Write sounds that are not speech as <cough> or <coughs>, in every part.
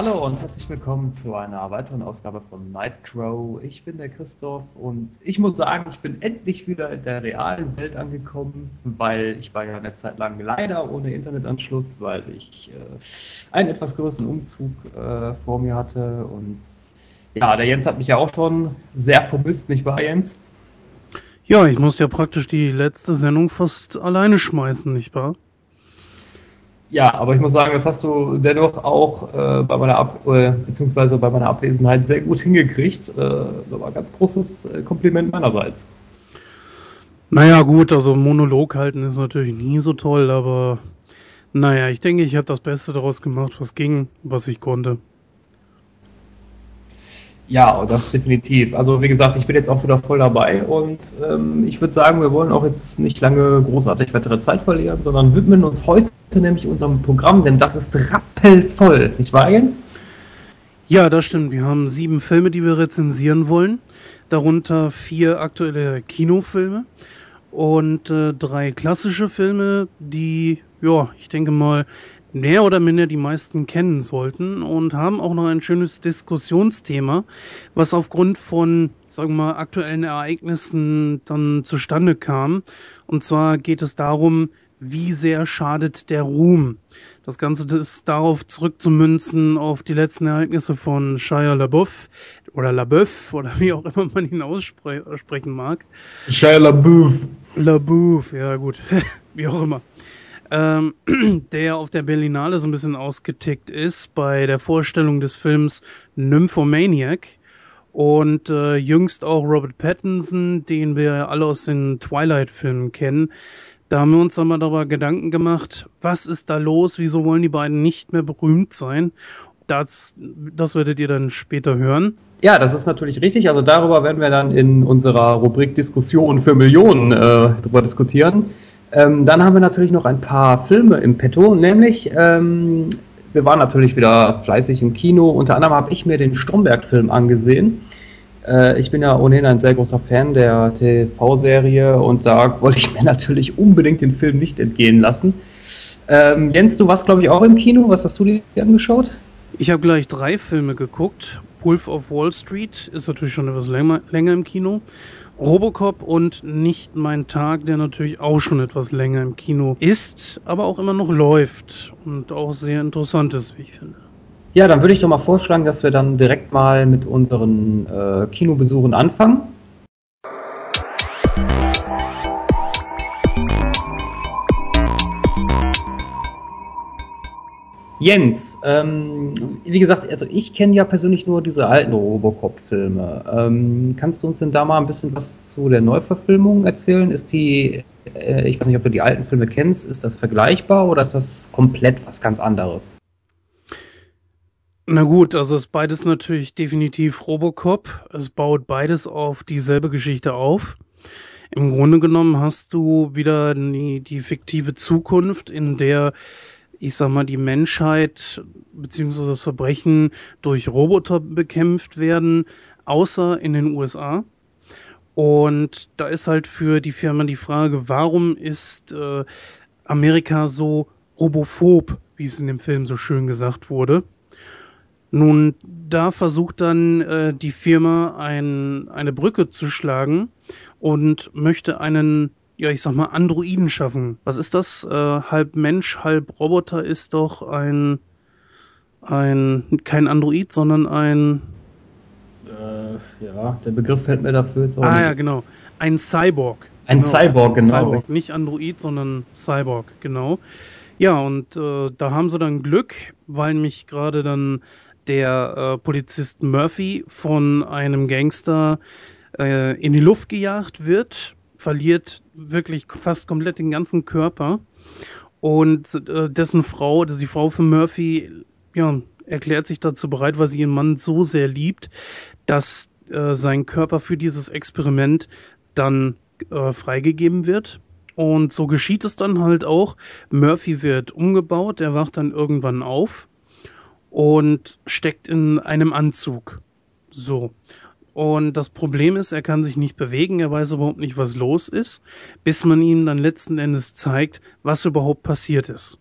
Hallo und herzlich willkommen zu einer weiteren Ausgabe von Nightcrow. Ich bin der Christoph und ich muss sagen, ich bin endlich wieder in der realen Welt angekommen, weil ich war ja eine Zeit lang leider ohne Internetanschluss, weil ich äh, einen etwas größeren Umzug äh, vor mir hatte und ja, der Jens hat mich ja auch schon sehr vermisst, nicht wahr, Jens? Ja, ich muss ja praktisch die letzte Sendung fast alleine schmeißen, nicht wahr? Ja, aber ich muss sagen, das hast du dennoch auch äh, bei meiner Ab äh, beziehungsweise bei meiner Abwesenheit sehr gut hingekriegt. Äh, das war ein ganz großes äh, Kompliment meinerseits. Naja, gut, also Monolog halten ist natürlich nie so toll, aber naja, ich denke, ich habe das Beste daraus gemacht, was ging, was ich konnte. Ja, das definitiv. Also wie gesagt, ich bin jetzt auch wieder voll dabei und ähm, ich würde sagen, wir wollen auch jetzt nicht lange großartig weitere Zeit verlieren, sondern widmen uns heute nämlich unserem Programm, denn das ist rappelvoll, nicht wahr, Jens? Ja, das stimmt. Wir haben sieben Filme, die wir rezensieren wollen, darunter vier aktuelle Kinofilme und äh, drei klassische Filme, die, ja, ich denke mal, mehr oder minder die meisten kennen sollten und haben auch noch ein schönes Diskussionsthema, was aufgrund von, sagen wir mal, aktuellen Ereignissen dann zustande kam. Und zwar geht es darum, wie sehr schadet der Ruhm. Das Ganze ist darauf zurückzumünzen auf die letzten Ereignisse von Shia LaBeouf oder LaBeouf oder wie auch immer man ihn aussprechen mag. Shia LaBeouf. LaBeouf, ja gut, <laughs> wie auch immer ähm, <clears throat> der auf der Berlinale so ein bisschen ausgetickt ist bei der Vorstellung des Films Nymphomaniac. Und äh, jüngst auch Robert Pattinson, den wir alle aus den Twilight-Filmen kennen. Da haben wir uns dann mal darüber Gedanken gemacht, was ist da los, wieso wollen die beiden nicht mehr berühmt sein? Das, das werdet ihr dann später hören. Ja, das ist natürlich richtig. Also darüber werden wir dann in unserer Rubrik Diskussion für Millionen äh, drüber diskutieren. Ähm, dann haben wir natürlich noch ein paar Filme im Petto, nämlich ähm, wir waren natürlich wieder fleißig im Kino. Unter anderem habe ich mir den Stromberg-Film angesehen. Äh, ich bin ja ohnehin ein sehr großer Fan der TV-Serie und da wollte ich mir <laughs> natürlich unbedingt den Film nicht entgehen lassen. Ähm, Jens, du warst glaube ich auch im Kino. Was hast du dir angeschaut? Ich habe gleich drei Filme geguckt. Wolf of Wall Street ist natürlich schon etwas länger, länger im Kino. Robocop und Nicht mein Tag, der natürlich auch schon etwas länger im Kino ist, aber auch immer noch läuft und auch sehr interessant ist, wie ich finde. Ja, dann würde ich doch mal vorschlagen, dass wir dann direkt mal mit unseren äh, Kinobesuchen anfangen. Jens, ähm, wie gesagt, also ich kenne ja persönlich nur diese alten Robocop-Filme. Ähm, kannst du uns denn da mal ein bisschen was zu der Neuverfilmung erzählen? Ist die, äh, ich weiß nicht, ob du die alten Filme kennst, ist das vergleichbar oder ist das komplett was ganz anderes? Na gut, also ist beides natürlich definitiv Robocop. Es baut beides auf dieselbe Geschichte auf. Im Grunde genommen hast du wieder die, die fiktive Zukunft, in der ich sag mal, die Menschheit beziehungsweise das Verbrechen durch Roboter bekämpft werden, außer in den USA. Und da ist halt für die Firma die Frage, warum ist äh, Amerika so robophob, wie es in dem Film so schön gesagt wurde. Nun, da versucht dann äh, die Firma ein, eine Brücke zu schlagen und möchte einen ja, ich sag mal, Androiden schaffen. Was ist das? Äh, halb Mensch, halb Roboter ist doch ein, ein, kein Android, sondern ein, äh, ja, der Begriff fällt mir dafür jetzt auch Ah, nicht. ja, genau. Ein Cyborg. Ein genau. Cyborg, genau. Cyborg, nicht Android, sondern Cyborg, genau. Ja, und äh, da haben sie dann Glück, weil mich gerade dann der äh, Polizist Murphy von einem Gangster äh, in die Luft gejagt wird verliert wirklich fast komplett den ganzen Körper. Und äh, dessen Frau, die Frau von Murphy, ja, erklärt sich dazu bereit, weil sie ihren Mann so sehr liebt, dass äh, sein Körper für dieses Experiment dann äh, freigegeben wird. Und so geschieht es dann halt auch. Murphy wird umgebaut, er wacht dann irgendwann auf und steckt in einem Anzug. So. Und das Problem ist, er kann sich nicht bewegen, er weiß überhaupt nicht, was los ist, bis man ihm dann letzten Endes zeigt, was überhaupt passiert ist.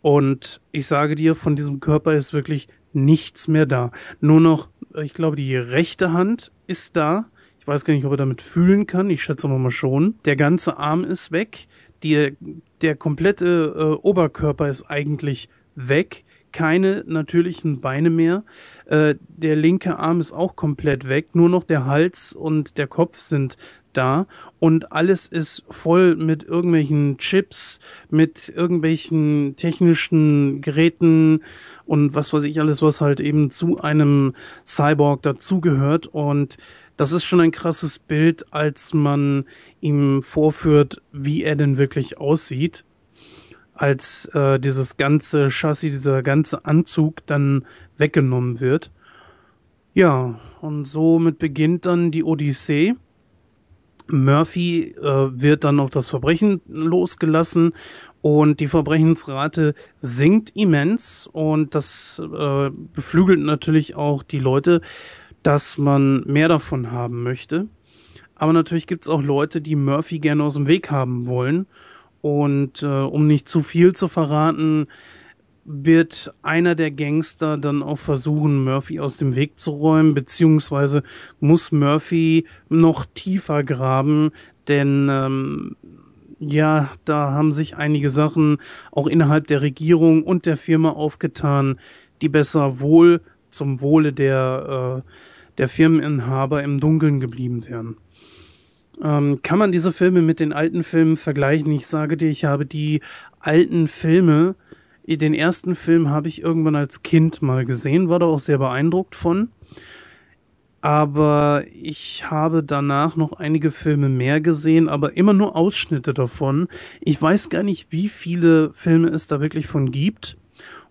Und ich sage dir, von diesem Körper ist wirklich nichts mehr da. Nur noch, ich glaube, die rechte Hand ist da. Ich weiß gar nicht, ob er damit fühlen kann. Ich schätze mal schon. Der ganze Arm ist weg. Die, der komplette äh, Oberkörper ist eigentlich weg. Keine natürlichen Beine mehr. Äh, der linke Arm ist auch komplett weg. Nur noch der Hals und der Kopf sind da und alles ist voll mit irgendwelchen Chips, mit irgendwelchen technischen Geräten und was weiß ich alles, was halt eben zu einem Cyborg dazugehört und das ist schon ein krasses Bild, als man ihm vorführt, wie er denn wirklich aussieht, als äh, dieses ganze Chassis, dieser ganze Anzug dann weggenommen wird. Ja, und somit beginnt dann die Odyssee. Murphy äh, wird dann auf das Verbrechen losgelassen und die Verbrechensrate sinkt immens und das äh, beflügelt natürlich auch die Leute, dass man mehr davon haben möchte. Aber natürlich gibt's auch Leute, die Murphy gerne aus dem Weg haben wollen. Und äh, um nicht zu viel zu verraten, wird einer der Gangster dann auch versuchen, Murphy aus dem Weg zu räumen, beziehungsweise muss Murphy noch tiefer graben, denn ähm, ja, da haben sich einige Sachen auch innerhalb der Regierung und der Firma aufgetan, die besser wohl zum Wohle der, äh, der Firmeninhaber im Dunkeln geblieben wären. Ähm, kann man diese Filme mit den alten Filmen vergleichen? Ich sage dir, ich habe die alten Filme den ersten Film habe ich irgendwann als Kind mal gesehen, war da auch sehr beeindruckt von. Aber ich habe danach noch einige Filme mehr gesehen, aber immer nur Ausschnitte davon. Ich weiß gar nicht, wie viele Filme es da wirklich von gibt.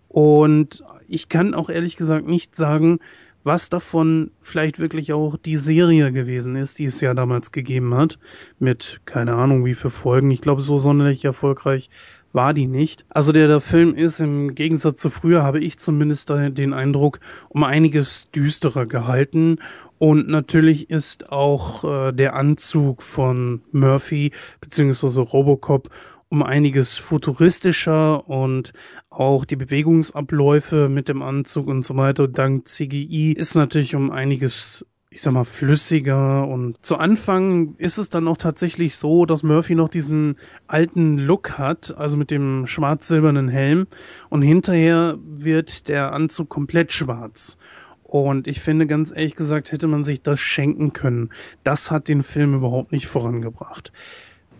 Und ich kann auch ehrlich gesagt nicht sagen, was davon vielleicht wirklich auch die Serie gewesen ist, die es ja damals gegeben hat. Mit keine Ahnung wie viele Folgen. Ich glaube, so sonderlich erfolgreich war die nicht. Also der, der Film ist im Gegensatz zu früher, habe ich zumindest den Eindruck, um einiges düsterer gehalten. Und natürlich ist auch äh, der Anzug von Murphy beziehungsweise Robocop um einiges futuristischer und auch die Bewegungsabläufe mit dem Anzug und so weiter dank CGI ist natürlich um einiges ich sag mal, flüssiger und zu Anfang ist es dann auch tatsächlich so, dass Murphy noch diesen alten Look hat, also mit dem schwarz-silbernen Helm und hinterher wird der Anzug komplett schwarz. Und ich finde, ganz ehrlich gesagt, hätte man sich das schenken können. Das hat den Film überhaupt nicht vorangebracht.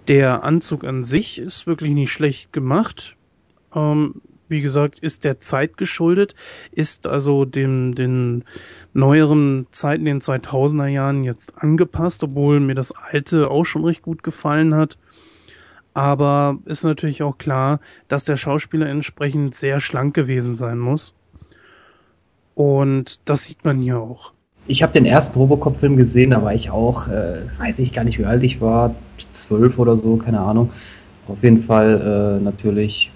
Der Anzug an sich ist wirklich nicht schlecht gemacht. Ähm, wie gesagt, ist der Zeit geschuldet, ist also dem, den neueren Zeiten, den 2000er Jahren jetzt angepasst, obwohl mir das alte auch schon recht gut gefallen hat. Aber ist natürlich auch klar, dass der Schauspieler entsprechend sehr schlank gewesen sein muss. Und das sieht man hier auch. Ich habe den ersten Robocop-Film gesehen, da war ich auch, äh, weiß ich gar nicht, wie alt ich war, zwölf oder so, keine Ahnung. Auf jeden Fall äh, natürlich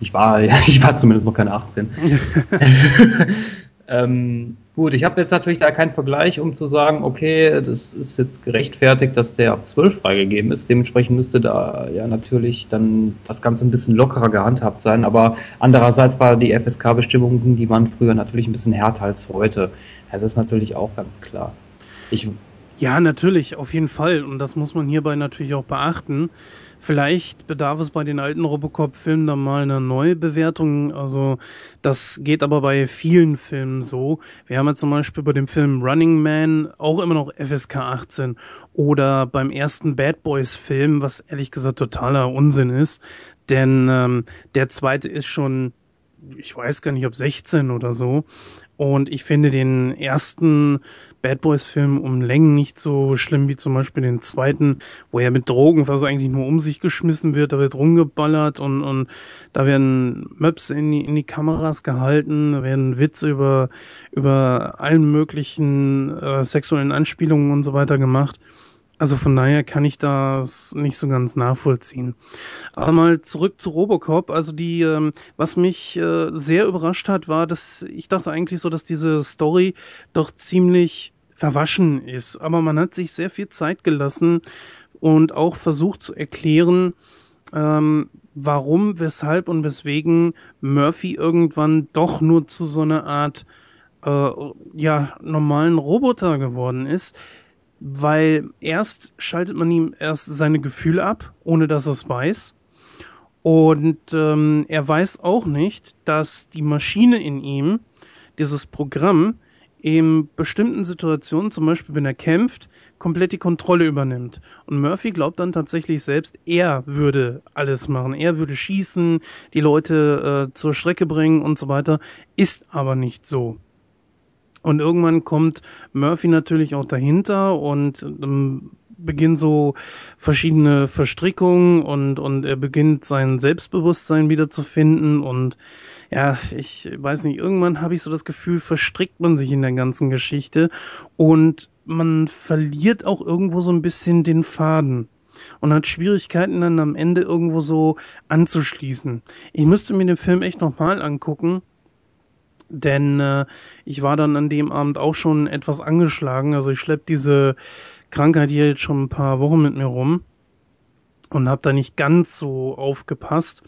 ich war, <laughs> ich war zumindest noch keine 18. <laughs> <laughs> ähm, gut, ich habe jetzt natürlich da keinen Vergleich, um zu sagen, okay, das ist jetzt gerechtfertigt, dass der ab 12 freigegeben ist. Dementsprechend müsste da ja natürlich dann das Ganze ein bisschen lockerer gehandhabt sein. Aber andererseits war die FSK-Bestimmungen, die waren früher natürlich ein bisschen härter als heute. Das ist natürlich auch ganz klar. Ich ja, natürlich, auf jeden Fall. Und das muss man hierbei natürlich auch beachten. Vielleicht bedarf es bei den alten Robocop-Filmen dann mal einer Neubewertung. Also das geht aber bei vielen Filmen so. Wir haben ja zum Beispiel bei dem Film Running Man auch immer noch FSK 18 oder beim ersten Bad Boys Film, was ehrlich gesagt totaler Unsinn ist. Denn ähm, der zweite ist schon, ich weiß gar nicht, ob 16 oder so. Und ich finde den ersten Bad Boys Film um Längen nicht so schlimm wie zum Beispiel den zweiten, wo er mit Drogen fast eigentlich nur um sich geschmissen wird, da wird rumgeballert und, und da werden Möps in die, in die Kameras gehalten, da werden Witze über, über allen möglichen äh, sexuellen Anspielungen und so weiter gemacht. Also von daher kann ich das nicht so ganz nachvollziehen. Aber mal zurück zu Robocop. Also die, ähm, was mich äh, sehr überrascht hat, war, dass ich dachte eigentlich so, dass diese Story doch ziemlich verwaschen ist. Aber man hat sich sehr viel Zeit gelassen und auch versucht zu erklären, ähm, warum, weshalb und weswegen Murphy irgendwann doch nur zu so einer Art äh, ja normalen Roboter geworden ist, weil erst schaltet man ihm erst seine Gefühle ab, ohne dass er es weiß. Und ähm, er weiß auch nicht, dass die Maschine in ihm, dieses Programm, in bestimmten Situationen, zum Beispiel wenn er kämpft, komplett die Kontrolle übernimmt. Und Murphy glaubt dann tatsächlich selbst, er würde alles machen. Er würde schießen, die Leute äh, zur Strecke bringen und so weiter. Ist aber nicht so. Und irgendwann kommt Murphy natürlich auch dahinter und ähm, beginnt so verschiedene Verstrickungen und, und er beginnt sein Selbstbewusstsein wieder zu finden und ja, ich weiß nicht, irgendwann habe ich so das Gefühl, verstrickt man sich in der ganzen Geschichte und man verliert auch irgendwo so ein bisschen den Faden und hat Schwierigkeiten dann am Ende irgendwo so anzuschließen. Ich müsste mir den Film echt nochmal angucken, denn äh, ich war dann an dem Abend auch schon etwas angeschlagen. Also ich schlepp diese Krankheit hier jetzt schon ein paar Wochen mit mir rum und habe da nicht ganz so aufgepasst.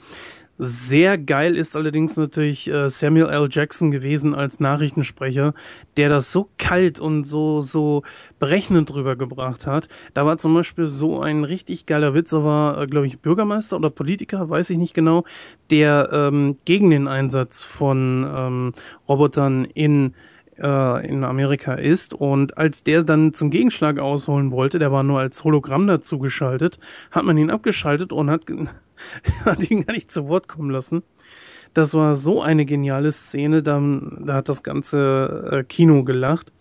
Sehr geil ist allerdings natürlich äh, Samuel L. Jackson gewesen als Nachrichtensprecher, der das so kalt und so so berechnend rübergebracht hat. Da war zum Beispiel so ein richtig geiler Witz, er war, äh, glaube ich, Bürgermeister oder Politiker, weiß ich nicht genau, der ähm, gegen den Einsatz von ähm, Robotern in äh, in Amerika ist. Und als der dann zum Gegenschlag ausholen wollte, der war nur als Hologramm dazu geschaltet, hat man ihn abgeschaltet und hat <laughs> hat ihn gar nicht zu Wort kommen lassen. Das war so eine geniale Szene, da, da hat das ganze äh, Kino gelacht.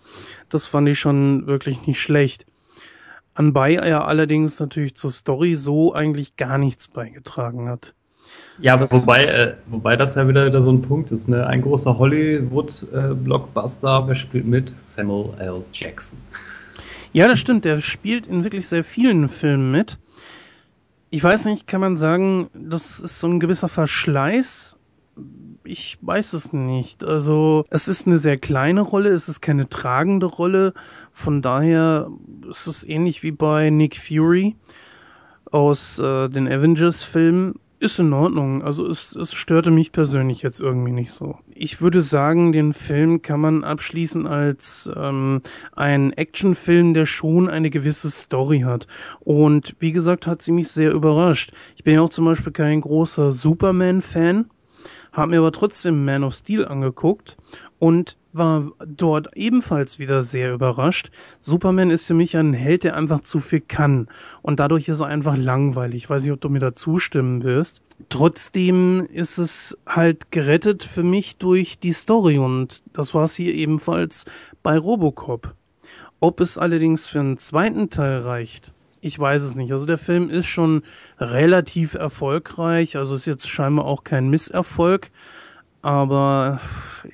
Das fand ich schon wirklich nicht schlecht. Anbei er allerdings natürlich zur Story so eigentlich gar nichts beigetragen hat. Ja, das wobei, äh, wobei das ja wieder, wieder so ein Punkt ist, ne? Ein großer Hollywood-Blockbuster, äh, wer spielt mit? Samuel L. Jackson. Ja, das stimmt, der spielt in wirklich sehr vielen Filmen mit ich weiß nicht, kann man sagen, das ist so ein gewisser Verschleiß? Ich weiß es nicht. Also, es ist eine sehr kleine Rolle, es ist keine tragende Rolle. Von daher ist es ähnlich wie bei Nick Fury aus äh, den Avengers-Filmen ist in Ordnung. Also es, es störte mich persönlich jetzt irgendwie nicht so. Ich würde sagen, den Film kann man abschließen als ähm, ein Actionfilm, der schon eine gewisse Story hat. Und wie gesagt, hat sie mich sehr überrascht. Ich bin ja auch zum Beispiel kein großer Superman-Fan, habe mir aber trotzdem Man of Steel angeguckt und war dort ebenfalls wieder sehr überrascht. Superman ist für mich ein Held, der einfach zu viel kann. Und dadurch ist er einfach langweilig. Ich weiß nicht, ob du mir da zustimmen wirst. Trotzdem ist es halt gerettet für mich durch die Story. Und das war es hier ebenfalls bei Robocop. Ob es allerdings für einen zweiten Teil reicht, ich weiß es nicht. Also der Film ist schon relativ erfolgreich. Also ist jetzt scheinbar auch kein Misserfolg aber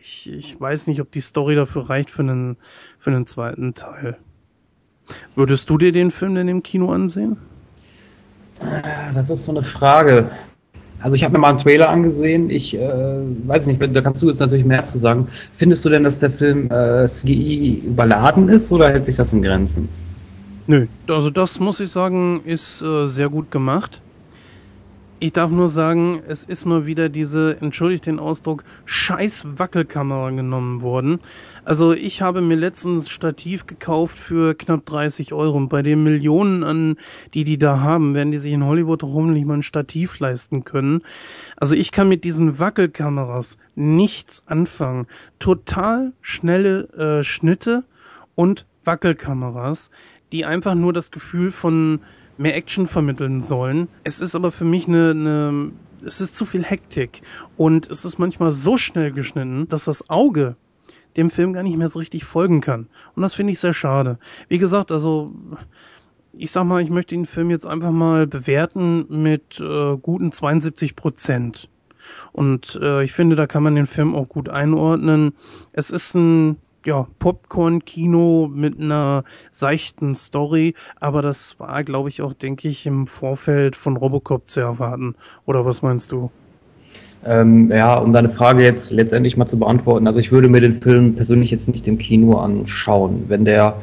ich, ich weiß nicht, ob die Story dafür reicht für einen, für einen zweiten Teil. Würdest du dir den Film denn im Kino ansehen? Ah, das ist so eine Frage. Also ich habe mir mal einen Trailer angesehen. Ich äh, weiß nicht, da kannst du jetzt natürlich mehr zu sagen. Findest du denn, dass der Film äh, CGI überladen ist oder hält sich das in Grenzen? Nö, also das muss ich sagen, ist äh, sehr gut gemacht. Ich darf nur sagen, es ist mal wieder diese, entschuldigt den Ausdruck, scheiß Wackelkamera genommen worden. Also ich habe mir letztens Stativ gekauft für knapp 30 Euro und bei den Millionen an, die die da haben, werden die sich in Hollywood hoffentlich mal ein Stativ leisten können. Also ich kann mit diesen Wackelkameras nichts anfangen. Total schnelle äh, Schnitte und Wackelkameras, die einfach nur das Gefühl von mehr Action vermitteln sollen. Es ist aber für mich eine, eine es ist zu viel Hektik und es ist manchmal so schnell geschnitten, dass das Auge dem Film gar nicht mehr so richtig folgen kann. Und das finde ich sehr schade. Wie gesagt, also ich sag mal, ich möchte den Film jetzt einfach mal bewerten mit äh, guten 72 Prozent. Und äh, ich finde, da kann man den Film auch gut einordnen. Es ist ein ja, Popcorn-Kino mit einer seichten Story, aber das war, glaube ich, auch, denke ich, im Vorfeld von Robocop zu erwarten. Oder was meinst du? Ähm, ja, um deine Frage jetzt letztendlich mal zu beantworten, also ich würde mir den Film persönlich jetzt nicht im Kino anschauen. Wenn der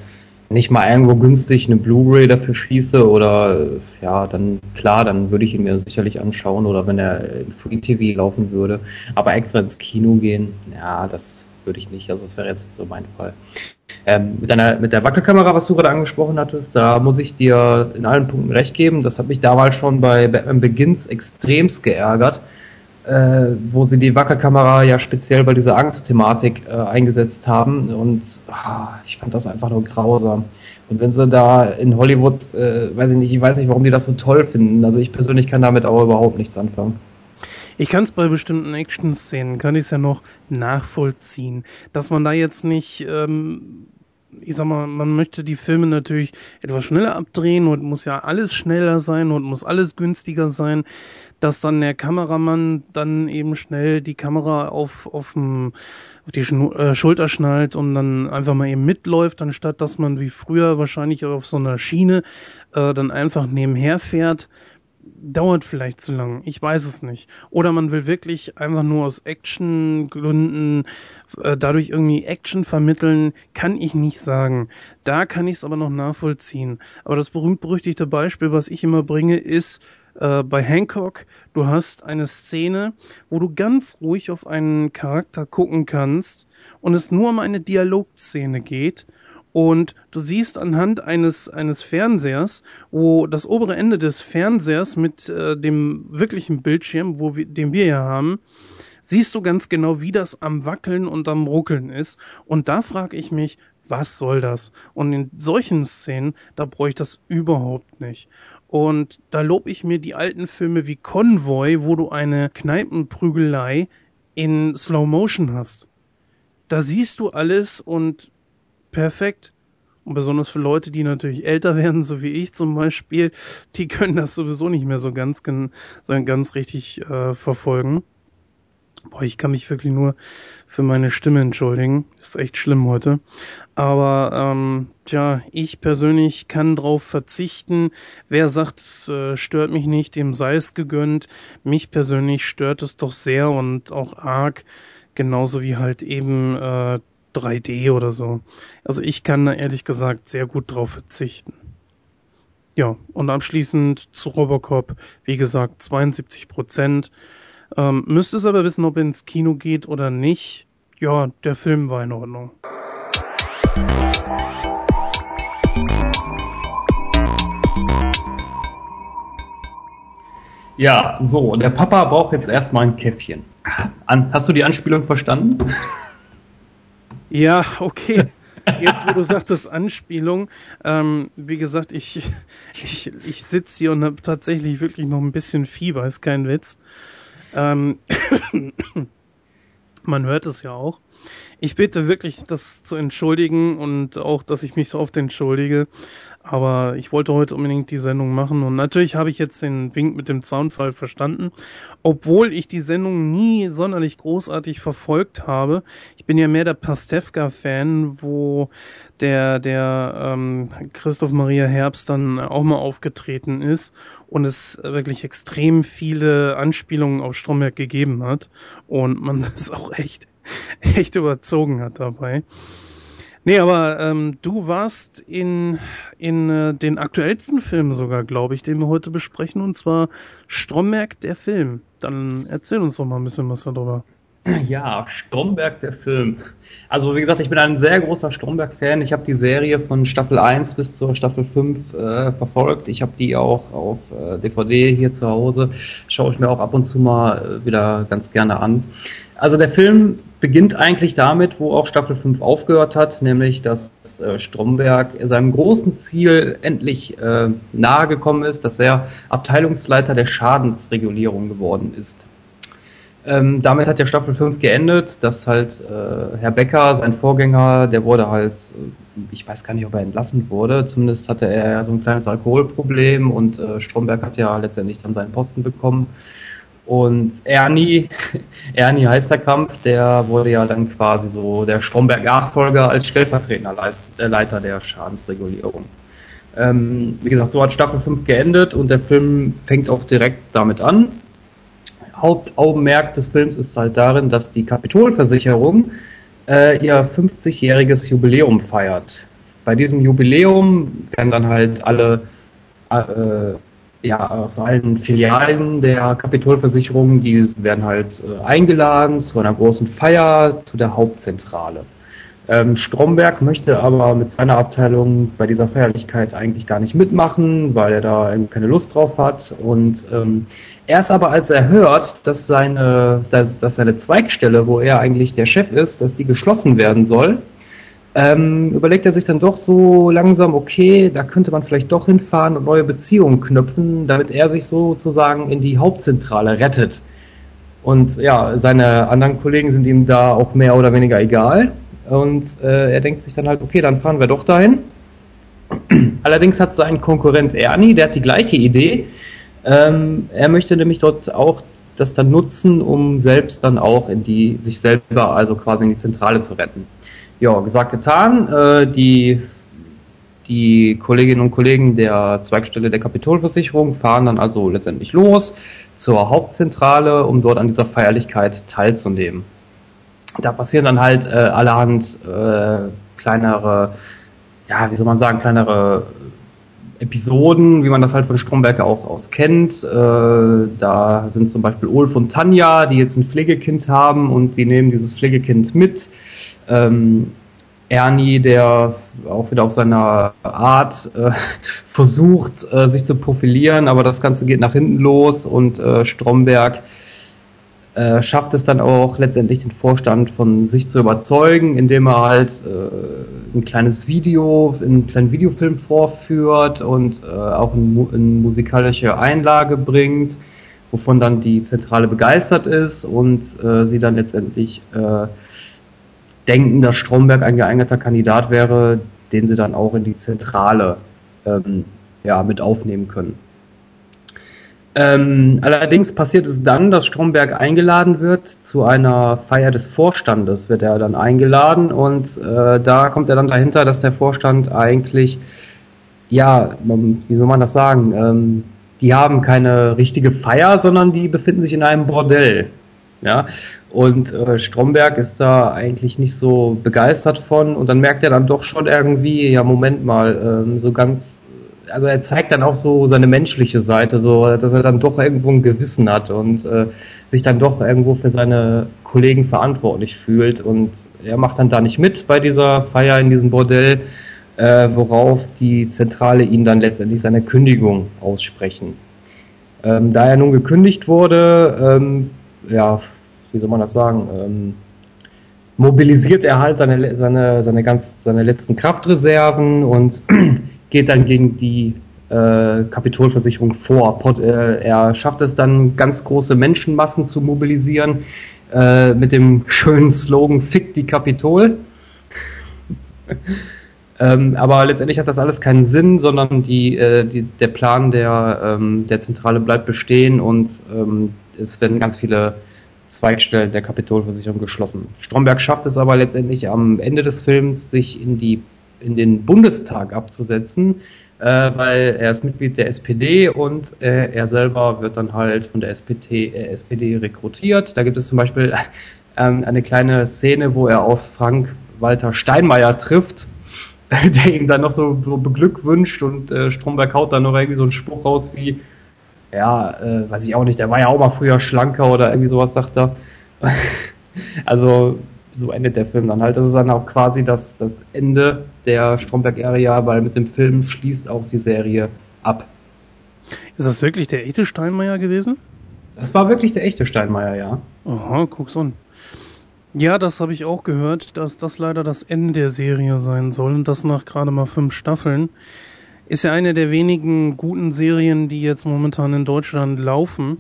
ich mal irgendwo günstig eine Blu-ray dafür schieße oder ja, dann klar, dann würde ich ihn mir sicherlich anschauen oder wenn er im Free TV laufen würde. Aber extra ins Kino gehen, ja, das würde ich nicht. Also das wäre jetzt nicht so mein Fall. Ähm, mit, deiner, mit der Wackelkamera, was du gerade angesprochen hattest, da muss ich dir in allen Punkten recht geben. Das hat mich damals schon bei Batman Begins extremst geärgert, äh, wo sie die Wackelkamera ja speziell bei dieser Angstthematik äh, eingesetzt haben. Und ah, ich fand das einfach nur grausam. Und wenn sie da in Hollywood, äh, weiß ich nicht, ich weiß nicht, warum die das so toll finden. Also ich persönlich kann damit auch überhaupt nichts anfangen. Ich kann es bei bestimmten Action-Szenen, kann ich es ja noch nachvollziehen, dass man da jetzt nicht, ähm, ich sag mal, man möchte die Filme natürlich etwas schneller abdrehen und muss ja alles schneller sein und muss alles günstiger sein, dass dann der Kameramann dann eben schnell die Kamera auf, auf, dem, auf die Schnu äh, Schulter schnallt und dann einfach mal eben mitläuft, anstatt dass man wie früher wahrscheinlich auf so einer Schiene äh, dann einfach nebenher fährt dauert vielleicht zu lang. Ich weiß es nicht. Oder man will wirklich einfach nur aus Actiongründen äh, dadurch irgendwie Action vermitteln, kann ich nicht sagen. Da kann ich es aber noch nachvollziehen. Aber das berühmt-berüchtigte Beispiel, was ich immer bringe, ist äh, bei Hancock. Du hast eine Szene, wo du ganz ruhig auf einen Charakter gucken kannst und es nur um eine Dialogszene geht und du siehst anhand eines, eines Fernsehers, wo das obere Ende des Fernsehers mit äh, dem wirklichen Bildschirm, wo wir, den wir ja haben, siehst du ganz genau, wie das am Wackeln und am Ruckeln ist. Und da frage ich mich, was soll das? Und in solchen Szenen, da bräuchte ich das überhaupt nicht. Und da lob ich mir die alten Filme wie Convoy, wo du eine Kneipenprügelei in Slow Motion hast. Da siehst du alles und perfekt. Und besonders für Leute, die natürlich älter <laughs> werden, so wie ich zum Beispiel, die können das sowieso nicht mehr so ganz, so ganz richtig äh, verfolgen. Boah, ich kann mich wirklich nur für meine Stimme entschuldigen. Ist echt schlimm heute. Aber ähm, tja, ich persönlich kann drauf verzichten. Wer sagt, es äh, stört mich nicht, dem sei es gegönnt. Mich persönlich stört es doch sehr und auch arg. Genauso wie halt eben äh, 3D oder so. Also ich kann da ehrlich gesagt sehr gut drauf verzichten. Ja, und anschließend zu Robocop, wie gesagt, 72 Prozent. Ähm, müsste es aber wissen, ob er ins Kino geht oder nicht. Ja, der Film war in Ordnung. Ja, so, der Papa braucht jetzt erstmal ein Käffchen. hast du die Anspielung verstanden? Ja, okay. Jetzt, wo du sagtest, Anspielung, ähm, wie gesagt, ich, ich, ich sitze hier und habe tatsächlich wirklich noch ein bisschen Fieber, ist kein Witz. Ähm, <coughs> man hört es ja auch. Ich bitte wirklich, das zu entschuldigen und auch, dass ich mich so oft entschuldige. Aber ich wollte heute unbedingt die Sendung machen und natürlich habe ich jetzt den Wink mit dem Zaunfall verstanden, obwohl ich die Sendung nie sonderlich großartig verfolgt habe. Ich bin ja mehr der Pastewka-Fan, wo der der ähm, Christoph Maria Herbst dann auch mal aufgetreten ist und es wirklich extrem viele Anspielungen auf Stromberg gegeben hat und man <laughs> das auch echt <laughs> echt überzogen hat dabei. Nee, aber ähm, du warst in, in äh, den aktuellsten Film sogar, glaube ich, den wir heute besprechen, und zwar Stromberg der Film. Dann erzähl uns doch mal ein bisschen was darüber. Ja, Stromberg der Film. Also wie gesagt, ich bin ein sehr großer Stromberg-Fan. Ich habe die Serie von Staffel 1 bis zur Staffel 5 äh, verfolgt. Ich habe die auch auf äh, DVD hier zu Hause. Schaue ich mir auch ab und zu mal äh, wieder ganz gerne an. Also der Film beginnt eigentlich damit, wo auch Staffel 5 aufgehört hat, nämlich dass äh, Stromberg seinem großen Ziel endlich äh, nahe gekommen ist, dass er Abteilungsleiter der Schadensregulierung geworden ist. Ähm, damit hat ja Staffel 5 geendet, dass halt äh, Herr Becker, sein Vorgänger, der wurde halt, äh, ich weiß gar nicht, ob er entlassen wurde, zumindest hatte er so ein kleines Alkoholproblem und äh, Stromberg hat ja letztendlich dann seinen Posten bekommen. Und Ernie, <laughs> Ernie Heisterkamp, der wurde ja dann quasi so der Stromberg-Nachfolger als stellvertretender äh, Leiter der Schadensregulierung. Ähm, wie gesagt, so hat Staffel 5 geendet und der Film fängt auch direkt damit an. Hauptaugenmerk des Films ist halt darin, dass die Kapitolversicherung äh, ihr 50-jähriges Jubiläum feiert. bei diesem Jubiläum werden dann halt alle äh, ja, aus allen Filialen der Kapitolversicherung, die werden halt äh, eingeladen zu einer großen Feier zu der Hauptzentrale. Ähm, Stromberg möchte aber mit seiner Abteilung bei dieser Feierlichkeit eigentlich gar nicht mitmachen, weil er da keine Lust drauf hat. Und ähm, erst aber, als er hört, dass seine, dass, dass seine Zweigstelle, wo er eigentlich der Chef ist, dass die geschlossen werden soll, ähm, überlegt er sich dann doch so langsam, okay, da könnte man vielleicht doch hinfahren und neue Beziehungen knüpfen, damit er sich sozusagen in die Hauptzentrale rettet. Und ja, seine anderen Kollegen sind ihm da auch mehr oder weniger egal. Und äh, er denkt sich dann halt, okay, dann fahren wir doch dahin. <clears throat> Allerdings hat sein Konkurrent Ernie, der hat die gleiche Idee. Ähm, er möchte nämlich dort auch das dann nutzen, um selbst dann auch in die, sich selber, also quasi in die Zentrale zu retten. Ja, gesagt, getan. Äh, die, die Kolleginnen und Kollegen der Zweigstelle der Kapitolversicherung fahren dann also letztendlich los zur Hauptzentrale, um dort an dieser Feierlichkeit teilzunehmen. Da passieren dann halt äh, allerhand äh, kleinere, ja, wie soll man sagen, kleinere Episoden, wie man das halt von Stromberg auch aus kennt. Äh, da sind zum Beispiel Ulf und Tanja, die jetzt ein Pflegekind haben und die nehmen dieses Pflegekind mit ähm, Ernie, der auch wieder auf seiner Art äh, <laughs> versucht, äh, sich zu profilieren, aber das Ganze geht nach hinten los und äh, Stromberg äh, schafft es dann auch letztendlich den Vorstand von sich zu überzeugen, indem er halt äh, ein kleines Video, einen kleinen Videofilm vorführt und äh, auch eine ein musikalische Einlage bringt, wovon dann die Zentrale begeistert ist und sie dann letztendlich denken, dass Stromberg ein geeigneter Kandidat wäre, den sie dann auch in die Zentrale ähm, ja, mit aufnehmen können. Ähm, allerdings passiert es dann, dass Stromberg eingeladen wird zu einer Feier des Vorstandes, wird er dann eingeladen und äh, da kommt er dann dahinter, dass der Vorstand eigentlich, ja, wie soll man das sagen, ähm, die haben keine richtige Feier, sondern die befinden sich in einem Bordell. Ja, und äh, Stromberg ist da eigentlich nicht so begeistert von. Und dann merkt er dann doch schon irgendwie, ja, Moment mal, ähm, so ganz, also er zeigt dann auch so seine menschliche Seite, so, dass er dann doch irgendwo ein Gewissen hat und äh, sich dann doch irgendwo für seine Kollegen verantwortlich fühlt. Und er macht dann da nicht mit bei dieser Feier in diesem Bordell, äh, worauf die Zentrale ihn dann letztendlich seine Kündigung aussprechen. Ähm, da er nun gekündigt wurde, ähm, ja, wie soll man das sagen, ähm, mobilisiert er halt seine, seine, seine, ganz, seine letzten Kraftreserven und <clears throat> geht dann gegen die äh, Kapitolversicherung vor. Äh, er schafft es dann, ganz große Menschenmassen zu mobilisieren äh, mit dem schönen Slogan Fick die Kapitol. <laughs> ähm, aber letztendlich hat das alles keinen Sinn, sondern die, äh, die, der Plan der, ähm, der Zentrale bleibt bestehen und ähm, es werden ganz viele Zweigstellen der Kapitolversicherung geschlossen. Stromberg schafft es aber letztendlich am Ende des Films, sich in, die, in den Bundestag abzusetzen, äh, weil er ist Mitglied der SPD und äh, er selber wird dann halt von der SPD, äh, SPD rekrutiert. Da gibt es zum Beispiel <laughs> ähm, eine kleine Szene, wo er auf Frank Walter Steinmeier trifft, <laughs> der ihm dann noch so, so beglückwünscht und äh, Stromberg haut dann noch irgendwie so einen Spruch raus wie ja, äh, weiß ich auch nicht, der war ja auch mal früher schlanker oder irgendwie sowas, sagt er. <laughs> also so endet der Film dann halt. Das ist dann auch quasi das, das Ende der Stromberg-Area, weil mit dem Film schließt auch die Serie ab. Ist das wirklich der echte Steinmeier gewesen? Das war wirklich der echte Steinmeier, ja. Aha, guck's an. Ja, das habe ich auch gehört, dass das leider das Ende der Serie sein soll und das nach gerade mal fünf Staffeln. Ist ja eine der wenigen guten Serien, die jetzt momentan in Deutschland laufen.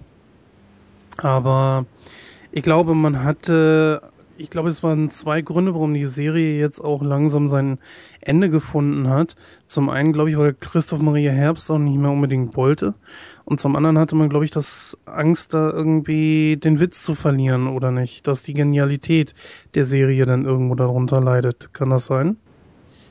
Aber ich glaube, man hatte, ich glaube, es waren zwei Gründe, warum die Serie jetzt auch langsam sein Ende gefunden hat. Zum einen, glaube ich, weil Christoph Maria Herbst auch nicht mehr unbedingt wollte. Und zum anderen hatte man, glaube ich, das Angst, da irgendwie den Witz zu verlieren oder nicht. Dass die Genialität der Serie dann irgendwo darunter leidet. Kann das sein?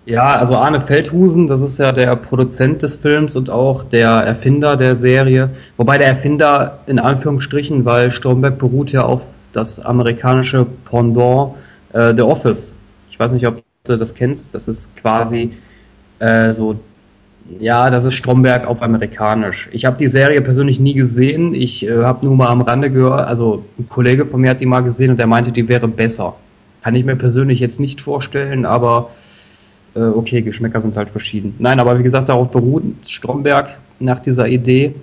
Ja, also Arne Feldhusen, das ist ja der Produzent des Films und auch der Erfinder der Serie. Wobei der Erfinder in Anführungsstrichen, weil Stromberg beruht ja auf das amerikanische Pendant äh, The Office. Ich weiß nicht, ob du das kennst. Das ist quasi äh, so ja, das ist Stromberg auf amerikanisch. Ich habe die Serie persönlich nie gesehen. Ich äh, habe nur mal am Rande gehört, also ein Kollege von mir hat die mal gesehen und der meinte, die wäre besser. Kann ich mir persönlich jetzt nicht vorstellen, aber äh, okay, Geschmäcker sind halt verschieden. Nein, aber wie gesagt, darauf beruht Stromberg nach dieser Idee.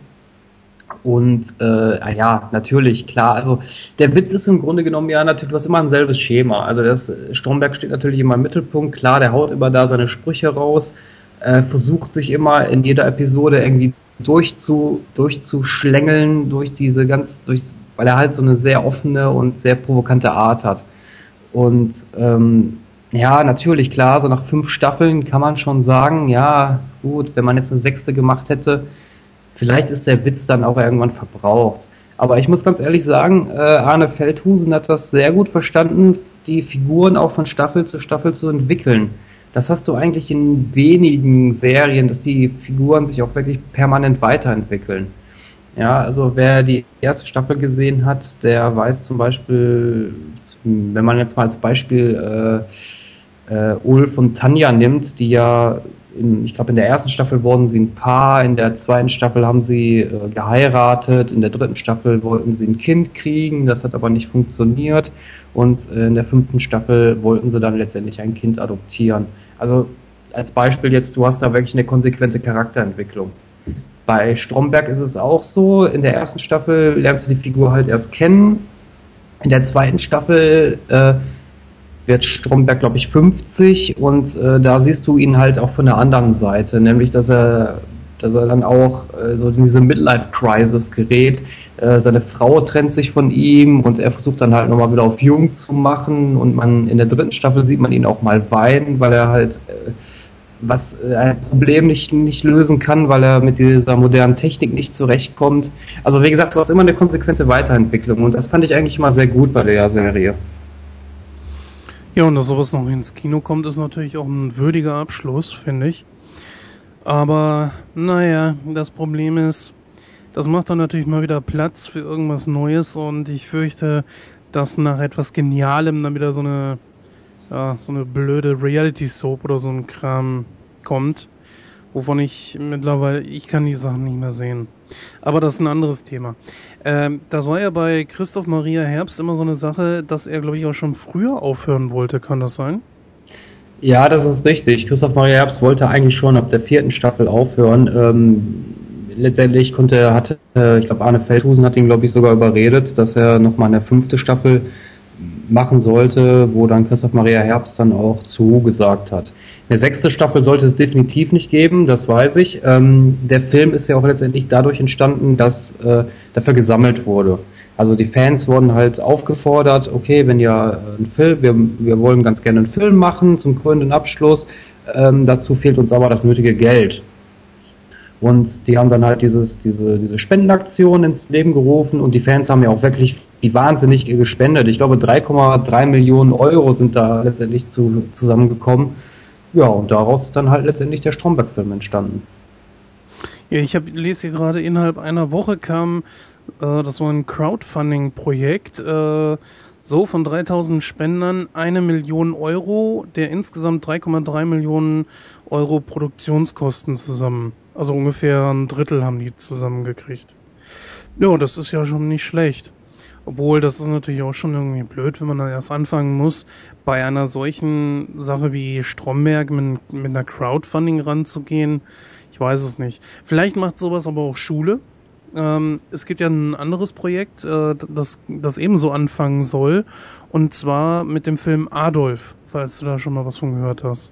Und äh, ah ja, natürlich, klar. Also der Witz ist im Grunde genommen ja natürlich, du hast immer ein selbes Schema. Also das Stromberg steht natürlich immer im Mittelpunkt. Klar, der haut immer da seine Sprüche raus äh, versucht sich immer in jeder Episode irgendwie durchzu, durchzuschlängeln durch diese ganz, durch, weil er halt so eine sehr offene und sehr provokante Art hat. Und ähm, ja, natürlich, klar, so nach fünf Staffeln kann man schon sagen, ja, gut, wenn man jetzt eine sechste gemacht hätte, vielleicht ist der Witz dann auch irgendwann verbraucht. Aber ich muss ganz ehrlich sagen, äh, Arne Feldhusen hat das sehr gut verstanden, die Figuren auch von Staffel zu Staffel zu entwickeln. Das hast du eigentlich in wenigen Serien, dass die Figuren sich auch wirklich permanent weiterentwickeln. Ja, also wer die erste Staffel gesehen hat, der weiß zum Beispiel, wenn man jetzt mal als Beispiel äh, äh, Ulf und Tanja nimmt, die ja, in, ich glaube in der ersten Staffel wurden sie ein Paar, in der zweiten Staffel haben sie äh, geheiratet, in der dritten Staffel wollten sie ein Kind kriegen, das hat aber nicht funktioniert und äh, in der fünften Staffel wollten sie dann letztendlich ein Kind adoptieren. Also als Beispiel jetzt, du hast da wirklich eine konsequente Charakterentwicklung. Bei Stromberg ist es auch so, in der ersten Staffel lernst du die Figur halt erst kennen. In der zweiten Staffel äh, wird Stromberg, glaube ich, 50 und äh, da siehst du ihn halt auch von der anderen Seite, nämlich dass er dass er dann auch äh, so in diese Midlife-Crisis gerät. Äh, seine Frau trennt sich von ihm und er versucht dann halt nochmal wieder auf jung zu machen und man in der dritten Staffel sieht man ihn auch mal weinen, weil er halt äh, was äh, ein Problem nicht, nicht lösen kann, weil er mit dieser modernen Technik nicht zurechtkommt. Also wie gesagt, du hast immer eine konsequente Weiterentwicklung und das fand ich eigentlich immer sehr gut bei der Serie. Ja, und dass sowas noch ins Kino kommt, ist natürlich auch ein würdiger Abschluss, finde ich. Aber naja, das Problem ist, das macht dann natürlich mal wieder Platz für irgendwas Neues und ich fürchte, dass nach etwas Genialem dann wieder so eine, ja, so eine blöde Reality-Soap oder so ein Kram kommt, wovon ich mittlerweile, ich kann die Sachen nicht mehr sehen. Aber das ist ein anderes Thema. Ähm, das war ja bei Christoph Maria Herbst immer so eine Sache, dass er, glaube ich, auch schon früher aufhören wollte. Kann das sein? Ja, das ist richtig. Christoph Maria Herbst wollte eigentlich schon ab der vierten Staffel aufhören. Ähm, letztendlich konnte, hatte, äh, ich glaube, Arne Feldhusen hat ihn, glaube ich, sogar überredet, dass er nochmal eine fünfte Staffel machen sollte, wo dann Christoph Maria Herbst dann auch zugesagt hat. Eine sechste Staffel sollte es definitiv nicht geben, das weiß ich. Ähm, der Film ist ja auch letztendlich dadurch entstanden, dass äh, dafür gesammelt wurde. Also die Fans wurden halt aufgefordert, okay, wenn ihr einen Film, wir, wir wollen ganz gerne einen Film machen zum krönenden Abschluss, ähm, dazu fehlt uns aber das nötige Geld. Und die haben dann halt dieses, diese, diese Spendenaktion ins Leben gerufen und die Fans haben ja auch wirklich wie wahnsinnig gespendet. Ich glaube 3,3 Millionen Euro sind da letztendlich zu, zusammengekommen. Ja, und daraus ist dann halt letztendlich der Stromberg-Film entstanden. Ja, ich hab, lese hier gerade, innerhalb einer Woche kam äh, das war ein Crowdfunding-Projekt. Äh, so von 3000 Spendern eine Million Euro, der insgesamt 3,3 Millionen Euro Produktionskosten zusammen. Also ungefähr ein Drittel haben die zusammengekriegt. Ja, das ist ja schon nicht schlecht. Obwohl, das ist natürlich auch schon irgendwie blöd, wenn man dann erst anfangen muss, bei einer solchen Sache wie Stromberg mit, mit einer Crowdfunding ranzugehen. Ich weiß es nicht. Vielleicht macht sowas aber auch Schule. Ähm, es gibt ja ein anderes Projekt, äh, das, das ebenso anfangen soll. Und zwar mit dem Film Adolf, falls du da schon mal was von gehört hast.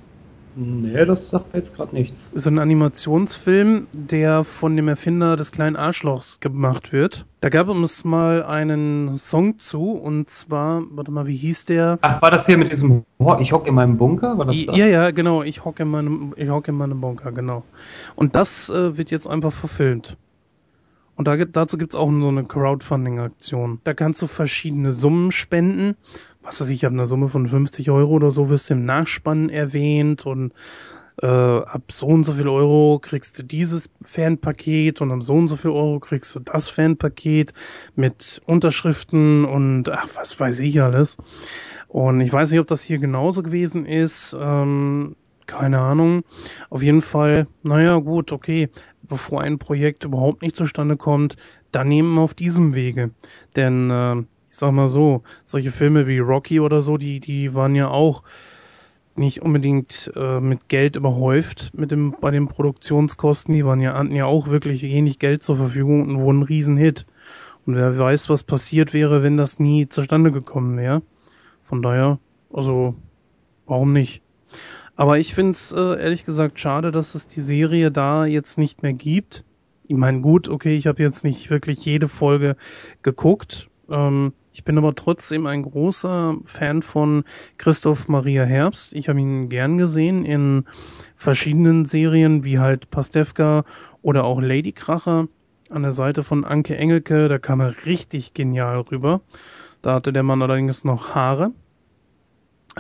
Nee, das sagt mir jetzt gerade nichts. Ist ein Animationsfilm, der von dem Erfinder des kleinen Arschlochs gemacht wird. Da gab es mal einen Song zu und zwar, warte mal, wie hieß der? Ach, war das hier mit diesem Ich hock in meinem Bunker? War das das? Ja, ja, genau, ich hock in meinem ich hock in meinem Bunker, genau. Und das äh, wird jetzt einfach verfilmt. Und da, dazu gibt's auch so eine Crowdfunding-Aktion. Da kannst du verschiedene Summen spenden. Was weiß ich, ich habe eine Summe von 50 Euro oder so, wirst du im Nachspannen erwähnt und äh, ab so und so viel Euro kriegst du dieses Fanpaket und ab so und so viel Euro kriegst du das Fanpaket mit Unterschriften und ach, was weiß ich alles. Und ich weiß nicht, ob das hier genauso gewesen ist. Ähm, keine Ahnung. Auf jeden Fall, naja, gut, okay. Bevor ein Projekt überhaupt nicht zustande kommt, dann nehmen wir auf diesem Wege. Denn, äh, ich sag mal so, solche Filme wie Rocky oder so, die, die waren ja auch nicht unbedingt äh, mit Geld überhäuft mit dem, bei den Produktionskosten. Die waren ja, hatten ja auch wirklich wenig Geld zur Verfügung und wurden ein Riesenhit. Und wer weiß, was passiert wäre, wenn das nie zustande gekommen wäre. Von daher, also, warum nicht? Aber ich finde es äh, ehrlich gesagt schade, dass es die Serie da jetzt nicht mehr gibt. Ich meine, gut, okay, ich habe jetzt nicht wirklich jede Folge geguckt. Ähm, ich bin aber trotzdem ein großer Fan von Christoph Maria Herbst. Ich habe ihn gern gesehen in verschiedenen Serien wie halt Pastewka oder auch Ladykracher an der Seite von Anke Engelke. Da kam er richtig genial rüber. Da hatte der Mann allerdings noch Haare.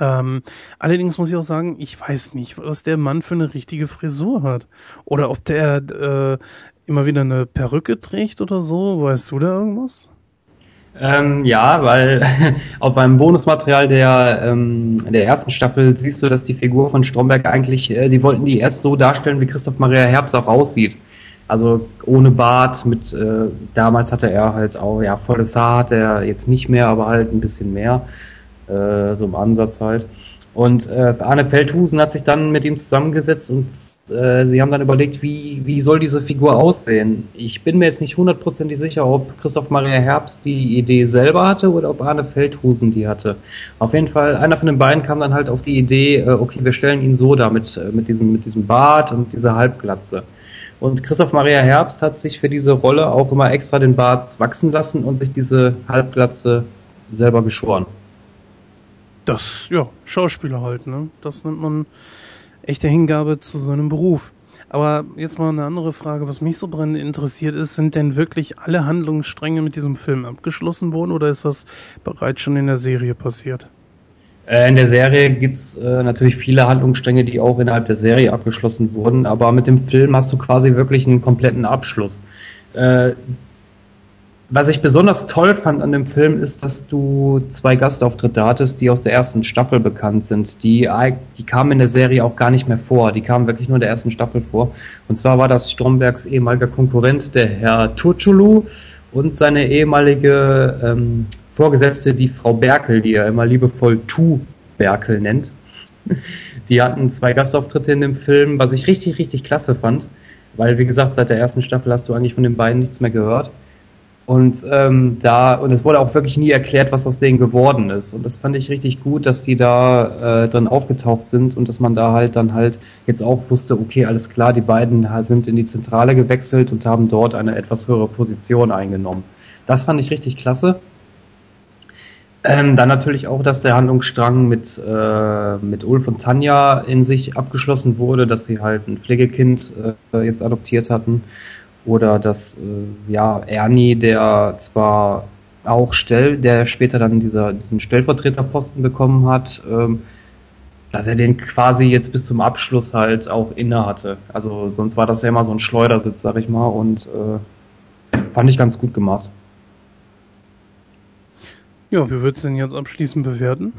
Ähm, allerdings muss ich auch sagen, ich weiß nicht, was der Mann für eine richtige Frisur hat. Oder ob der äh, immer wieder eine Perücke trägt oder so. Weißt du da irgendwas? Ähm, ja, weil <laughs> auf einem Bonusmaterial der, ähm, der ersten Staffel siehst du, dass die Figur von Stromberg eigentlich, äh, die wollten die erst so darstellen, wie Christoph Maria Herbst auch aussieht. Also ohne Bart, mit äh, damals hatte er halt auch, ja, volles Haar hat er jetzt nicht mehr, aber halt ein bisschen mehr. Äh, so im Ansatz halt. Und äh, Arne Feldhusen hat sich dann mit ihm zusammengesetzt und äh, sie haben dann überlegt, wie, wie soll diese Figur aussehen. Ich bin mir jetzt nicht hundertprozentig sicher, ob Christoph Maria Herbst die Idee selber hatte oder ob Arne Feldhusen die hatte. Auf jeden Fall, einer von den beiden kam dann halt auf die Idee, äh, okay, wir stellen ihn so da mit, äh, mit, diesem, mit diesem Bart und dieser Halbglatze. Und Christoph Maria Herbst hat sich für diese Rolle auch immer extra den Bart wachsen lassen und sich diese Halbglatze selber geschoren. Das, ja, Schauspieler halt, ne? Das nennt man echte Hingabe zu so einem Beruf. Aber jetzt mal eine andere Frage, was mich so brennend interessiert ist, sind denn wirklich alle Handlungsstränge mit diesem Film abgeschlossen worden oder ist das bereits schon in der Serie passiert? Äh, in der Serie gibt's äh, natürlich viele Handlungsstränge, die auch innerhalb der Serie abgeschlossen wurden, aber mit dem Film hast du quasi wirklich einen kompletten Abschluss. Äh, was ich besonders toll fand an dem Film ist, dass du zwei Gastauftritte hattest, die aus der ersten Staffel bekannt sind. Die, die kamen in der Serie auch gar nicht mehr vor. Die kamen wirklich nur in der ersten Staffel vor. Und zwar war das Strombergs ehemaliger Konkurrent, der Herr Turchulu, und seine ehemalige ähm, Vorgesetzte, die Frau Berkel, die er immer liebevoll Tu Berkel nennt. <laughs> Die hatten zwei Gastauftritte in dem Film, was ich richtig, richtig klasse fand. Weil, wie gesagt, seit der ersten Staffel hast du eigentlich von den beiden nichts mehr gehört. Und ähm, da, und es wurde auch wirklich nie erklärt, was aus denen geworden ist. Und das fand ich richtig gut, dass die da äh, dann aufgetaucht sind und dass man da halt dann halt jetzt auch wusste, okay, alles klar, die beiden sind in die Zentrale gewechselt und haben dort eine etwas höhere Position eingenommen. Das fand ich richtig klasse. Ähm, dann natürlich auch, dass der Handlungsstrang mit, äh, mit Ulf und Tanja in sich abgeschlossen wurde, dass sie halt ein Pflegekind äh, jetzt adoptiert hatten oder dass äh, ja Ernie, der zwar auch Stell, der später dann dieser, diesen Stellvertreterposten bekommen hat, ähm, dass er den quasi jetzt bis zum Abschluss halt auch inne hatte. Also sonst war das ja immer so ein Schleudersitz, sag ich mal, und äh, fand ich ganz gut gemacht. Ja, wie würdest du denn jetzt abschließend bewerten?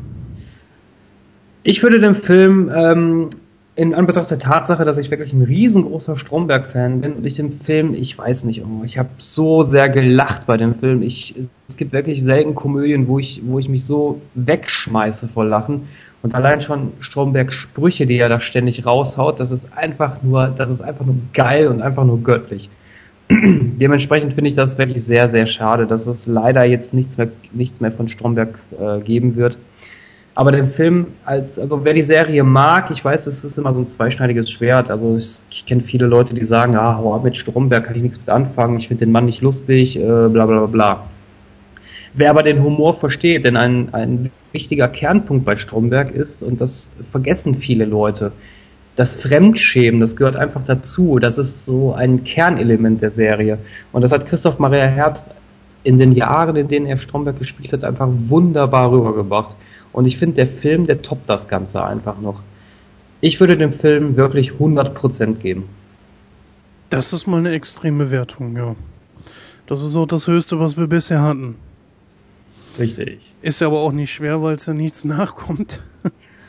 Ich würde dem Film ähm, in Anbetracht der Tatsache, dass ich wirklich ein riesengroßer Stromberg-Fan bin und ich den Film, ich weiß nicht, ich habe so sehr gelacht bei dem Film. Ich, es gibt wirklich selten Komödien, wo ich, wo ich mich so wegschmeiße vor Lachen. Und allein schon Strombergs Sprüche, die er da ständig raushaut, das ist einfach nur, das ist einfach nur geil und einfach nur göttlich. <clears throat> Dementsprechend finde ich das wirklich sehr, sehr schade, dass es leider jetzt nichts mehr, nichts mehr von Stromberg äh, geben wird. Aber der Film, als, also wer die Serie mag, ich weiß, es ist immer so ein zweischneidiges Schwert. Also ich, ich kenne viele Leute, die sagen, ah, hau ab mit Stromberg, kann ich nichts mit anfangen, ich finde den Mann nicht lustig, äh, bla bla bla. Wer aber den Humor versteht, denn ein, ein wichtiger Kernpunkt bei Stromberg ist, und das vergessen viele Leute, das Fremdschämen, das gehört einfach dazu. Das ist so ein Kernelement der Serie. Und das hat Christoph Maria Herbst in den Jahren, in denen er Stromberg gespielt hat, einfach wunderbar rübergebracht. Und ich finde, der Film, der toppt das Ganze einfach noch. Ich würde dem Film wirklich 100% geben. Das ist mal eine extreme Wertung, ja. Das ist auch das Höchste, was wir bisher hatten. Richtig. Ist ja aber auch nicht schwer, weil es ja nichts nachkommt.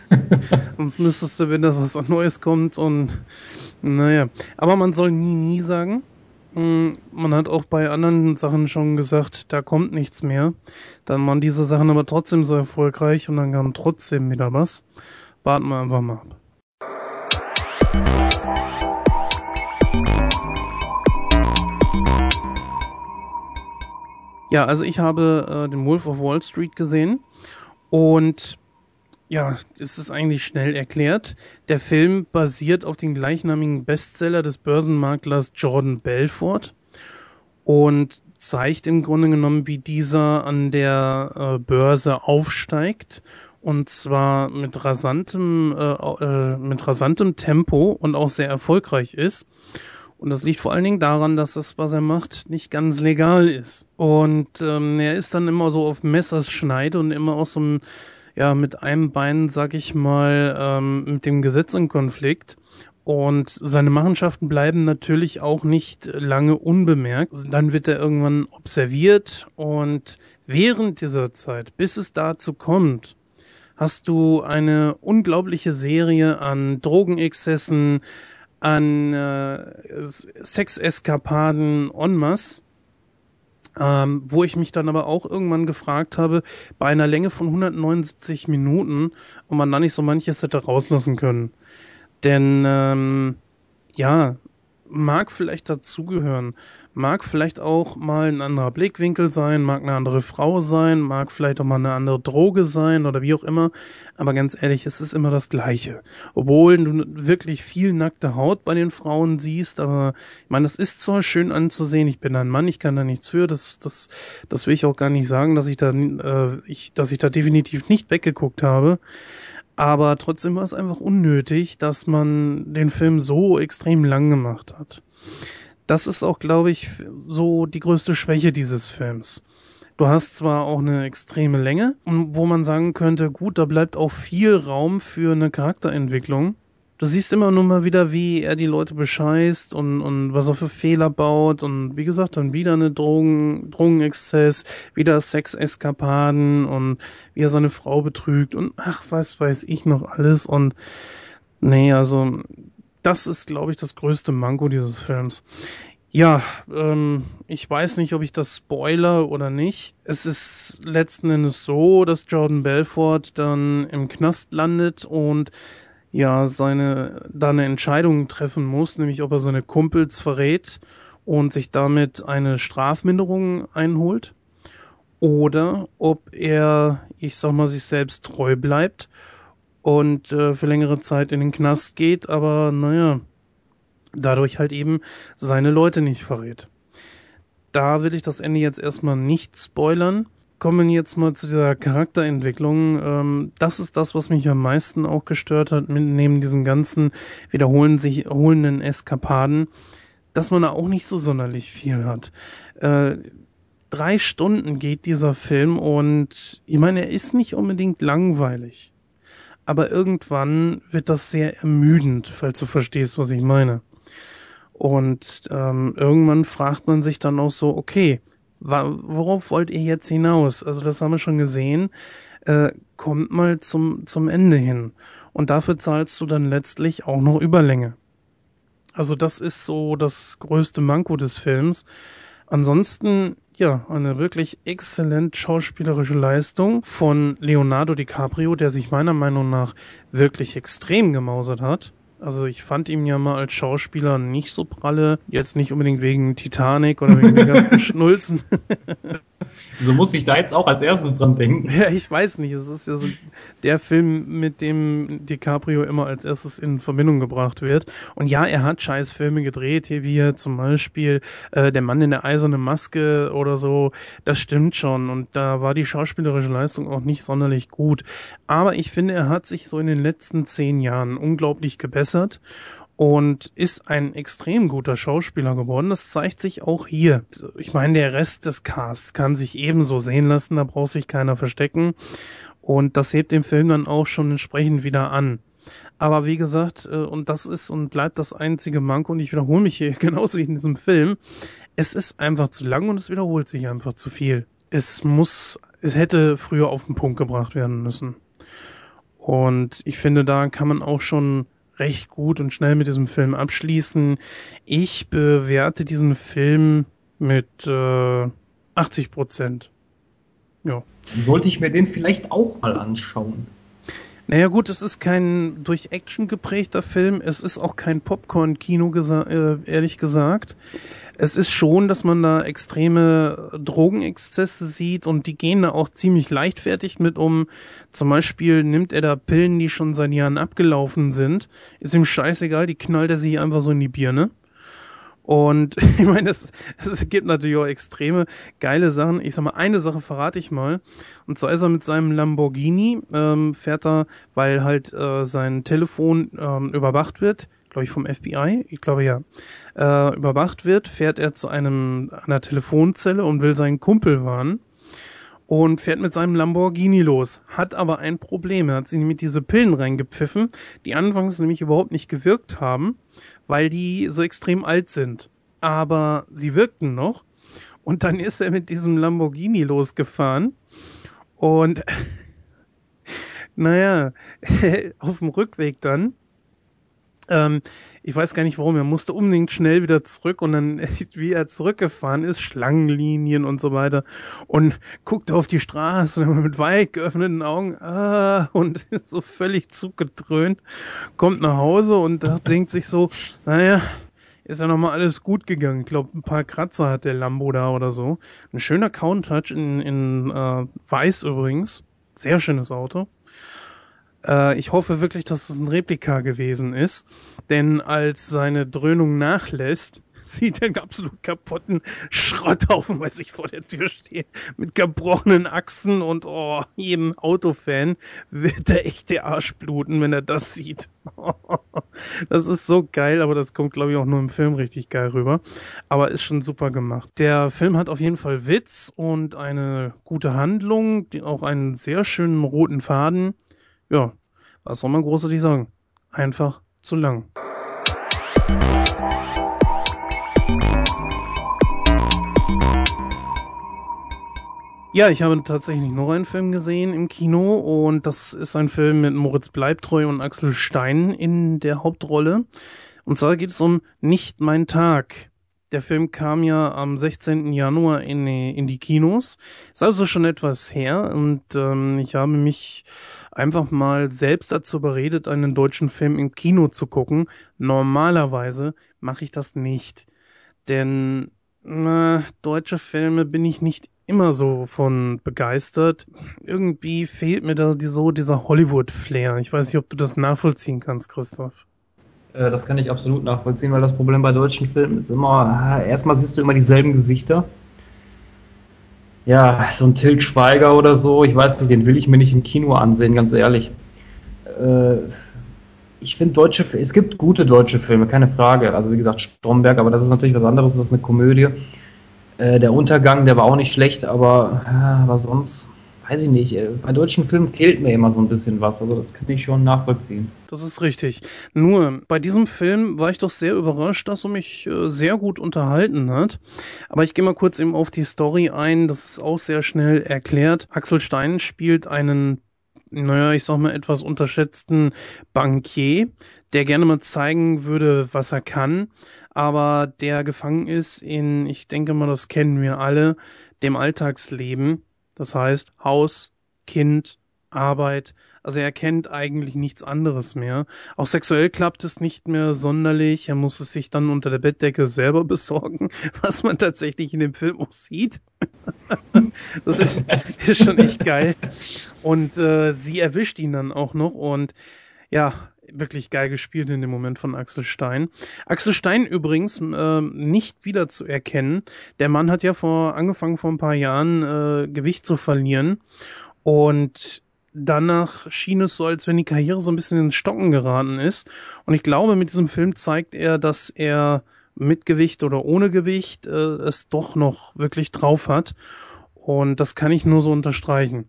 <laughs> Sonst müsstest du, wenn da was Neues kommt und naja. Aber man soll nie, nie sagen. Hm, man hat auch bei anderen Sachen schon gesagt, da kommt nichts mehr. Dann waren diese Sachen aber trotzdem so erfolgreich und dann kam trotzdem wieder was. Warten wir einfach mal ab. Ja, also ich habe äh, den Wolf of Wall Street gesehen und ja, es ist eigentlich schnell erklärt. Der Film basiert auf dem gleichnamigen Bestseller des Börsenmaklers Jordan Belfort und zeigt im Grunde genommen, wie dieser an der äh, Börse aufsteigt und zwar mit rasantem, äh, äh, mit rasantem Tempo und auch sehr erfolgreich ist. Und das liegt vor allen Dingen daran, dass das, was er macht, nicht ganz legal ist. Und ähm, er ist dann immer so auf Messerschneide und immer auch so ein, ja, mit einem Bein, sag ich mal, ähm, mit dem Gesetz in Konflikt. Und seine Machenschaften bleiben natürlich auch nicht lange unbemerkt. Dann wird er irgendwann observiert und während dieser Zeit, bis es dazu kommt, hast du eine unglaubliche Serie an Drogenexzessen, an äh, Sexeskapaden en masse, ähm, wo ich mich dann aber auch irgendwann gefragt habe, bei einer Länge von 179 Minuten, ob man da nicht so manches hätte rauslassen können. Denn ähm, ja, mag vielleicht dazugehören, mag vielleicht auch mal ein anderer Blickwinkel sein, mag eine andere Frau sein, mag vielleicht auch mal eine andere Droge sein oder wie auch immer, aber ganz ehrlich, es ist immer das Gleiche. Obwohl du wirklich viel nackte Haut bei den Frauen siehst, aber ich meine, das ist zwar schön anzusehen, ich bin ein Mann, ich kann da nichts für, das, das, das will ich auch gar nicht sagen, dass ich da, äh, ich, dass ich da definitiv nicht weggeguckt habe, aber trotzdem war es einfach unnötig, dass man den Film so extrem lang gemacht hat. Das ist auch, glaube ich, so die größte Schwäche dieses Films. Du hast zwar auch eine extreme Länge, wo man sagen könnte, gut, da bleibt auch viel Raum für eine Charakterentwicklung. Du siehst immer nur mal wieder, wie er die Leute bescheißt und, und was er für Fehler baut und wie gesagt, dann wieder eine Drogen, Drogenexzess, wieder Sexeskapaden und wie er seine Frau betrügt und ach, was weiß ich noch alles und nee, also das ist, glaube ich, das größte Manko dieses Films. Ja, ähm, ich weiß nicht, ob ich das spoiler oder nicht. Es ist letzten Endes so, dass Jordan Belfort dann im Knast landet und ja seine da eine Entscheidung treffen muss, nämlich ob er seine Kumpels verrät und sich damit eine Strafminderung einholt oder ob er, ich sag mal, sich selbst treu bleibt und äh, für längere Zeit in den Knast geht, aber naja, dadurch halt eben seine Leute nicht verrät. Da will ich das Ende jetzt erstmal nicht spoilern kommen jetzt mal zu dieser Charakterentwicklung. Ähm, das ist das, was mich am meisten auch gestört hat, mit, neben diesen ganzen wiederholen sich holenden Eskapaden, dass man da auch nicht so sonderlich viel hat. Äh, drei Stunden geht dieser Film und ich meine, er ist nicht unbedingt langweilig. Aber irgendwann wird das sehr ermüdend, falls du verstehst, was ich meine. Und ähm, irgendwann fragt man sich dann auch so, okay, worauf wollt ihr jetzt hinaus? Also das haben wir schon gesehen. Äh, kommt mal zum, zum Ende hin. Und dafür zahlst du dann letztlich auch noch Überlänge. Also das ist so das größte Manko des Films. Ansonsten, ja, eine wirklich exzellent schauspielerische Leistung von Leonardo DiCaprio, der sich meiner Meinung nach wirklich extrem gemausert hat. Also ich fand ihn ja mal als Schauspieler nicht so pralle. Jetzt nicht unbedingt wegen Titanic oder wegen den ganzen <laughs> Schnulzen. <laughs> so musste ich da jetzt auch als erstes dran denken. Ja, ich weiß nicht. Es ist ja so der Film, mit dem DiCaprio immer als erstes in Verbindung gebracht wird. Und ja, er hat scheiß Filme gedreht, hier wie zum Beispiel äh, Der Mann in der eisernen Maske oder so. Das stimmt schon. Und da war die schauspielerische Leistung auch nicht sonderlich gut. Aber ich finde, er hat sich so in den letzten zehn Jahren unglaublich gebessert und ist ein extrem guter Schauspieler geworden. Das zeigt sich auch hier. Ich meine, der Rest des Casts kann sich ebenso sehen lassen, da braucht sich keiner verstecken. Und das hebt den Film dann auch schon entsprechend wieder an. Aber wie gesagt, äh, und das ist und bleibt das einzige Manko, und ich wiederhole mich hier <laughs> genauso wie in diesem Film, es ist einfach zu lang und es wiederholt sich einfach zu viel. Es muss, es hätte früher auf den Punkt gebracht werden müssen. Und ich finde, da kann man auch schon recht gut und schnell mit diesem Film abschließen. Ich bewerte diesen Film mit äh, 80 Prozent. Ja. Sollte ich mir den vielleicht auch mal anschauen? Naja gut, es ist kein durch Action geprägter Film, es ist auch kein Popcorn-Kino, gesa äh, ehrlich gesagt. Es ist schon, dass man da extreme Drogenexzesse sieht und die gehen da auch ziemlich leichtfertig mit um. Zum Beispiel nimmt er da Pillen, die schon seit Jahren abgelaufen sind. Ist ihm scheißegal, die knallt er sich einfach so in die Birne. Und <laughs> ich meine, es, es gibt natürlich auch extreme geile Sachen. Ich sag mal, eine Sache verrate ich mal. Und zwar ist er mit seinem Lamborghini, ähm, fährt er, weil halt äh, sein Telefon ähm, überwacht wird, glaube ich vom FBI, ich glaube ja, äh, überwacht wird, fährt er zu einem einer Telefonzelle und will seinen Kumpel warnen und fährt mit seinem Lamborghini los. Hat aber ein Problem. Er hat sich nämlich diese Pillen reingepfiffen, die anfangs nämlich überhaupt nicht gewirkt haben weil die so extrem alt sind. Aber sie wirkten noch. Und dann <laughs> ist er mit diesem Lamborghini losgefahren. Und <laughs> naja, <laughs> auf dem Rückweg dann ähm, ich weiß gar nicht warum, er musste unbedingt schnell wieder zurück und dann, <laughs> wie er zurückgefahren ist, Schlangenlinien und so weiter und guckte auf die Straße mit weit geöffneten Augen ah, und ist <laughs> so völlig zugedröhnt, kommt nach Hause und denkt sich so, naja, ist ja nochmal alles gut gegangen. Ich glaube, ein paar Kratzer hat der Lambo da oder so. Ein schöner Countach in, in äh, Weiß übrigens. Sehr schönes Auto. Äh, ich hoffe wirklich, dass es ein Replika gewesen ist, denn als seine Dröhnung nachlässt, <laughs> sieht er einen absolut kaputten Schrotthaufen bei sich vor der Tür stehen, mit gebrochenen Achsen und oh, jedem Autofan wird er echt der Arsch bluten, wenn er das sieht. <laughs> das ist so geil, aber das kommt, glaube ich, auch nur im Film richtig geil rüber. Aber ist schon super gemacht. Der Film hat auf jeden Fall Witz und eine gute Handlung, auch einen sehr schönen roten Faden ja, was soll man großartig sagen? Einfach zu lang. Ja, ich habe tatsächlich noch einen Film gesehen im Kino und das ist ein Film mit Moritz Bleibtreu und Axel Stein in der Hauptrolle. Und zwar geht es um Nicht mein Tag. Der Film kam ja am 16. Januar in, in die Kinos. Ist also schon etwas her und ähm, ich habe mich einfach mal selbst dazu beredet, einen deutschen Film im Kino zu gucken. Normalerweise mache ich das nicht. Denn na, deutsche Filme bin ich nicht immer so von begeistert. Irgendwie fehlt mir da so dieser Hollywood-Flair. Ich weiß nicht, ob du das nachvollziehen kannst, Christoph. Äh, das kann ich absolut nachvollziehen, weil das Problem bei deutschen Filmen ist immer, erstmal siehst du immer dieselben Gesichter. Ja, so ein Tilt Schweiger oder so, ich weiß nicht, den will ich mir nicht im Kino ansehen, ganz ehrlich. Äh, ich finde deutsche, es gibt gute deutsche Filme, keine Frage. Also wie gesagt, Stromberg, aber das ist natürlich was anderes, das ist eine Komödie. Äh, der Untergang, der war auch nicht schlecht, aber, aber sonst weiß ich nicht, äh, bei deutschen Filmen fehlt mir immer so ein bisschen was. Also das kann ich schon nachvollziehen. Das ist richtig. Nur, bei diesem Film war ich doch sehr überrascht, dass er mich äh, sehr gut unterhalten hat. Aber ich gehe mal kurz eben auf die Story ein. Das ist auch sehr schnell erklärt. Axel Stein spielt einen naja, ich sag mal, etwas unterschätzten Bankier, der gerne mal zeigen würde, was er kann, aber der gefangen ist in, ich denke mal, das kennen wir alle, dem Alltagsleben das heißt Haus, Kind, Arbeit. Also er kennt eigentlich nichts anderes mehr. Auch sexuell klappt es nicht mehr sonderlich. Er muss es sich dann unter der Bettdecke selber <laughs> besorgen, was man tatsächlich in dem Film auch sieht. <laughs> das ist, ist schon echt geil. Und äh, sie erwischt ihn dann auch noch und ja, wirklich geil gespielt in dem Moment von Axel Stein. Axel Stein übrigens äh, nicht wieder zu erkennen. Der Mann hat ja vor angefangen vor ein paar Jahren äh, Gewicht zu verlieren und danach schien es so, als wenn die Karriere so ein bisschen ins Stocken geraten ist. Und ich glaube, mit diesem Film zeigt er, dass er mit Gewicht oder ohne Gewicht äh, es doch noch wirklich drauf hat. Und das kann ich nur so unterstreichen.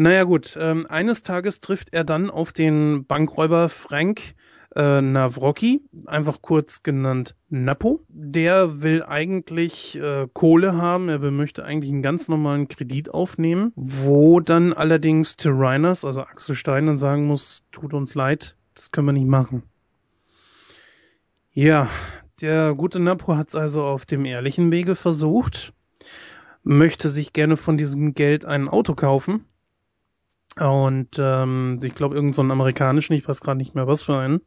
Naja gut, ähm, eines Tages trifft er dann auf den Bankräuber Frank äh, Navroki, einfach kurz genannt Napo. Der will eigentlich äh, Kohle haben, er will, möchte eigentlich einen ganz normalen Kredit aufnehmen, wo dann allerdings Tyrannus, also Axel Stein, dann sagen muss, tut uns leid, das können wir nicht machen. Ja, der gute Napo hat es also auf dem ehrlichen Wege versucht, möchte sich gerne von diesem Geld ein Auto kaufen und ähm, ich glaube, irgendein so amerikanischen, ich weiß gerade nicht mehr was für einen.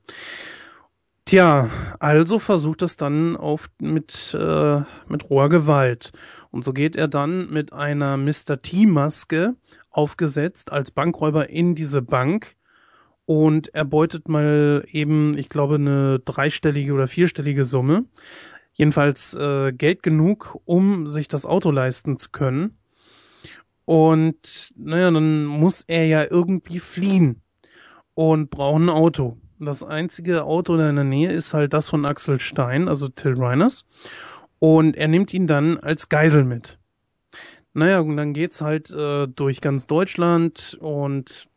Tja, also versucht es dann auf mit äh, mit roher Gewalt und so geht er dann mit einer Mr. T Maske aufgesetzt als Bankräuber in diese Bank und erbeutet mal eben, ich glaube, eine dreistellige oder vierstellige Summe, jedenfalls äh, Geld genug, um sich das Auto leisten zu können und naja, dann muss er ja irgendwie fliehen und braucht ein Auto. Das einzige Auto in der Nähe ist halt das von Axel Stein, also Till Reiners. Und er nimmt ihn dann als Geisel mit. Naja, und dann geht's halt äh, durch ganz Deutschland und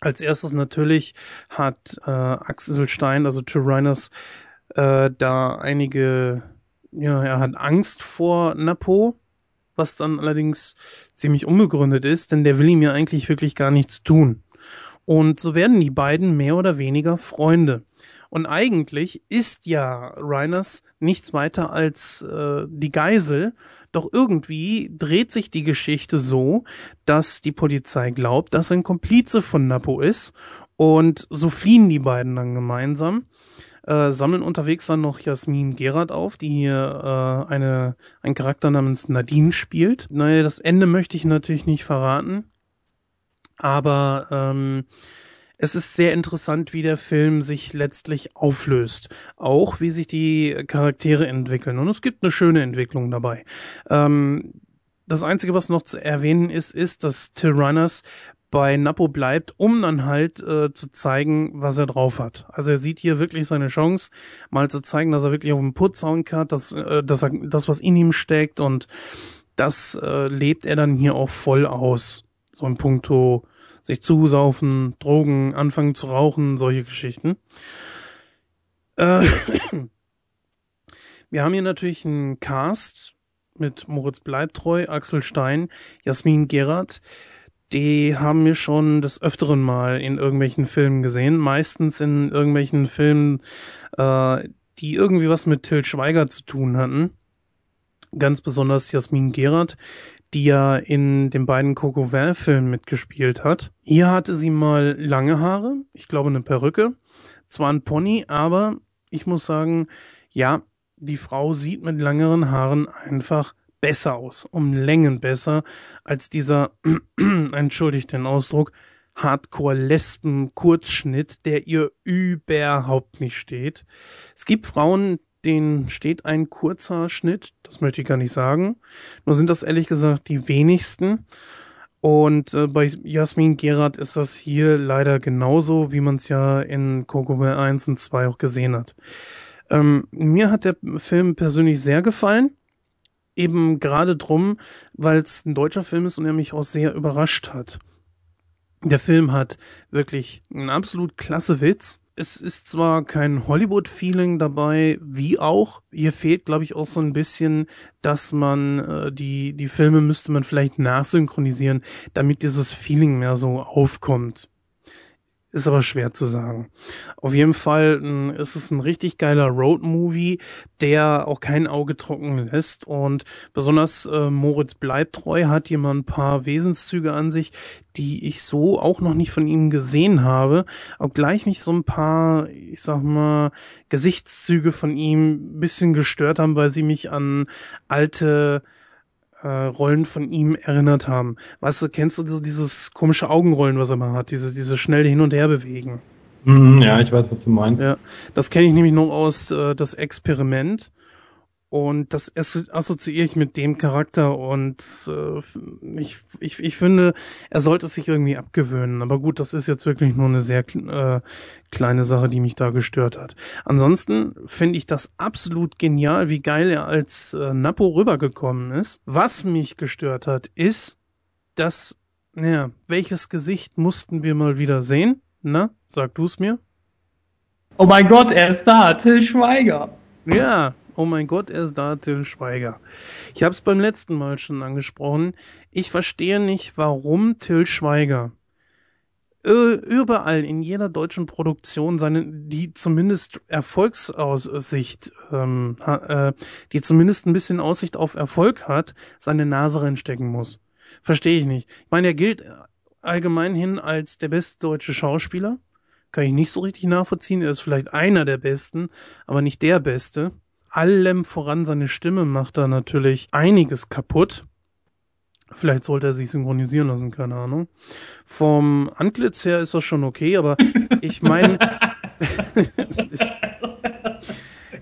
als erstes natürlich hat äh, Axel Stein, also Till Reiners, äh, da einige, ja, er hat Angst vor Napo, was dann allerdings ziemlich unbegründet ist, denn der will ihm ja eigentlich wirklich gar nichts tun. Und so werden die beiden mehr oder weniger Freunde. Und eigentlich ist ja Reiners nichts weiter als äh, die Geisel, doch irgendwie dreht sich die Geschichte so, dass die Polizei glaubt, dass ein Komplize von Napo ist und so fliehen die beiden dann gemeinsam äh, sammeln unterwegs dann noch Jasmin Gerard auf, die hier äh, eine, ein Charakter namens Nadine spielt. Naja, das Ende möchte ich natürlich nicht verraten, aber ähm, es ist sehr interessant, wie der Film sich letztlich auflöst. Auch wie sich die Charaktere entwickeln. Und es gibt eine schöne Entwicklung dabei. Ähm, das Einzige, was noch zu erwähnen ist, ist, dass Till Runners bei Napo bleibt, um dann halt äh, zu zeigen, was er drauf hat. Also er sieht hier wirklich seine Chance, mal zu zeigen, dass er wirklich auf dem Putz hauen kann, dass, äh, dass er das, was in ihm steckt und das äh, lebt er dann hier auch voll aus. So ein Punkto sich zusaufen, Drogen, anfangen zu rauchen, solche Geschichten. Äh, <clears throat> wir haben hier natürlich einen Cast mit Moritz Bleibtreu, Axel Stein, Jasmin Gerard, die haben wir schon des Öfteren mal in irgendwelchen Filmen gesehen. Meistens in irgendwelchen Filmen, äh, die irgendwie was mit Till Schweiger zu tun hatten. Ganz besonders Jasmin Gerard, die ja in den beiden Coco Vin-Filmen mitgespielt hat. Hier hatte sie mal lange Haare, ich glaube eine Perücke, zwar ein Pony, aber ich muss sagen, ja, die Frau sieht mit langeren Haaren einfach besser aus, um Längen besser als dieser, <clears throat> entschuldigt den Ausdruck, Hardcore-Lesben-Kurzschnitt, der ihr überhaupt nicht steht. Es gibt Frauen, denen steht ein kurzer Schnitt, das möchte ich gar nicht sagen. Nur sind das ehrlich gesagt die wenigsten. Und äh, bei Jasmin Gerard ist das hier leider genauso, wie man es ja in Coco 1 und 2 auch gesehen hat. Ähm, mir hat der Film persönlich sehr gefallen eben gerade drum, weil es ein deutscher Film ist und er mich auch sehr überrascht hat. Der Film hat wirklich einen absolut klasse Witz. Es ist zwar kein Hollywood-Feeling dabei, wie auch. Hier fehlt, glaube ich, auch so ein bisschen, dass man äh, die, die Filme müsste man vielleicht nachsynchronisieren, damit dieses Feeling mehr so aufkommt. Ist aber schwer zu sagen. Auf jeden Fall hm, ist es ein richtig geiler Road-Movie, der auch kein Auge trocken lässt. Und besonders äh, Moritz Bleibtreu hat mal ein paar Wesenszüge an sich, die ich so auch noch nicht von ihm gesehen habe. Auch gleich mich so ein paar, ich sag mal, Gesichtszüge von ihm bisschen gestört haben, weil sie mich an alte äh, Rollen von ihm erinnert haben. Weißt du, kennst du dieses komische Augenrollen, was er mal hat, diese, diese schnell hin und her bewegen? Mhm, ja, ich weiß, was du meinst. Ja, das kenne ich nämlich noch aus äh, das Experiment. Und das assoziiere ich mit dem Charakter und äh, ich, ich, ich finde, er sollte sich irgendwie abgewöhnen. Aber gut, das ist jetzt wirklich nur eine sehr äh, kleine Sache, die mich da gestört hat. Ansonsten finde ich das absolut genial, wie geil er als äh, Napo rübergekommen ist. Was mich gestört hat, ist, dass, naja, welches Gesicht mussten wir mal wieder sehen? Na, sag du es mir? Oh mein Gott, er ist da, Till Schweiger. Ja, oh mein Gott, er ist da, Till Schweiger. Ich habe es beim letzten Mal schon angesprochen. Ich verstehe nicht, warum Till Schweiger überall in jeder deutschen Produktion seine, die zumindest Erfolgsaussicht, ähm, äh, die zumindest ein bisschen Aussicht auf Erfolg hat, seine Nase reinstecken muss. Verstehe ich nicht. Ich meine, er gilt allgemein hin als der beste deutsche Schauspieler. Kann ich nicht so richtig nachvollziehen. Er ist vielleicht einer der besten, aber nicht der beste. Allem voran seine Stimme macht da natürlich einiges kaputt. Vielleicht sollte er sich synchronisieren lassen, keine Ahnung. Vom Antlitz her ist das schon okay, aber <laughs> ich meine, <laughs>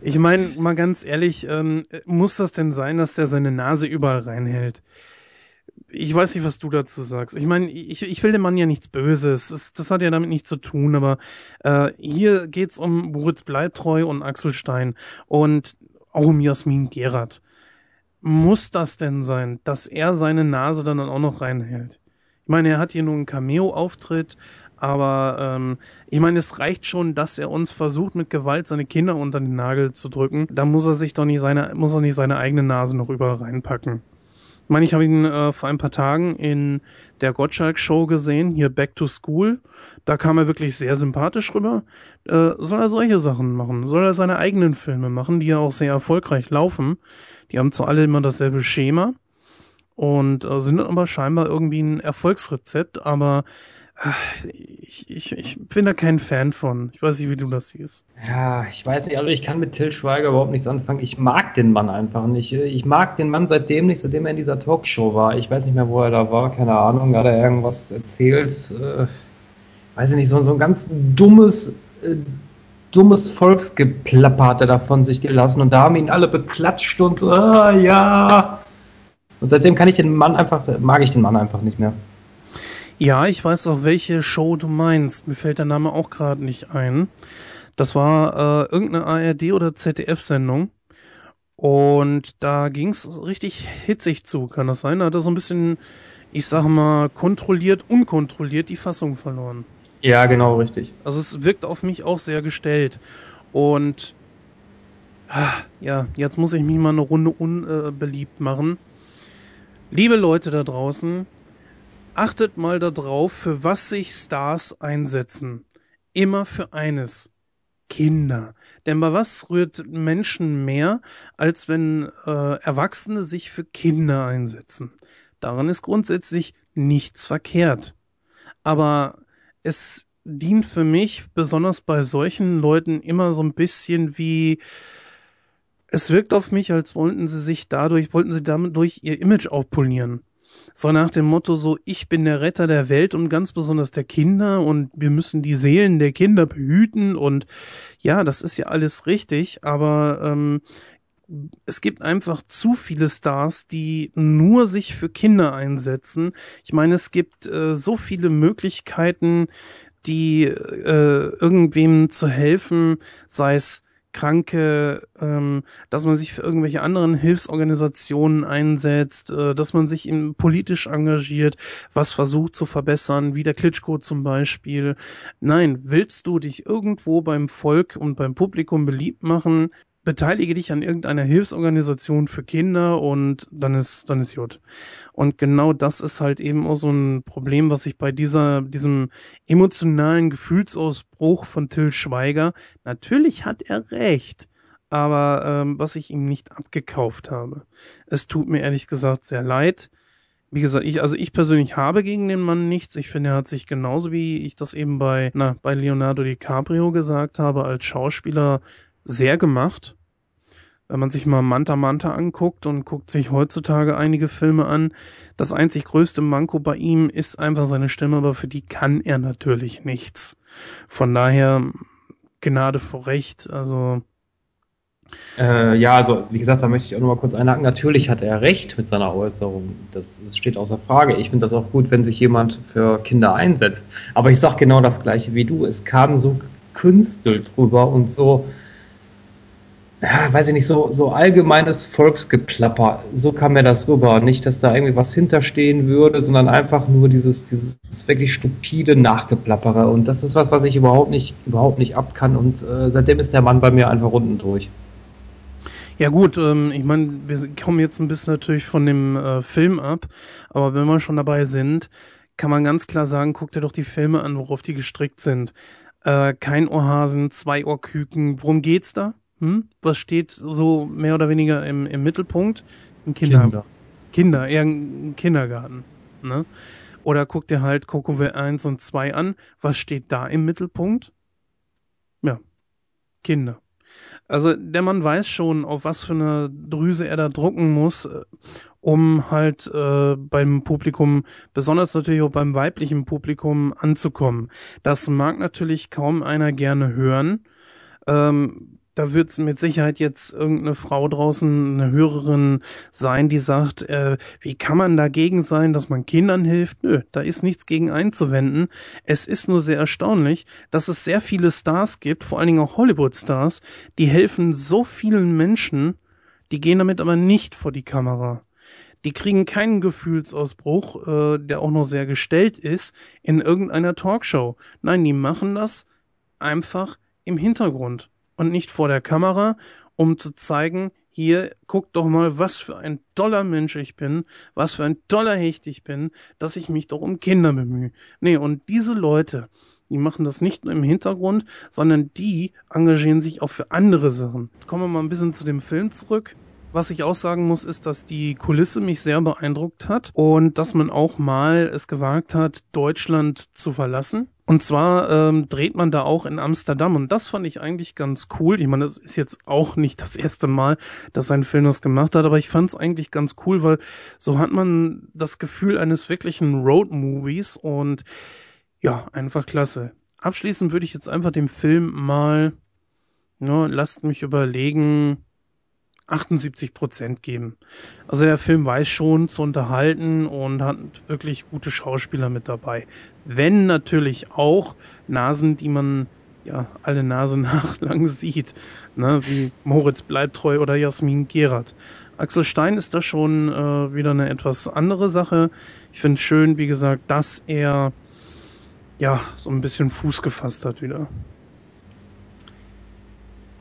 ich meine, mal ganz ehrlich, ähm, muss das denn sein, dass der seine Nase überall reinhält? Ich weiß nicht, was du dazu sagst. Ich meine, ich, ich will dem Mann ja nichts Böses. Das, das hat ja damit nichts zu tun, aber äh, hier geht's um Moritz Bleibtreu und Axel Stein und auch um Jasmin Gerard muss das denn sein, dass er seine Nase dann auch noch reinhält? Ich meine, er hat hier nur einen Cameo-Auftritt, aber ähm, ich meine, es reicht schon, dass er uns versucht, mit Gewalt seine Kinder unter den Nagel zu drücken. Da muss er sich doch nicht seine, muss er nicht seine eigene Nase noch überall reinpacken. Ich meine, ich habe ihn äh, vor ein paar Tagen in der Gottschalk-Show gesehen, hier Back to School. Da kam er wirklich sehr sympathisch rüber. Äh, soll er solche Sachen machen? Soll er seine eigenen Filme machen, die ja auch sehr erfolgreich laufen? Die haben zwar alle immer dasselbe Schema und äh, sind aber scheinbar irgendwie ein Erfolgsrezept, aber ich, ich, ich bin da kein Fan von. Ich weiß nicht, wie du das siehst. Ja, ich weiß nicht, also ich kann mit Till Schweiger überhaupt nichts anfangen. Ich mag den Mann einfach nicht. Ich mag den Mann seitdem nicht, seitdem er in dieser Talkshow war. Ich weiß nicht mehr, wo er da war, keine Ahnung. Hat er irgendwas erzählt? Äh, weiß ich nicht, so, so ein ganz dummes, äh, dummes Volksgeplapper hat er da von sich gelassen und da haben ihn alle beklatscht und ah, ja. Und seitdem kann ich den Mann einfach, mag ich den Mann einfach nicht mehr. Ja, ich weiß auch, welche Show du meinst. Mir fällt der Name auch gerade nicht ein. Das war äh, irgendeine ARD oder ZDF-Sendung. Und da ging's richtig hitzig zu, kann das sein? Da hat er so ein bisschen, ich sag mal, kontrolliert, unkontrolliert die Fassung verloren. Ja, genau, richtig. Also es wirkt auf mich auch sehr gestellt. Und ah, ja, jetzt muss ich mich mal eine Runde unbeliebt machen. Liebe Leute da draußen, achtet mal darauf, für was sich Stars einsetzen. Immer für eines. Kinder. Denn bei was rührt Menschen mehr, als wenn äh, Erwachsene sich für Kinder einsetzen? Daran ist grundsätzlich nichts verkehrt. Aber es dient für mich, besonders bei solchen Leuten, immer so ein bisschen wie, es wirkt auf mich, als wollten sie sich dadurch, wollten sie damit durch ihr Image aufpolieren. So nach dem Motto so, ich bin der Retter der Welt und ganz besonders der Kinder und wir müssen die Seelen der Kinder behüten und ja, das ist ja alles richtig, aber ähm, es gibt einfach zu viele Stars, die nur sich für Kinder einsetzen. Ich meine, es gibt äh, so viele Möglichkeiten, die äh, irgendwem zu helfen, sei es Kranke, ähm, dass man sich für irgendwelche anderen Hilfsorganisationen einsetzt, äh, dass man sich in, politisch engagiert, was versucht zu verbessern, wie der Klitschko zum Beispiel. Nein, willst du dich irgendwo beim Volk und beim Publikum beliebt machen, beteilige dich an irgendeiner Hilfsorganisation für Kinder und dann ist, dann ist gut. Und genau das ist halt eben auch so ein Problem, was ich bei dieser, diesem emotionalen Gefühlsausbruch von Till Schweiger, natürlich hat er recht, aber ähm, was ich ihm nicht abgekauft habe. Es tut mir ehrlich gesagt sehr leid. Wie gesagt, ich, also ich persönlich habe gegen den Mann nichts. Ich finde, er hat sich genauso wie ich das eben bei, na, bei Leonardo DiCaprio gesagt habe, als Schauspieler sehr gemacht. Wenn man sich mal Manta Manta anguckt und guckt sich heutzutage einige Filme an, das einzig größte Manko bei ihm ist einfach seine Stimme, aber für die kann er natürlich nichts. Von daher Gnade vor Recht, also äh, ja, also wie gesagt, da möchte ich auch noch mal kurz einhaken. Natürlich hat er recht mit seiner Äußerung. Das, das steht außer Frage. Ich finde das auch gut, wenn sich jemand für Kinder einsetzt. Aber ich sage genau das gleiche wie du. Es kam so künstelt drüber und so ja, weiß ich nicht, so, so allgemeines Volksgeplapper. So kam mir das rüber. Nicht, dass da irgendwie was hinterstehen würde, sondern einfach nur dieses, dieses wirklich stupide Nachgeplappere. Und das ist was, was ich überhaupt nicht, überhaupt nicht ab kann. Und äh, seitdem ist der Mann bei mir einfach unten durch. Ja gut, ähm, ich meine, wir kommen jetzt ein bisschen natürlich von dem äh, Film ab, aber wenn wir schon dabei sind, kann man ganz klar sagen, guck dir doch die Filme an, worauf die gestrickt sind. Äh, kein Ohrhasen, zwei Ohrküken, worum geht's da? Hm? Was steht so mehr oder weniger im, im Mittelpunkt? Ein Kinder. Kinder. Kinder, eher ein Kindergarten. Ne? Oder guck dir halt Kokove 1 und 2 an. Was steht da im Mittelpunkt? Ja, Kinder. Also der Mann weiß schon, auf was für eine Drüse er da drucken muss, äh, um halt äh, beim Publikum, besonders natürlich auch beim weiblichen Publikum anzukommen. Das mag natürlich kaum einer gerne hören. Ähm, da wird es mit Sicherheit jetzt irgendeine Frau draußen, eine Hörerin sein, die sagt, äh, wie kann man dagegen sein, dass man Kindern hilft? Nö, da ist nichts gegen einzuwenden. Es ist nur sehr erstaunlich, dass es sehr viele Stars gibt, vor allen Dingen auch Hollywood-Stars, die helfen so vielen Menschen, die gehen damit aber nicht vor die Kamera. Die kriegen keinen Gefühlsausbruch, äh, der auch noch sehr gestellt ist, in irgendeiner Talkshow. Nein, die machen das einfach im Hintergrund und nicht vor der Kamera, um zu zeigen, hier, guck doch mal, was für ein toller Mensch ich bin, was für ein toller Hecht ich bin, dass ich mich doch um Kinder bemühe. Nee, und diese Leute, die machen das nicht nur im Hintergrund, sondern die engagieren sich auch für andere Sachen. Kommen wir mal ein bisschen zu dem Film zurück. Was ich auch sagen muss, ist, dass die Kulisse mich sehr beeindruckt hat und dass man auch mal es gewagt hat, Deutschland zu verlassen. Und zwar ähm, dreht man da auch in Amsterdam und das fand ich eigentlich ganz cool. Ich meine, das ist jetzt auch nicht das erste Mal, dass ein Film das gemacht hat, aber ich fand es eigentlich ganz cool, weil so hat man das Gefühl eines wirklichen Road-Movies und ja, einfach klasse. Abschließend würde ich jetzt einfach dem Film mal, ja, lasst mich überlegen, 78 Prozent geben. Also der Film weiß schon zu unterhalten und hat wirklich gute Schauspieler mit dabei. Wenn natürlich auch Nasen, die man ja alle Nase <laughs> nach lang sieht, ne, wie Moritz Bleibtreu oder Jasmin Gerard. Axel Stein ist da schon äh, wieder eine etwas andere Sache. Ich finde schön, wie gesagt, dass er ja so ein bisschen Fuß gefasst hat wieder.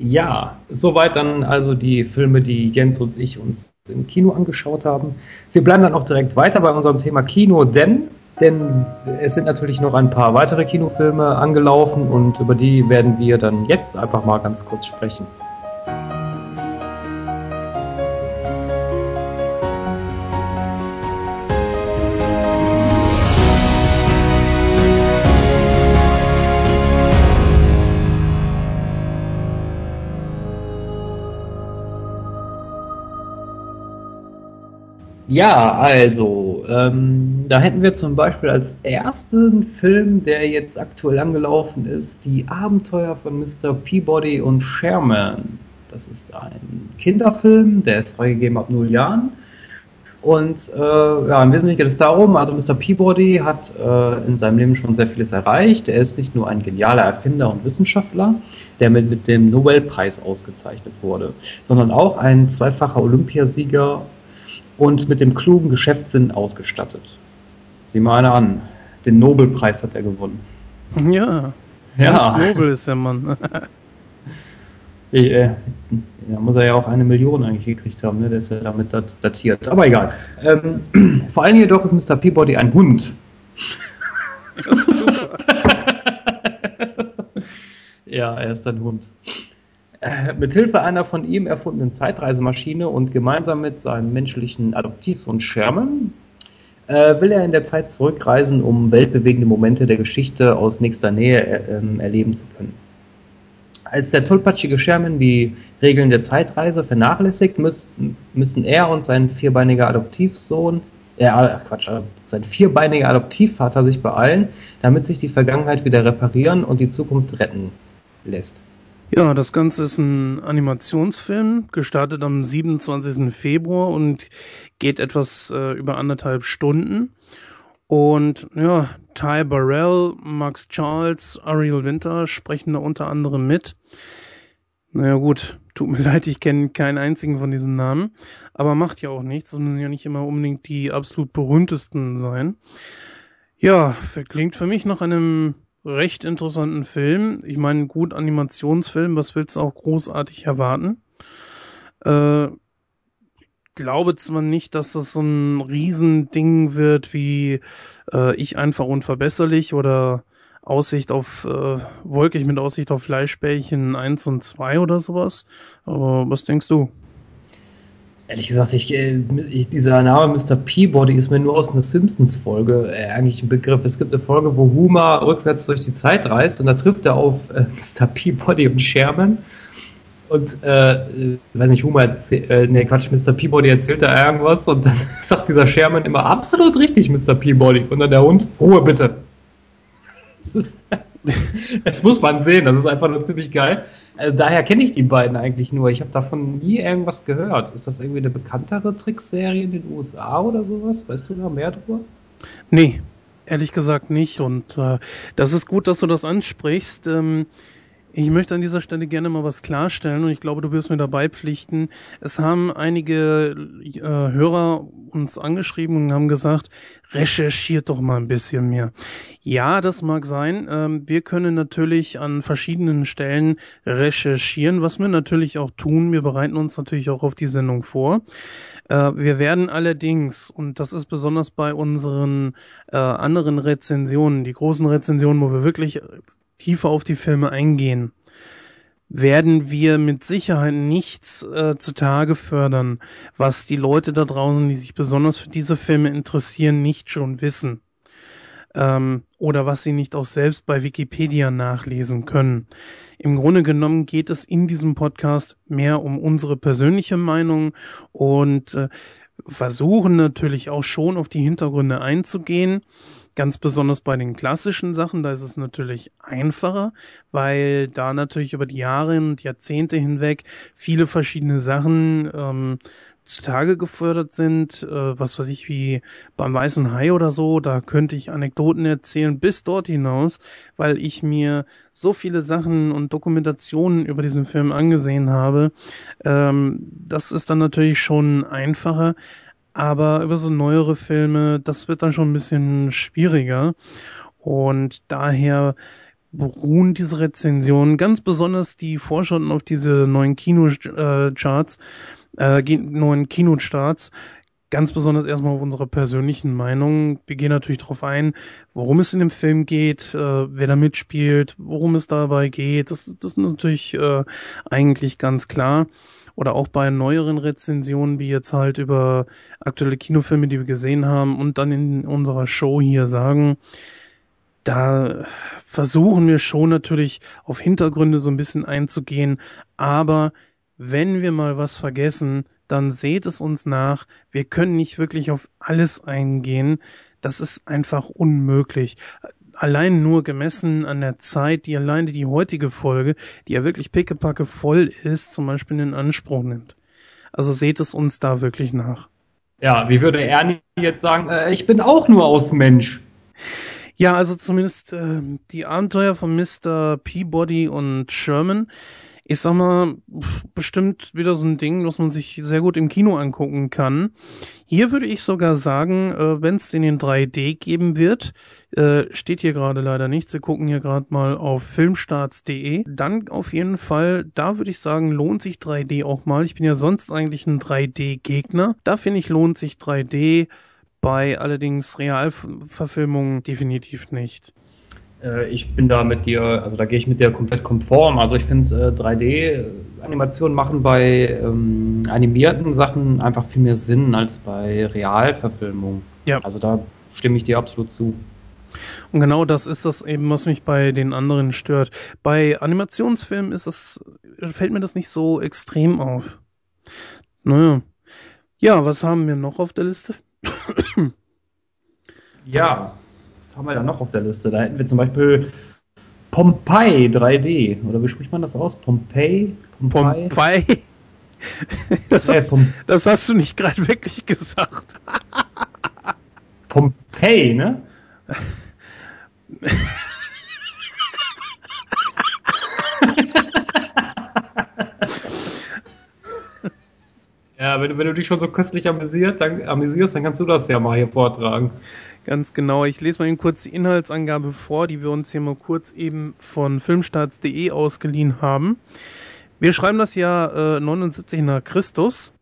Ja, soweit dann also die Filme, die Jens und ich uns im Kino angeschaut haben. Wir bleiben dann auch direkt weiter bei unserem Thema Kino, denn, denn es sind natürlich noch ein paar weitere Kinofilme angelaufen und über die werden wir dann jetzt einfach mal ganz kurz sprechen. Ja, also, ähm, da hätten wir zum Beispiel als ersten Film, der jetzt aktuell angelaufen ist, die Abenteuer von Mr. Peabody und Sherman. Das ist ein Kinderfilm, der ist freigegeben ab null Jahren. Und äh, ja, im Wesentlichen geht es darum, also Mr. Peabody hat äh, in seinem Leben schon sehr vieles erreicht. Er ist nicht nur ein genialer Erfinder und Wissenschaftler, der mit, mit dem Nobelpreis ausgezeichnet wurde, sondern auch ein zweifacher Olympiasieger und mit dem klugen Geschäftssinn ausgestattet. Sieh mal einer an. Den Nobelpreis hat er gewonnen. Ja. Ja. Ganz nobel ist der Mann. <laughs> ich, äh, da muss er ja auch eine Million eigentlich gekriegt haben, ne? Der ist ja damit datiert. Aber egal. Ähm, <clears throat> vor allem jedoch ist Mr. Peabody ein Hund. <laughs> Ja, super. <laughs> ja, er ist ein Hund. Äh, mit Hilfe einer von ihm erfundenen Zeitreisemaschine und gemeinsam mit seinem menschlichen Adoptivsohn Sherman äh, will er in der Zeit zurückreisen, um weltbewegende Momente der Geschichte aus nächster Nähe äh, ähm, erleben zu können. Als der tollpatschige Sherman die Regeln der Zeitreise vernachlässigt, müssen, müssen er und sein vierbeiniger Adoptivsohn, äh, ach Quatsch, sein vierbeiniger Adoptivvater sich beeilen, damit sich die Vergangenheit wieder reparieren und die Zukunft retten lässt. Ja, das Ganze ist ein Animationsfilm, gestartet am 27. Februar und geht etwas äh, über anderthalb Stunden. Und ja, Ty Burrell, Max Charles, Ariel Winter sprechen da unter anderem mit. Naja gut, tut mir <laughs> leid, ich kenne keinen einzigen von diesen Namen, aber macht ja auch nichts. Das müssen ja nicht immer unbedingt die absolut berühmtesten sein. Ja, klingt für mich nach einem recht interessanten Film. Ich meine, gut Animationsfilm, was willst du auch großartig erwarten? Äh, glaube zwar nicht, dass das so ein Riesending wird wie äh, Ich einfach unverbesserlich oder Aussicht auf äh, wolkig mit Aussicht auf Fleischbällchen 1 und 2 oder sowas. Aber was denkst du? Ehrlich gesagt, ich, äh, ich, dieser Name Mr. Peabody ist mir nur aus einer Simpsons-Folge äh, eigentlich ein Begriff. Es gibt eine Folge, wo Homer rückwärts durch die Zeit reist und da trifft er auf äh, <laughs> Mr. Peabody und Sherman. Und, äh, äh weiß nicht, Homer erzählt, äh, nee, Quatsch, Mr. Peabody erzählt da irgendwas und dann <laughs> sagt dieser Sherman immer absolut richtig, Mr. Peabody. Und dann der Hund, Ruhe bitte. <laughs> Das, ist, <laughs> das muss man sehen, das ist einfach nur ziemlich geil. Also daher kenne ich die beiden eigentlich nur. Ich habe davon nie irgendwas gehört. Ist das irgendwie eine bekanntere Trickserie in den USA oder sowas? Weißt du da mehr drüber? Nee, ehrlich gesagt nicht. Und äh, das ist gut, dass du das ansprichst. Ähm, ich möchte an dieser Stelle gerne mal was klarstellen und ich glaube, du wirst mir dabei pflichten. Es haben einige äh, Hörer uns angeschrieben und haben gesagt, recherchiert doch mal ein bisschen mehr. Ja, das mag sein. Ähm, wir können natürlich an verschiedenen Stellen recherchieren, was wir natürlich auch tun. Wir bereiten uns natürlich auch auf die Sendung vor. Äh, wir werden allerdings, und das ist besonders bei unseren äh, anderen Rezensionen, die großen Rezensionen, wo wir wirklich tiefer auf die Filme eingehen, werden wir mit Sicherheit nichts äh, zutage fördern, was die Leute da draußen, die sich besonders für diese Filme interessieren, nicht schon wissen. Ähm, oder was sie nicht auch selbst bei Wikipedia nachlesen können. Im Grunde genommen geht es in diesem Podcast mehr um unsere persönliche Meinung und äh, versuchen natürlich auch schon auf die Hintergründe einzugehen. Ganz besonders bei den klassischen Sachen, da ist es natürlich einfacher, weil da natürlich über die Jahre und Jahrzehnte hinweg viele verschiedene Sachen ähm, zutage gefördert sind, äh, was weiß ich, wie beim Weißen Hai oder so, da könnte ich Anekdoten erzählen bis dort hinaus, weil ich mir so viele Sachen und Dokumentationen über diesen Film angesehen habe. Ähm, das ist dann natürlich schon einfacher, aber über so neuere Filme, das wird dann schon ein bisschen schwieriger. Und daher beruhen diese Rezensionen, ganz besonders die Vorschauen auf diese neuen Kinocharts, äh, neuen Kinostarts, ganz besonders erstmal auf unsere persönlichen Meinungen. Wir gehen natürlich darauf ein, worum es in dem Film geht, äh, wer da mitspielt, worum es dabei geht. Das, das ist natürlich äh, eigentlich ganz klar oder auch bei neueren Rezensionen, wie jetzt halt über aktuelle Kinofilme, die wir gesehen haben und dann in unserer Show hier sagen, da versuchen wir schon natürlich auf Hintergründe so ein bisschen einzugehen, aber wenn wir mal was vergessen, dann seht es uns nach. Wir können nicht wirklich auf alles eingehen. Das ist einfach unmöglich allein nur gemessen an der Zeit, die alleine die heutige Folge, die ja wirklich pickepacke voll ist, zum Beispiel in Anspruch nimmt. Also seht es uns da wirklich nach. Ja, wie würde Ernie jetzt sagen, äh, ich bin auch nur aus Mensch. Ja, also zumindest äh, die Abenteuer von Mr. Peabody und Sherman ich sag mal, bestimmt wieder so ein Ding, was man sich sehr gut im Kino angucken kann. Hier würde ich sogar sagen, äh, wenn es den in 3D geben wird, äh, steht hier gerade leider nichts. Wir gucken hier gerade mal auf filmstarts.de. Dann auf jeden Fall, da würde ich sagen, lohnt sich 3D auch mal. Ich bin ja sonst eigentlich ein 3D-Gegner. Da finde ich, lohnt sich 3D bei allerdings Realverfilmungen definitiv nicht. Äh, ich bin da mit dir, also da gehe ich mit dir komplett konform. Also ich finde äh, 3D-Animationen machen bei ähm, animierten Sachen einfach viel mehr Sinn als bei Realverfilmungen. Ja. Also da stimme ich dir absolut zu. Und genau das ist das eben, was mich bei den anderen stört. Bei Animationsfilmen ist es, fällt mir das nicht so extrem auf. Naja. Ja, was haben wir noch auf der Liste? ja, was haben wir da noch auf der Liste? Da hätten wir zum Beispiel Pompeii 3D. Oder wie spricht man das aus? Pompeii? Pompeii? Pompeii? <laughs> Das, hast, das hast du nicht gerade wirklich gesagt. <laughs> Pompeii, ne? <laughs> Ja, wenn, wenn du dich schon so köstlich amüsiert, dann, amüsierst, dann kannst du das ja mal hier vortragen. Ganz genau. Ich lese mal Ihnen kurz die Inhaltsangabe vor, die wir uns hier mal kurz eben von filmstarts.de ausgeliehen haben. Wir schreiben das Jahr äh, 79 nach Christus.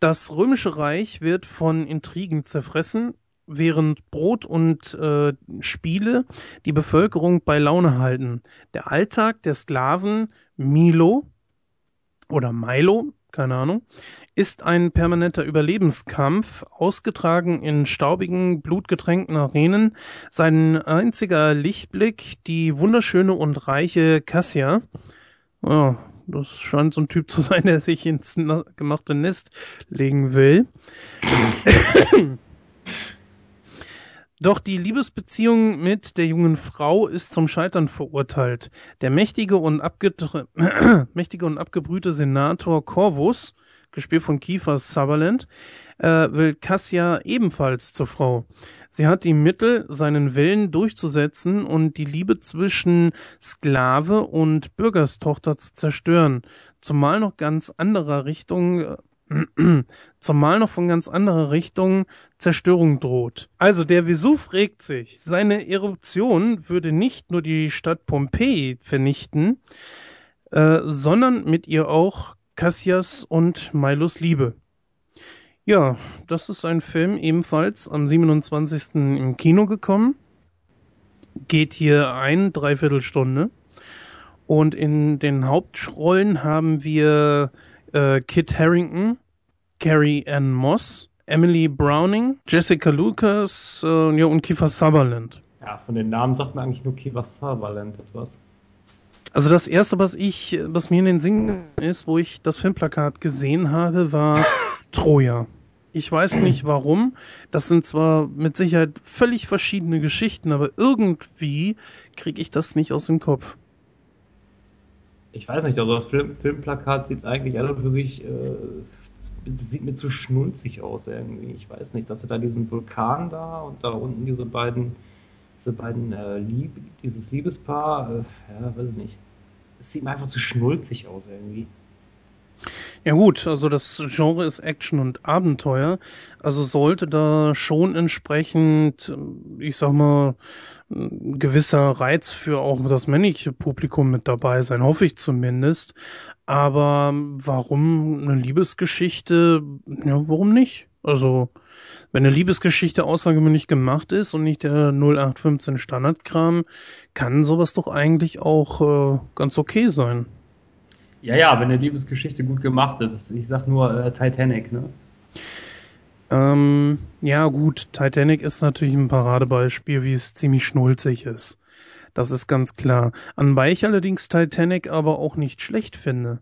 Das römische Reich wird von Intrigen zerfressen, während Brot und äh, Spiele die Bevölkerung bei Laune halten. Der Alltag der Sklaven Milo oder Milo, keine Ahnung, ist ein permanenter Überlebenskampf, ausgetragen in staubigen, blutgetränkten Arenen. Sein einziger Lichtblick, die wunderschöne und reiche Cassia. Oh, das scheint so ein Typ zu sein, der sich ins gemachte Nest legen will. <coughs> Doch die Liebesbeziehung mit der jungen Frau ist zum Scheitern verurteilt. Der mächtige und, <clears throat> mächtige und abgebrühte Senator Corvus, gespielt von Kiefer Sutherland, äh, will Cassia ebenfalls zur Frau. Sie hat die Mittel, seinen Willen durchzusetzen und die Liebe zwischen Sklave und Bürgerstochter zu zerstören, zumal noch ganz anderer Richtung äh, zumal noch von ganz anderer Richtung Zerstörung droht. Also der Vesuv regt sich. Seine Eruption würde nicht nur die Stadt Pompeji vernichten, äh, sondern mit ihr auch Cassias und Milos Liebe. Ja, das ist ein Film ebenfalls am 27. im Kino gekommen. Geht hier ein Dreiviertelstunde. Und in den Hauptrollen haben wir äh, Kit Harrington, Carrie Ann Moss, Emily Browning, Jessica Lucas äh, ja, und Kiefer Sutherland. Ja, von den Namen sagt man eigentlich nur Kiefer Sutherland etwas. Also das erste, was ich, was mir in den Sinn ist, wo ich das Filmplakat gesehen habe, war <coughs> Troja. Ich weiß nicht warum. Das sind zwar mit Sicherheit völlig verschiedene Geschichten, aber irgendwie kriege ich das nicht aus dem Kopf ich weiß nicht, also das Film, Filmplakat sieht eigentlich alle für sich, äh, sieht mir zu schnulzig aus irgendwie. Ich weiß nicht, dass sie da diesen Vulkan da und da unten diese beiden, diese beiden äh, Lieb, dieses Liebespaar, äh, ja, weiß ich nicht. Es sieht mir einfach zu schnulzig aus irgendwie. Ja gut, also das Genre ist Action und Abenteuer, also sollte da schon entsprechend, ich sag mal, ein gewisser Reiz für auch das männliche Publikum mit dabei sein, hoffe ich zumindest. Aber warum eine Liebesgeschichte? Ja, warum nicht? Also, wenn eine Liebesgeschichte außergewöhnlich gemacht ist und nicht der 0815 Standardkram, kann sowas doch eigentlich auch äh, ganz okay sein. Ja, ja, wenn eine Liebesgeschichte gut gemacht ist. Ich sag nur äh, Titanic, ne? Ähm, ja, gut, Titanic ist natürlich ein Paradebeispiel, wie es ziemlich schnulzig ist. Das ist ganz klar. Anbei ich allerdings Titanic aber auch nicht schlecht finde.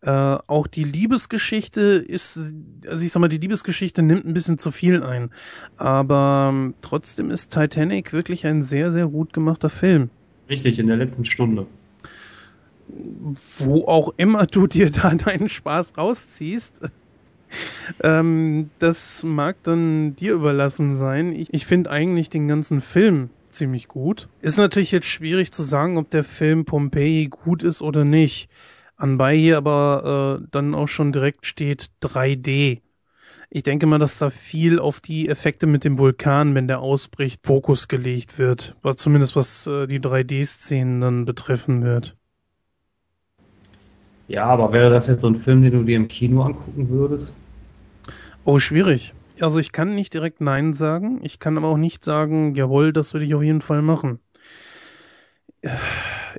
Äh, auch die Liebesgeschichte ist, also ich sag mal, die Liebesgeschichte nimmt ein bisschen zu viel ein. Aber ähm, trotzdem ist Titanic wirklich ein sehr, sehr gut gemachter Film. Richtig, in der letzten Stunde wo auch immer du dir da <laughs> deinen Spaß rausziehst. ähm, das mag dann dir überlassen sein. Ich, ich finde eigentlich den ganzen Film ziemlich gut. Ist natürlich jetzt schwierig zu sagen, ob der Film Pompeii gut ist oder nicht. Anbei hier aber äh, dann auch schon direkt steht 3D. Ich denke mal, dass da viel auf die Effekte mit dem Vulkan, wenn der ausbricht, Fokus gelegt wird. Zumindest was äh, die 3D-Szenen dann betreffen wird. Ja, aber wäre das jetzt so ein Film, den du dir im Kino angucken würdest? Oh, schwierig. Also ich kann nicht direkt Nein sagen. Ich kann aber auch nicht sagen, jawohl, das würde ich auf jeden Fall machen.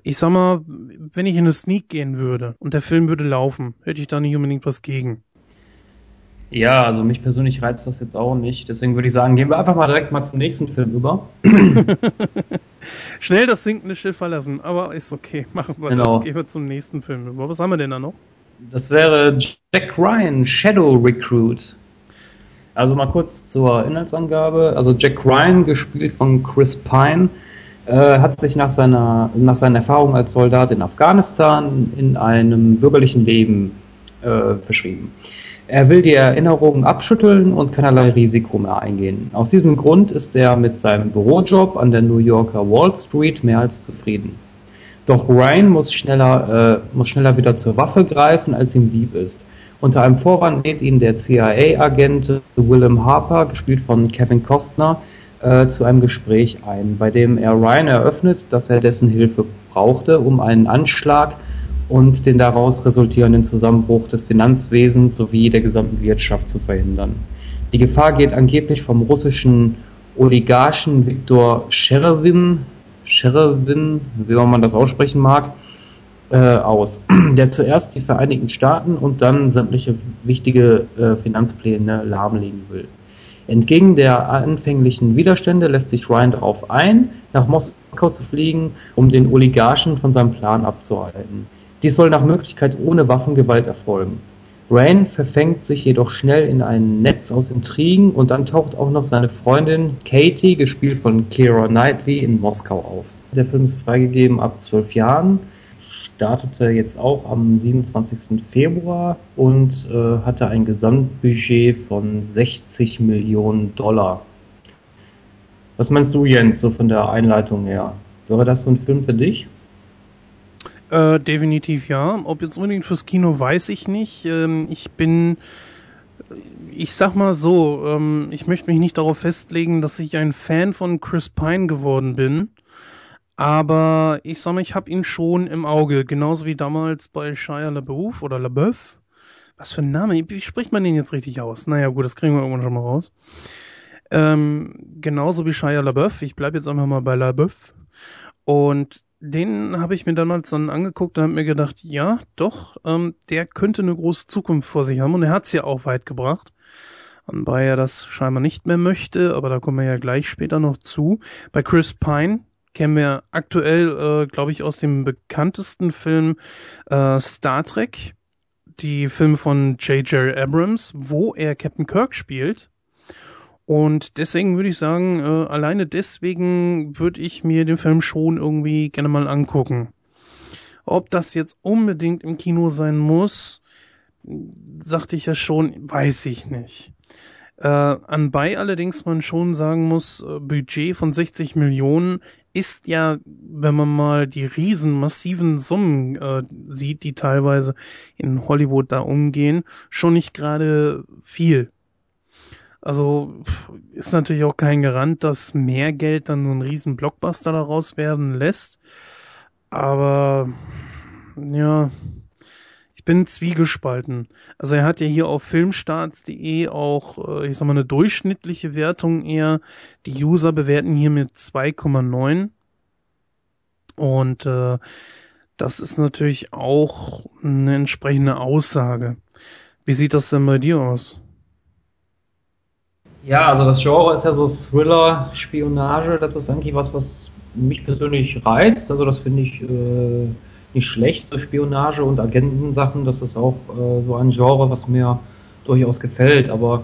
Ich sag mal, wenn ich in eine Sneak gehen würde und der Film würde laufen, hätte ich da nicht unbedingt was gegen. Ja, also mich persönlich reizt das jetzt auch nicht. Deswegen würde ich sagen, gehen wir einfach mal direkt mal zum nächsten Film über. <laughs> Schnell das sinkende Schiff verlassen, aber ist okay. Machen wir genau. das. Gehen wir zum nächsten Film über. Was haben wir denn da noch? Das wäre Jack Ryan, Shadow Recruit. Also mal kurz zur Inhaltsangabe. Also Jack Ryan, gespielt von Chris Pine, äh, hat sich nach seiner, nach seiner Erfahrung als Soldat in Afghanistan in einem bürgerlichen Leben äh, verschrieben. Er will die Erinnerungen abschütteln und keinerlei Risiko mehr eingehen. Aus diesem Grund ist er mit seinem Bürojob an der New Yorker Wall Street mehr als zufrieden. Doch Ryan muss schneller, äh, muss schneller wieder zur Waffe greifen, als ihm lieb ist. Unter einem Vorwand lädt ihn der CIA-Agent Willem Harper, gespielt von Kevin Costner, äh, zu einem Gespräch ein, bei dem er Ryan eröffnet, dass er dessen Hilfe brauchte, um einen Anschlag und den daraus resultierenden Zusammenbruch des Finanzwesens sowie der gesamten Wirtschaft zu verhindern. Die Gefahr geht angeblich vom russischen Oligarchen Viktor Scherevin, Scherevin, wie man das aussprechen mag, äh, aus, <clears throat> der zuerst die Vereinigten Staaten und dann sämtliche wichtige äh, Finanzpläne lahmlegen will. Entgegen der anfänglichen Widerstände lässt sich Ryan darauf ein, nach Moskau zu fliegen, um den Oligarchen von seinem Plan abzuhalten. Dies soll nach Möglichkeit ohne Waffengewalt erfolgen. Ryan verfängt sich jedoch schnell in ein Netz aus Intrigen und dann taucht auch noch seine Freundin Katie, gespielt von Keira Knightley, in Moskau auf. Der Film ist freigegeben ab zwölf Jahren startete jetzt auch am 27. Februar und äh, hatte ein Gesamtbudget von 60 Millionen Dollar. Was meinst du, Jens, so von der Einleitung her? Wäre das so ein Film für dich? Äh, definitiv ja. Ob jetzt unbedingt fürs Kino, weiß ich nicht. Ähm, ich bin, ich sag mal so, ähm, ich möchte mich nicht darauf festlegen, dass ich ein Fan von Chris Pine geworden bin. Aber ich sag mal, ich habe ihn schon im Auge, genauso wie damals bei Shia LaBeouf oder LaBeouf. Was für ein Name? Wie spricht man den jetzt richtig aus? Naja, gut, das kriegen wir irgendwann schon mal raus. Ähm, genauso wie Shia LaBeouf. Ich bleib jetzt einfach mal bei LaBeouf. Und den habe ich mir damals dann angeguckt und habe mir gedacht, ja, doch, ähm, der könnte eine große Zukunft vor sich haben und er hat's ja auch weit gebracht. Wobei er das scheinbar nicht mehr möchte, aber da kommen wir ja gleich später noch zu. Bei Chris Pine, kennen wir aktuell, äh, glaube ich, aus dem bekanntesten Film äh, Star Trek, die Filme von J.J. Abrams, wo er Captain Kirk spielt. Und deswegen würde ich sagen, äh, alleine deswegen würde ich mir den Film schon irgendwie gerne mal angucken. Ob das jetzt unbedingt im Kino sein muss, sagte ich ja schon, weiß ich nicht. Äh, anbei allerdings man schon sagen muss, äh, Budget von 60 Millionen ist ja, wenn man mal die riesen massiven Summen äh, sieht, die teilweise in Hollywood da umgehen, schon nicht gerade viel. Also ist natürlich auch kein Garant, dass mehr Geld dann so ein riesen Blockbuster daraus werden lässt. Aber ja, ich bin zwiegespalten. Also er hat ja hier auf filmstarts.de auch, äh, ich sag mal, eine durchschnittliche Wertung eher. Die User bewerten hier mit 2,9. Und äh, das ist natürlich auch eine entsprechende Aussage. Wie sieht das denn bei dir aus? Ja, also das Genre ist ja so Thriller, Spionage. Das ist eigentlich was, was mich persönlich reizt. Also das finde ich äh, nicht schlecht, so Spionage und Agentensachen. Das ist auch äh, so ein Genre, was mir durchaus gefällt. Aber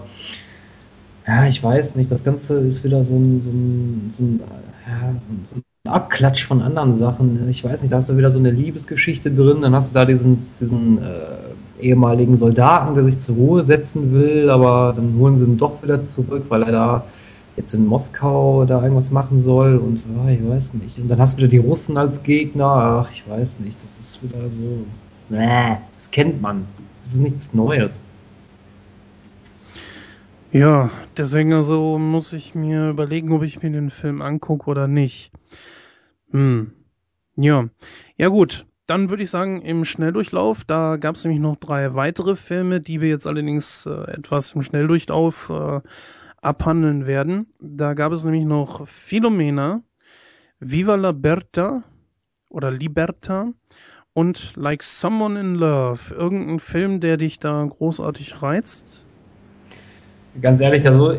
ja, ich weiß nicht, das Ganze ist wieder so ein, so ein, so ein, ja, so ein, Abklatsch von anderen Sachen. Ich weiß nicht, da hast du wieder so eine Liebesgeschichte drin, dann hast du da diesen, diesen äh, ehemaligen Soldaten, der sich zur Ruhe setzen will, aber dann holen sie ihn doch wieder zurück, weil er da jetzt in Moskau da irgendwas machen soll und oh, ich weiß nicht. Und dann hast du wieder die Russen als Gegner. Ach, ich weiß nicht. Das ist wieder so. Nee, das kennt man. Das ist nichts Neues. Ja, deswegen also muss ich mir überlegen, ob ich mir den Film angucke oder nicht. Hm. Ja. Ja gut, dann würde ich sagen, im Schnelldurchlauf, da gab es nämlich noch drei weitere Filme, die wir jetzt allerdings äh, etwas im Schnelldurchlauf äh, abhandeln werden. Da gab es nämlich noch Philomena, Viva la Berta oder Liberta und Like Someone in Love. Irgendein Film, der dich da großartig reizt? Ganz ehrlich, also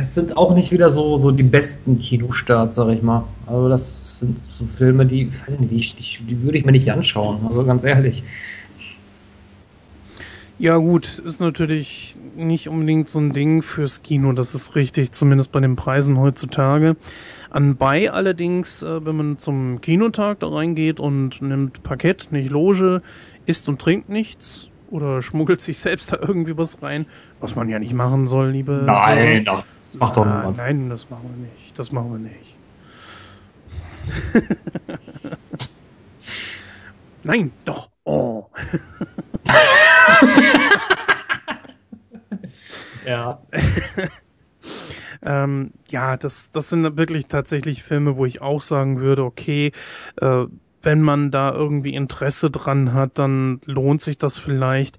es sind auch nicht wieder so, so die besten Kinostarts, sag ich mal. Also das sind so Filme, die, weiß nicht, die, die, die würde ich mir nicht anschauen, also ganz ehrlich. Ja gut, ist natürlich nicht unbedingt so ein Ding fürs Kino, das ist richtig, zumindest bei den Preisen heutzutage. Anbei allerdings, äh, wenn man zum Kinotag da reingeht und nimmt Parkett, nicht Loge, isst und trinkt nichts oder schmuggelt sich selbst da irgendwie was rein, was man ja nicht machen soll, liebe... Nein, äh, das macht doch niemand. Nein, das machen wir nicht, das machen wir nicht. <laughs> nein, doch, oh. <laughs> Ja. <laughs> ähm, ja, das, das sind wirklich tatsächlich Filme, wo ich auch sagen würde, okay, äh, wenn man da irgendwie Interesse dran hat, dann lohnt sich das vielleicht.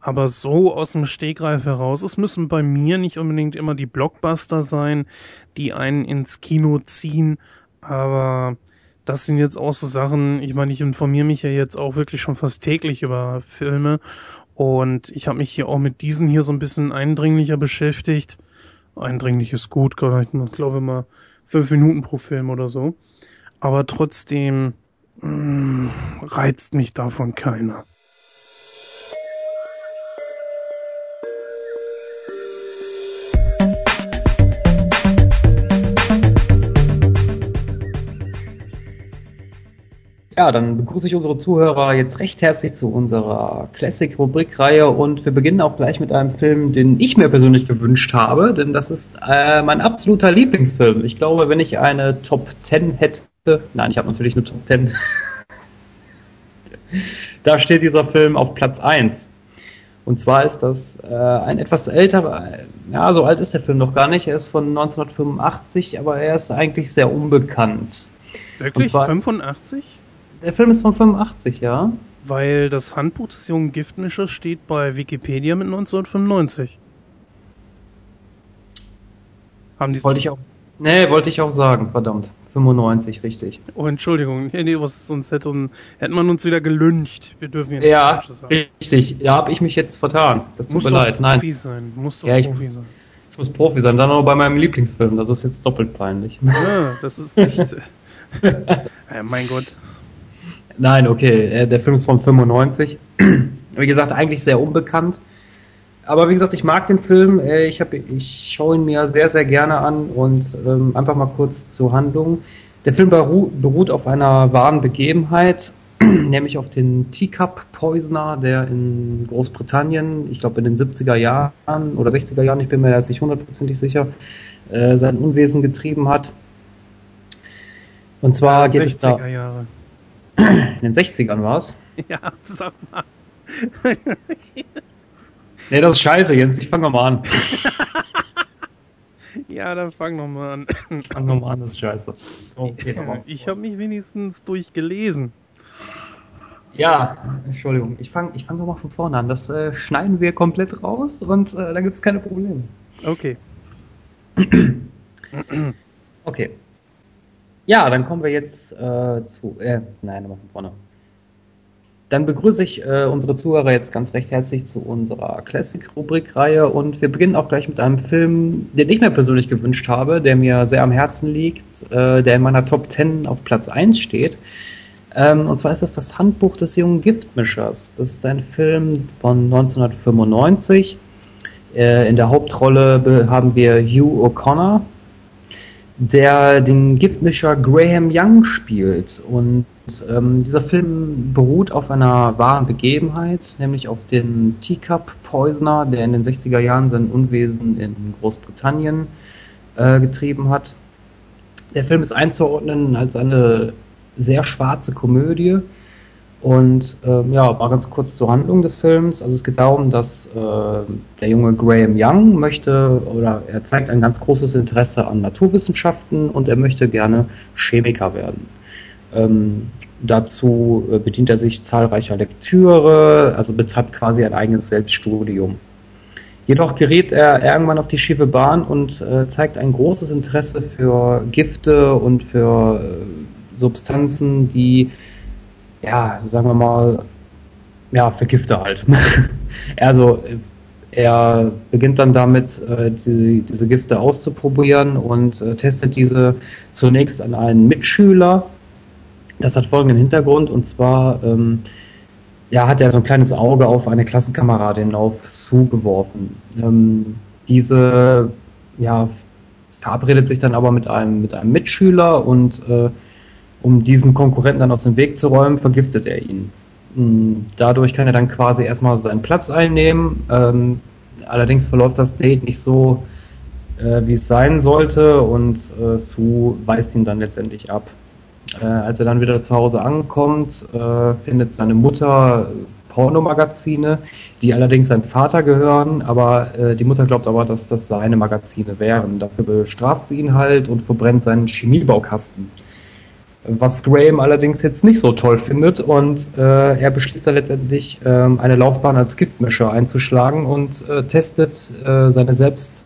Aber so aus dem Stegreif heraus, es müssen bei mir nicht unbedingt immer die Blockbuster sein, die einen ins Kino ziehen, aber das sind jetzt auch so Sachen, ich meine, ich informiere mich ja jetzt auch wirklich schon fast täglich über Filme und ich habe mich hier auch mit diesen hier so ein bisschen eindringlicher beschäftigt. Eindringlich ist gut, ich glaube mal fünf Minuten pro Film oder so. Aber trotzdem mh, mm, reizt mich davon keiner. Ja, dann begrüße ich unsere Zuhörer jetzt recht herzlich zu unserer Classic-Rubrik-Reihe und wir beginnen auch gleich mit einem Film, den ich mir persönlich gewünscht habe, denn das ist äh, mein absoluter Lieblingsfilm. Ich glaube, wenn ich eine Top 10 hätte, nein, ich habe natürlich eine Top 10, da steht dieser Film auf Platz 1. Und zwar ist das äh, ein etwas älterer, ja, so alt ist der Film noch gar nicht, er ist von 1985, aber er ist eigentlich sehr unbekannt. Wirklich? 85? Der Film ist von 85, ja. Weil das Handbuch des jungen Giftmischers steht bei Wikipedia mit 1995. Haben die wollte ich auch. Nee, wollte ich auch sagen, verdammt. 95, richtig. Oh, Entschuldigung. Nee, was, sonst hätte, hätten man uns wieder gelüncht. Wir dürfen ja nicht Ja, richtig. Ja, habe ich mich jetzt vertan. Das tut Musst mir leid. Nein. Profi sein. Musst du ja, Profi sein. Ich muss Profi sein. Dann auch bei meinem Lieblingsfilm. Das ist jetzt doppelt peinlich. Ja, das ist echt. <laughs> ja, mein Gott. Nein, okay, äh, der Film ist von 95. <clears throat> Wie gesagt, eigentlich sehr unbekannt. Aber wie gesagt, ich mag den Film. Äh, ich, hab, ich schaue ihn mir sehr, sehr gerne an und ähm, einfach mal kurz zur Handlung. Der Film beruht auf einer wahren Begebenheit, <clears throat> nämlich auf den Teacup Poisoner, der in Großbritannien, ich glaube in den 70er Jahren oder 60er Jahren, ich bin mir jetzt nicht hundertprozentig sicher, äh, sein Unwesen getrieben hat. Und zwar ja, geht es da. Jahre. <clears throat> In den 60ern war es? Ja, sag mal. <laughs> nee, das ist scheiße, Jens. Ich fang nochmal an. <laughs> ja, dann fang nochmal an. fang nochmal an, das ist scheiße. Okay, ich habe mich wenigstens durchgelesen. Ja, Entschuldigung. Ich fange ich fang nochmal von vorne an. Das äh, schneiden wir komplett raus und äh, dann gibt es keine Probleme. Okay. <clears throat> okay. Ja, dann kommen wir jetzt äh, zu. Äh, nein, nochmal von vorne. Dann begrüße ich äh, unsere Zuhörer jetzt ganz recht herzlich zu unserer Classic-Rubrik-Reihe und wir beginnen auch gleich mit einem Film, den ich mir persönlich gewünscht habe, der mir sehr am Herzen liegt, äh, der in meiner Top 10 auf Platz 1 steht. Ähm, und zwar ist das das Handbuch des jungen Giftmischers. Das ist ein Film von 1995. Äh, in der Hauptrolle haben wir Hugh O'Connor, der den Giftmischer Graham Young spielt. Und ähm, dieser Film beruht auf einer wahren Begebenheit, nämlich auf den Teacup Poisoner, der in den 60er Jahren sein Unwesen in Großbritannien äh, getrieben hat. Der Film ist einzuordnen als eine sehr schwarze Komödie und ähm, ja, mal ganz kurz zur Handlung des Films. Also es geht darum, dass äh, der junge Graham Young möchte oder er zeigt ein ganz großes Interesse an Naturwissenschaften und er möchte gerne Chemiker werden. Ähm, dazu äh, bedient er sich zahlreicher Lektüre, also betreibt quasi ein eigenes Selbststudium. Jedoch gerät er irgendwann auf die schiefe Bahn und äh, zeigt ein großes Interesse für Gifte und für äh, Substanzen, die ja, sagen wir mal, ja, Vergifter halt. <laughs> also er beginnt dann damit, äh, die, diese Gifte auszuprobieren und äh, testet diese zunächst an einen Mitschüler. Das hat folgenden Hintergrund und zwar ähm, ja, hat er so ein kleines Auge auf eine Klassenkameradin auf Sue geworfen. Ähm, diese ja, verabredet sich dann aber mit einem, mit einem Mitschüler und äh, um diesen Konkurrenten dann aus dem Weg zu räumen, vergiftet er ihn. Hm, dadurch kann er dann quasi erstmal seinen Platz einnehmen. Ähm, allerdings verläuft das Date nicht so, äh, wie es sein sollte und äh, Sue weist ihn dann letztendlich ab. Äh, als er dann wieder zu Hause ankommt, äh, findet seine Mutter Pornomagazine, die allerdings seinem Vater gehören, aber äh, die Mutter glaubt aber, dass das seine Magazine wären. Dafür bestraft sie ihn halt und verbrennt seinen Chemiebaukasten. Was Graham allerdings jetzt nicht so toll findet und äh, er beschließt dann letztendlich äh, eine Laufbahn als Giftmischer einzuschlagen und äh, testet äh, seine selbst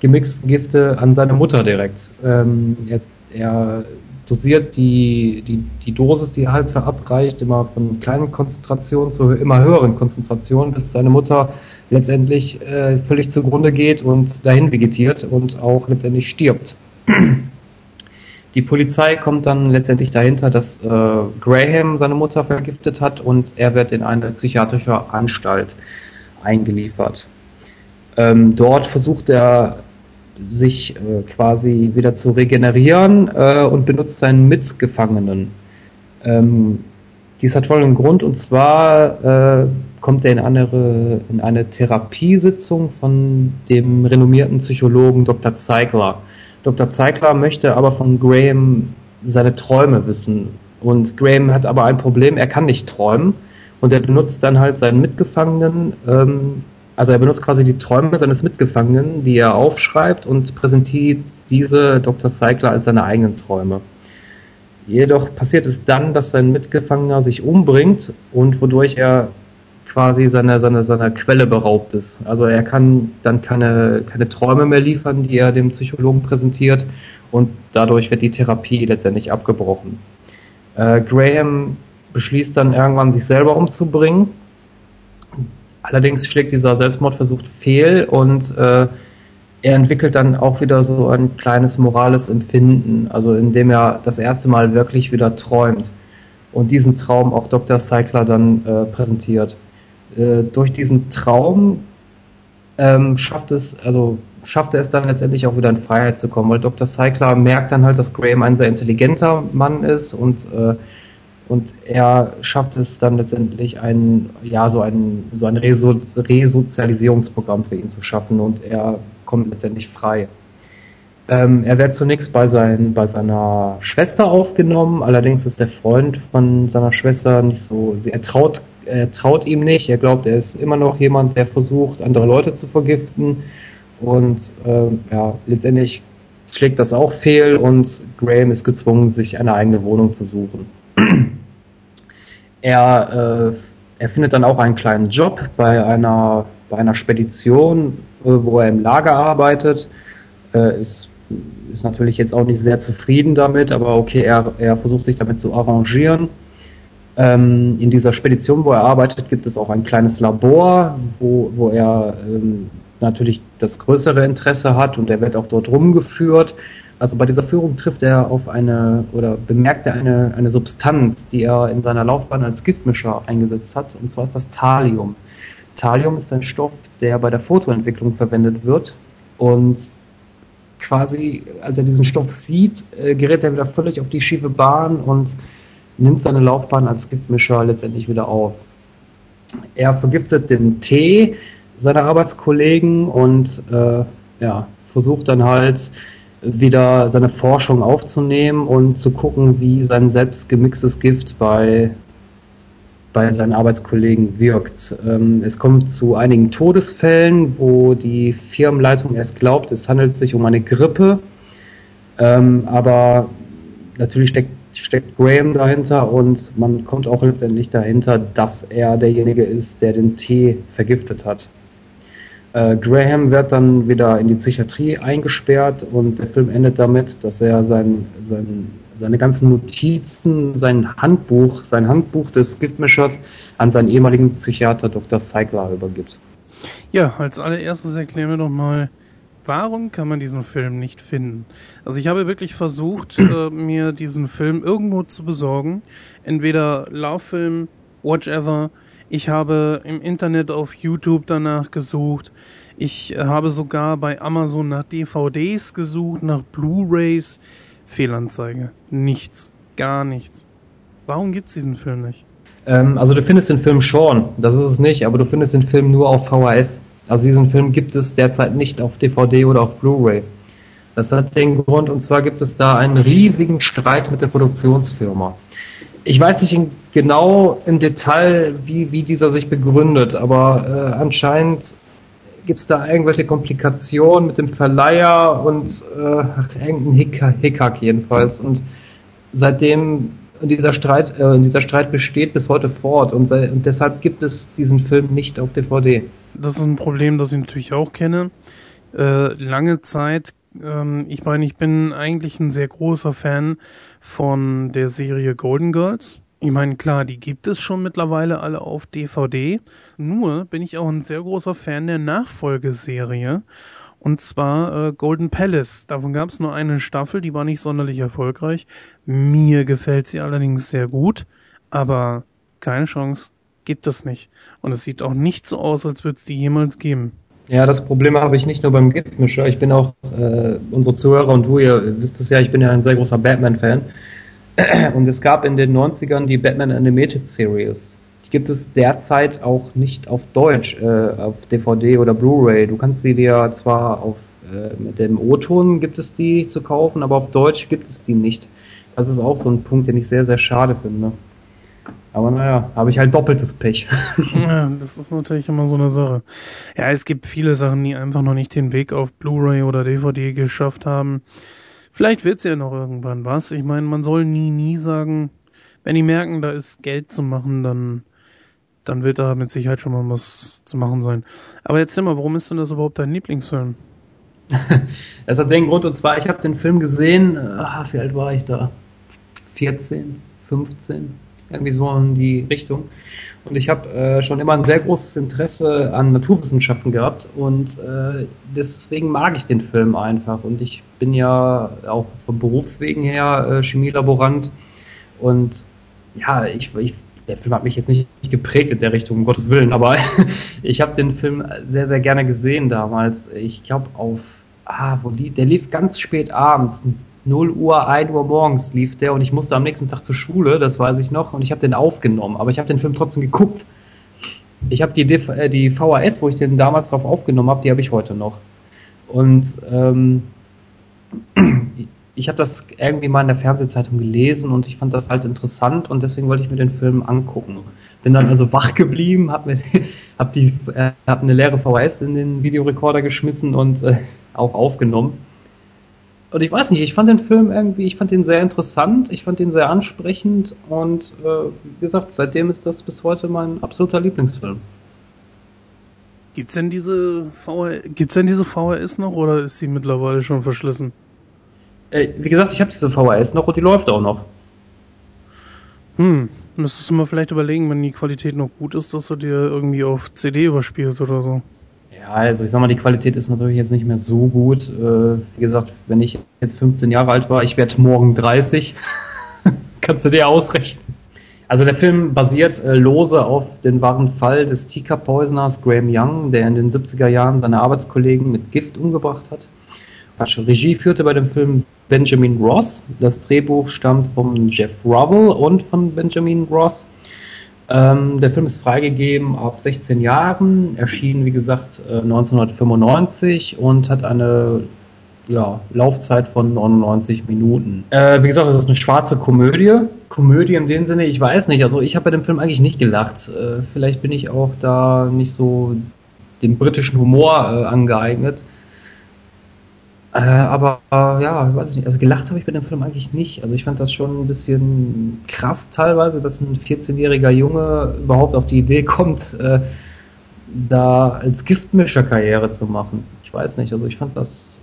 gemixten Gifte an seine Mutter direkt. Ähm, er, er dosiert die, die, die Dosis, die er halt verabreicht, immer von kleinen Konzentrationen zu immer höheren Konzentrationen, bis seine Mutter letztendlich äh, völlig zugrunde geht und dahin vegetiert und auch letztendlich stirbt. Die Polizei kommt dann letztendlich dahinter, dass äh, Graham seine Mutter vergiftet hat und er wird in eine psychiatrische Anstalt eingeliefert. Ähm, dort versucht er sich äh, quasi wieder zu regenerieren äh, und benutzt seinen Mitgefangenen. Ähm, dies hat folgenden Grund und zwar äh, kommt er in eine, in eine Therapiesitzung von dem renommierten Psychologen Dr. Zeigler. Dr. Zeigler möchte aber von Graham seine Träume wissen. Und Graham hat aber ein Problem, er kann nicht träumen. Und er benutzt dann halt seinen Mitgefangenen, ähm, also er benutzt quasi die Träume seines Mitgefangenen, die er aufschreibt und präsentiert diese Dr. Zeigler als seine eigenen Träume. Jedoch passiert es dann, dass sein Mitgefangener sich umbringt und wodurch er quasi seiner seine, seiner Quelle beraubt ist. Also er kann dann keine, keine Träume mehr liefern, die er dem Psychologen präsentiert und dadurch wird die Therapie letztendlich abgebrochen. Äh, Graham beschließt dann irgendwann, sich selber umzubringen Allerdings schlägt dieser Selbstmordversuch fehl und äh, er entwickelt dann auch wieder so ein kleines morales Empfinden, also indem er das erste Mal wirklich wieder träumt und diesen Traum auch Dr. Cycler dann äh, präsentiert. Äh, durch diesen Traum ähm, schafft es, also schafft er es dann letztendlich auch wieder in Freiheit zu kommen, weil Dr. Cycler merkt dann halt, dass Graham ein sehr intelligenter Mann ist und äh, und er schafft es dann letztendlich ein, ja, so ein, so ein Reso Resozialisierungsprogramm für ihn zu schaffen und er kommt letztendlich frei. Ähm, er wird zunächst bei, sein, bei seiner Schwester aufgenommen, allerdings ist der Freund von seiner Schwester nicht so, er traut, er traut ihm nicht, er glaubt, er ist immer noch jemand, der versucht, andere Leute zu vergiften und ähm, ja, letztendlich schlägt das auch fehl und Graham ist gezwungen, sich eine eigene Wohnung zu suchen. Er, äh, er findet dann auch einen kleinen Job bei einer, bei einer Spedition, äh, wo er im Lager arbeitet. Äh, ist, ist natürlich jetzt auch nicht sehr zufrieden damit, aber okay, er, er versucht sich damit zu arrangieren. Ähm, in dieser Spedition, wo er arbeitet, gibt es auch ein kleines Labor, wo, wo er ähm, natürlich das größere Interesse hat und er wird auch dort rumgeführt. Also bei dieser Führung trifft er auf eine oder bemerkt er eine, eine Substanz, die er in seiner Laufbahn als Giftmischer eingesetzt hat, und zwar ist das Thalium. Thalium ist ein Stoff, der bei der Fotoentwicklung verwendet wird und quasi, als er diesen Stoff sieht, äh, gerät er wieder völlig auf die schiefe Bahn und nimmt seine Laufbahn als Giftmischer letztendlich wieder auf. Er vergiftet den Tee seiner Arbeitskollegen und äh, ja, versucht dann halt wieder seine Forschung aufzunehmen und zu gucken, wie sein selbst gemixtes Gift bei, bei seinen Arbeitskollegen wirkt. Ähm, es kommt zu einigen Todesfällen, wo die Firmenleitung erst glaubt, es handelt sich um eine Grippe. Ähm, aber natürlich steckt, steckt Graham dahinter und man kommt auch letztendlich dahinter, dass er derjenige ist, der den Tee vergiftet hat. Äh, Graham wird dann wieder in die Psychiatrie eingesperrt und der Film endet damit, dass er sein, sein, seine ganzen Notizen, sein Handbuch, sein Handbuch des Giftmischers an seinen ehemaligen Psychiater Dr. Seigler übergibt. Ja, als allererstes erklären wir doch mal, warum kann man diesen Film nicht finden? Also ich habe wirklich versucht, äh, mir diesen Film irgendwo zu besorgen. Entweder Lauffilm, Watch Ever, ich habe im Internet auf YouTube danach gesucht. Ich habe sogar bei Amazon nach DVDs gesucht, nach Blu-rays. Fehlanzeige. Nichts. Gar nichts. Warum gibt's diesen Film nicht? Ähm, also du findest den Film schon, das ist es nicht, aber du findest den Film nur auf VHS. Also diesen Film gibt es derzeit nicht auf DVD oder auf Blu-ray. Das hat den Grund, und zwar gibt es da einen riesigen Streit mit der Produktionsfirma. Ich weiß nicht genau im Detail, wie, wie dieser sich begründet, aber äh, anscheinend gibt es da irgendwelche Komplikationen mit dem Verleiher und äh, irgendein Hickhack, Hickhack jedenfalls. Und seitdem dieser Streit, äh, dieser Streit besteht bis heute fort und, und, deshalb gibt es diesen Film nicht auf DVD. Das ist ein Problem, das ich natürlich auch kenne. Äh, lange Zeit, ähm, ich meine, ich bin eigentlich ein sehr großer Fan von der Serie Golden Girls. Ich meine, klar, die gibt es schon mittlerweile alle auf DVD. Nur bin ich auch ein sehr großer Fan der Nachfolgeserie. Und zwar äh, Golden Palace. Davon gab es nur eine Staffel, die war nicht sonderlich erfolgreich. Mir gefällt sie allerdings sehr gut. Aber keine Chance, gibt es nicht. Und es sieht auch nicht so aus, als würde es die jemals geben. Ja, das Problem habe ich nicht nur beim Giftmischer. Ich bin auch, äh, unsere Zuhörer und du, ihr wisst es ja, ich bin ja ein sehr großer Batman-Fan. Und es gab in den 90ern die Batman Animated Series. Die gibt es derzeit auch nicht auf Deutsch, äh, auf DVD oder Blu-ray. Du kannst sie dir zwar auf, äh, mit dem O-Ton gibt es die zu kaufen, aber auf Deutsch gibt es die nicht. Das ist auch so ein Punkt, den ich sehr, sehr schade finde. Aber naja, habe ich halt doppeltes Pech. <laughs> ja, das ist natürlich immer so eine Sache. Ja, es gibt viele Sachen, die einfach noch nicht den Weg auf Blu-ray oder DVD geschafft haben. Vielleicht wird's ja noch irgendwann was. Ich meine, man soll nie, nie sagen, wenn die merken, da ist Geld zu machen, dann, dann wird da mit Sicherheit schon mal was zu machen sein. Aber erzähl mal, warum ist denn das überhaupt dein Lieblingsfilm? <laughs> Es hat den Grund, und zwar, ich habe den Film gesehen, ah, wie alt war ich da? 14, 15, irgendwie so in die Richtung. Und ich habe äh, schon immer ein sehr großes Interesse an Naturwissenschaften gehabt und äh, deswegen mag ich den Film einfach. Und ich bin ja auch vom Berufswegen her äh, Chemielaborant und ja, ich, ich, der Film hat mich jetzt nicht geprägt in der Richtung, um Gottes Willen, aber <laughs> ich habe den Film sehr, sehr gerne gesehen damals. Ich glaube auf, ah, wo lief, der lief ganz spät abends, 0 Uhr, 1 Uhr morgens lief der und ich musste am nächsten Tag zur Schule, das weiß ich noch, und ich habe den aufgenommen, aber ich habe den Film trotzdem geguckt. Ich habe die, äh, die VHS, wo ich den damals drauf aufgenommen habe, die habe ich heute noch. Und ähm, <clears throat> ich habe das irgendwie mal in der Fernsehzeitung gelesen und ich fand das halt interessant und deswegen wollte ich mir den Film angucken. Bin dann also wach geblieben, habe hab <laughs> äh, hab eine leere VHS in den Videorekorder geschmissen und äh, auch aufgenommen und ich weiß nicht, ich fand den Film irgendwie, ich fand ihn sehr interessant, ich fand ihn sehr ansprechend und äh, wie gesagt, seitdem ist das bis heute mein absoluter Lieblingsfilm. Gibt's denn diese VR, gibt's denn diese VHS noch oder ist sie mittlerweile schon verschlissen? Äh, wie gesagt, ich habe diese VHS noch und die läuft auch noch. Hm, müsstest du mal vielleicht überlegen, wenn die Qualität noch gut ist, dass du dir irgendwie auf CD überspielst oder so. Ja, also ich sag mal, die Qualität ist natürlich jetzt nicht mehr so gut. Äh, wie gesagt, wenn ich jetzt 15 Jahre alt war, ich werde morgen 30. <laughs> Kannst du dir ausrechnen. Also der Film basiert äh, lose auf den wahren Fall des Teacup-Poisoners Graham Young, der in den 70er Jahren seine Arbeitskollegen mit Gift umgebracht hat. Regie führte bei dem Film Benjamin Ross. Das Drehbuch stammt von Jeff Rubble und von Benjamin Ross. Ähm, der Film ist freigegeben ab 16 Jahren, erschien wie gesagt 1995 äh, und hat eine ja, Laufzeit von 99 Minuten. Äh, wie gesagt, es ist eine schwarze Komödie. Komödie in dem Sinne, ich weiß nicht. Also ich habe bei dem Film eigentlich nicht gelacht. Äh, vielleicht bin ich auch da nicht so dem britischen Humor äh, angeeignet. Äh, aber äh, ja, weiß ich nicht. Also gelacht habe ich bei dem Film eigentlich nicht. Also ich fand das schon ein bisschen krass teilweise, dass ein 14-jähriger Junge überhaupt auf die Idee kommt, äh, da als Giftmischer Karriere zu machen. Ich weiß nicht. Also ich fand das,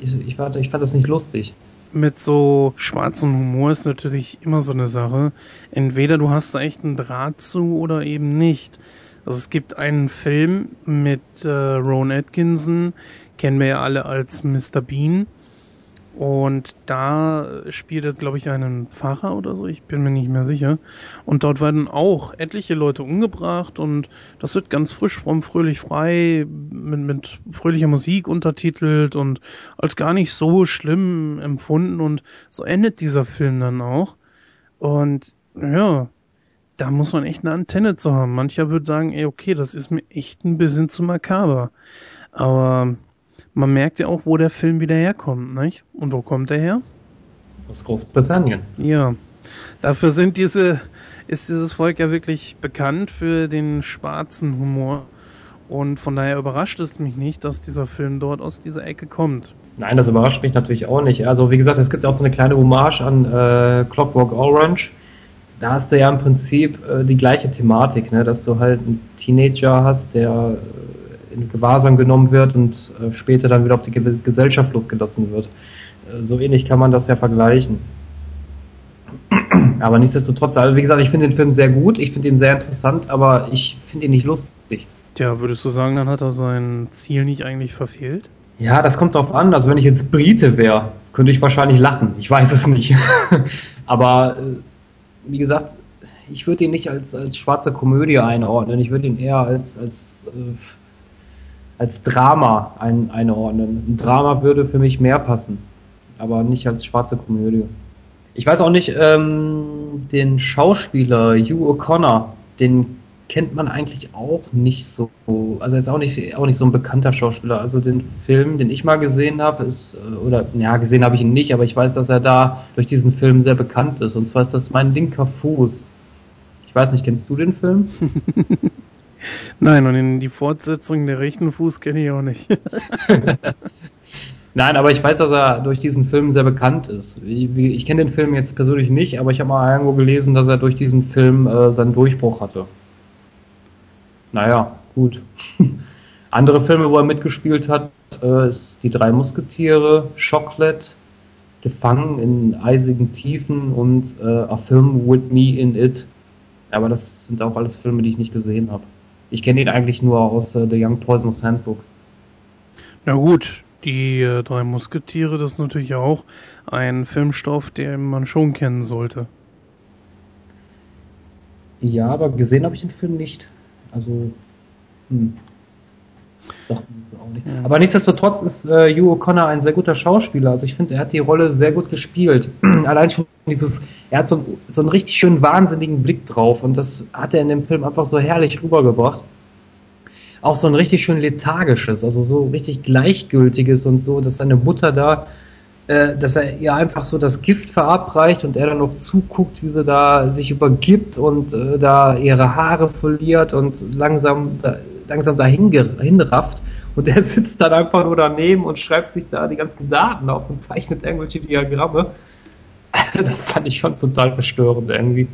ich, ich, fand, ich fand das nicht lustig. Mit so schwarzem Humor ist natürlich immer so eine Sache. Entweder du hast da echt einen Draht zu oder eben nicht. Also es gibt einen Film mit äh, Ron Atkinson, kennen wir ja alle als Mr. Bean. Und da spielt er, glaube ich, einen Pfarrer oder so, ich bin mir nicht mehr sicher. Und dort werden auch etliche Leute umgebracht und das wird ganz frisch, fromm, fröhlich, frei, mit, mit fröhlicher Musik untertitelt und als gar nicht so schlimm empfunden und so endet dieser Film dann auch. Und ja, da muss man echt eine Antenne zu haben. Mancher würde sagen, ey, okay, das ist mir echt ein bisschen zu makaber. Aber man merkt ja auch, wo der Film wieder herkommt, nicht? Und wo kommt er her? Aus Großbritannien. Ja, Dafür sind diese, ist dieses Volk ja wirklich bekannt für den schwarzen Humor. Und von daher überrascht es mich nicht, dass dieser Film dort aus dieser Ecke kommt. Nein, das überrascht mich natürlich auch nicht. Also wie gesagt, es gibt auch so eine kleine Hommage an äh, Clockwork Orange. Da hast du ja im Prinzip äh, die gleiche Thematik, ne? dass du halt einen Teenager hast, der äh, in Gewahrsam genommen wird und äh, später dann wieder auf die Ge Gesellschaft losgelassen wird. Äh, so ähnlich kann man das ja vergleichen. Aber nichtsdestotrotz, also wie gesagt, ich finde den Film sehr gut, ich finde ihn sehr interessant, aber ich finde ihn nicht lustig. Tja, würdest du sagen, dann hat er sein Ziel nicht eigentlich verfehlt? Ja, das kommt drauf an. Also wenn ich jetzt Brite wäre, könnte ich wahrscheinlich lachen. Ich weiß es nicht. <laughs> Aber äh, wie gesagt, ich würde ihn nicht als, als schwarze Komödie einordnen. Ich würde ihn eher als, als, äh, als Drama ein, einordnen. Ein Drama würde für mich mehr passen, aber nicht als schwarze Komödie. Ich weiß auch nicht, ähm, den Schauspieler Hugh O'Connor, den kennt man eigentlich auch nicht so. Also er ist auch nicht, auch nicht so ein bekannter Schauspieler. Also den Film, den ich mal gesehen habe, ist, äh, oder ja, gesehen habe ich ihn nicht, aber ich weiß, dass er da durch diesen Film sehr bekannt ist. Und zwar ist das mein linker Fuß. Ich weiß nicht, kennst du den Film? <laughs> Nein, und in die Fortsetzung der rechten Fuß kenne ich auch nicht. <laughs> Nein, aber ich weiß, dass er durch diesen Film sehr bekannt ist. Ich, kenne den Film jetzt persönlich nicht, aber ich habe mal irgendwo gelesen, dass er durch diesen Film äh, seinen Durchbruch hatte naja, gut. <laughs> Andere Filme, wo er mitgespielt hat, äh, ist Die drei Musketiere, Chocolate, Gefangen in eisigen Tiefen und äh, A Film with Me in It. Aber das sind auch alles Filme, die ich nicht gesehen habe. Ich kenne ihn eigentlich nur aus äh, The Young Poisonous Handbook. Na gut, die äh, drei Musketiere, das ist natürlich auch ein Filmstoff, den man schon kennen sollte. Ja, aber gesehen habe ich den Film nicht. Also, hm. Sagt mir so auch nicht. Ja. Aber nichtsdestotrotz ist äh, Hugh O'Connor ein sehr guter Schauspieler. Also ich finde, er hat die Rolle sehr gut gespielt. <clears throat> Allein schon dieses, er hat so, so einen richtig schönen wahnsinnigen Blick drauf und das hat er in dem Film einfach so herrlich rübergebracht. Auch so ein richtig schön lethargisches, also so richtig gleichgültiges und so, dass seine Mutter da äh, dass er ihr einfach so das Gift verabreicht und er dann noch zuguckt, wie sie da sich übergibt und äh, da ihre Haare verliert und langsam, da, langsam dahin hinrafft. Und er <laughs> sitzt dann einfach nur daneben und schreibt sich da die ganzen Daten auf und zeichnet irgendwelche Diagramme. <laughs> Das fand ich schon total verstörend irgendwie.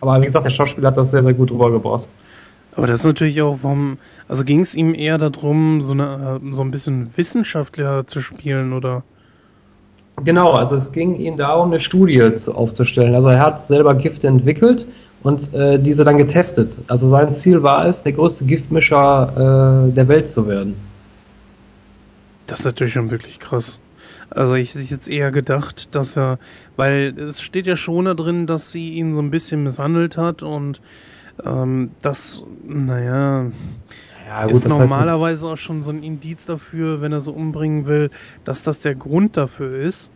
Aber wie gesagt, der Schauspieler hat das sehr, sehr gut rübergebracht. Aber das ist natürlich auch, warum, also ging es ihm eher darum, so, eine, so ein bisschen Wissenschaftler zu spielen, oder? Genau, also es ging ihm darum, eine Studie zu, aufzustellen. Also er hat selber Gifte entwickelt und äh, diese dann getestet. Also sein Ziel war es, der größte Giftmischer äh, der Welt zu werden. Das ist natürlich schon wirklich krass. Also ich hätte jetzt eher gedacht, dass er, weil es steht ja schon da drin, dass sie ihn so ein bisschen misshandelt hat und ähm, das, naja, ja, gut, ist normalerweise auch schon so ein Indiz dafür, wenn er so umbringen will, dass das der Grund dafür ist.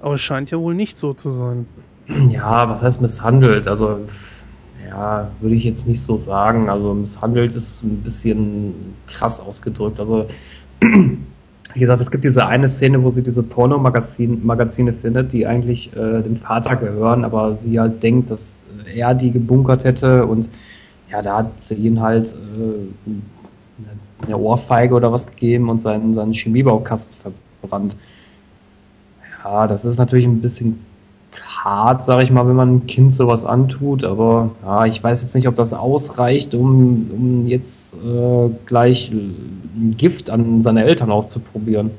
Aber es scheint ja wohl nicht so zu sein. Ja, was heißt misshandelt? Also, ja, würde ich jetzt nicht so sagen. Also, misshandelt ist ein bisschen krass ausgedrückt. Also, <clears throat> wie gesagt, es gibt diese eine Szene, wo sie diese Porno-Magazine findet, die eigentlich äh, dem Vater gehören, aber sie halt denkt, dass er die gebunkert hätte und ja, da hat sie ihn halt äh, eine Ohrfeige oder was gegeben und seinen, seinen Chemiebaukasten verbrannt. Ja, das ist natürlich ein bisschen hart, sag ich mal, wenn man einem Kind sowas antut, aber ja, ich weiß jetzt nicht, ob das ausreicht, um, um jetzt äh, gleich ein Gift an seine Eltern auszuprobieren.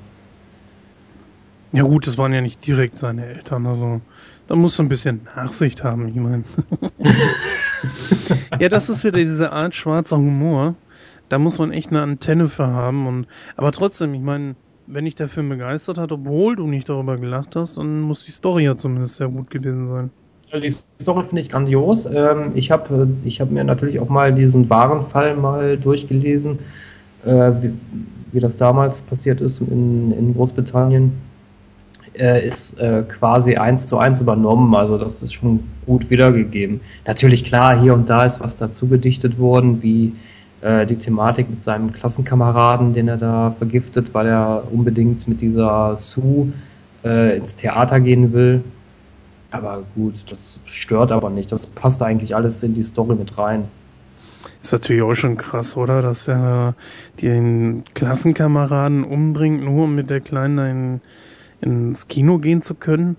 Ja gut, das waren ja nicht direkt seine Eltern, also da musst du ein bisschen Nachsicht haben, ich meine. <laughs> ja, das ist wieder diese Art schwarzer Humor da muss man echt eine Antenne für haben. Und, aber trotzdem, ich meine, wenn dich der Film begeistert hat, obwohl du nicht darüber gelacht hast, dann muss die Story ja zumindest sehr gut gewesen sein. Die Story finde ich grandios. Ähm, ich habe ich hab mir natürlich auch mal diesen wahren Fall mal durchgelesen, äh, wie, wie das damals passiert ist in, in Großbritannien. Äh, ist äh, quasi eins zu eins übernommen, also das ist schon gut wiedergegeben. Natürlich klar, hier und da ist was dazu gedichtet worden, wie äh, die Thematik mit seinem Klassenkameraden, den er da vergiftet, weil er unbedingt mit dieser Sue äh, ins Theater gehen will. Aber gut, das stört aber nicht. Das passt eigentlich alles in die Story mit rein. Ist natürlich auch schon krass, oder? Dass er den Klassenkameraden umbringt, nur um mit der Kleinen ein, ins Kino gehen zu können.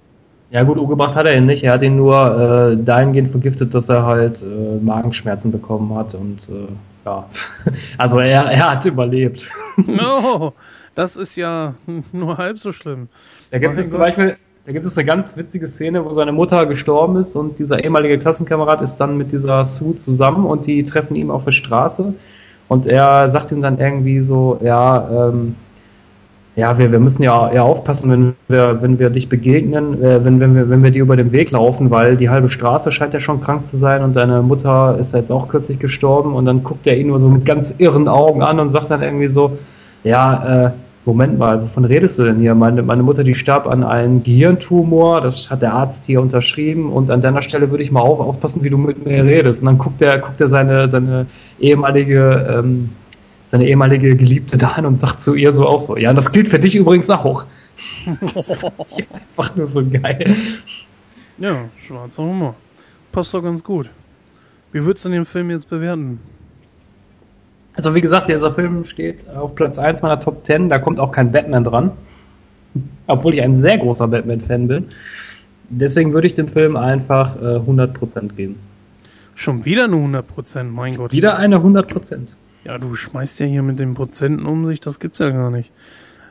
Ja gut, umgebracht hat er ihn nicht. Er hat ihn nur äh, dahingehend vergiftet, dass er halt äh, Magenschmerzen bekommen hat und äh, ja, also er, er hat überlebt. No, <laughs> das ist ja nur halb so schlimm. Da gibt es zum Beispiel, da gibt es eine ganz witzige Szene, wo seine Mutter gestorben ist und dieser ehemalige Klassenkamerad ist dann mit dieser Sue zusammen und die treffen ihn auf der Straße und er sagt ihm dann irgendwie so, ja, ähm, ja, wir, wir müssen ja, ja aufpassen, wenn wir, wenn wir dich begegnen, äh, wenn, wenn, wir, wenn wir dir über den Weg laufen, weil die halbe Straße scheint ja schon krank zu sein und deine Mutter ist ja jetzt auch kürzlich gestorben und dann guckt er ihn nur so mit ganz irren Augen an und sagt dann irgendwie so, ja, äh, Moment mal, wovon redest du denn hier? Meine, meine Mutter, die starb an einem Gehirntumor, das hat der Arzt hier unterschrieben und an deiner Stelle würde ich mal auf, aufpassen, wie du mit mir redest. Und dann guckt er, guckt er seine, seine ehemalige, ähm, seine ehemalige Geliebte da an und sagt zu ihr so auch so, ja, das gilt für dich übrigens auch. <laughs> das ist einfach nur so geil. Ja, schwarzer Humor. Passt doch ganz gut. Wie würdest du den Film jetzt bewerten? Also wie gesagt, dieser Film steht auf Platz 1 meiner Top 10, da kommt auch kein Batman dran. Obwohl ich ein sehr großer Batman-Fan bin. Deswegen würde ich dem Film einfach äh, 100% geben. Schon wieder eine 100%, mein Gott. Wieder eine 100%. Ja, du schmeißt ja hier mit den Prozenten um sich, das gibt's ja gar nicht.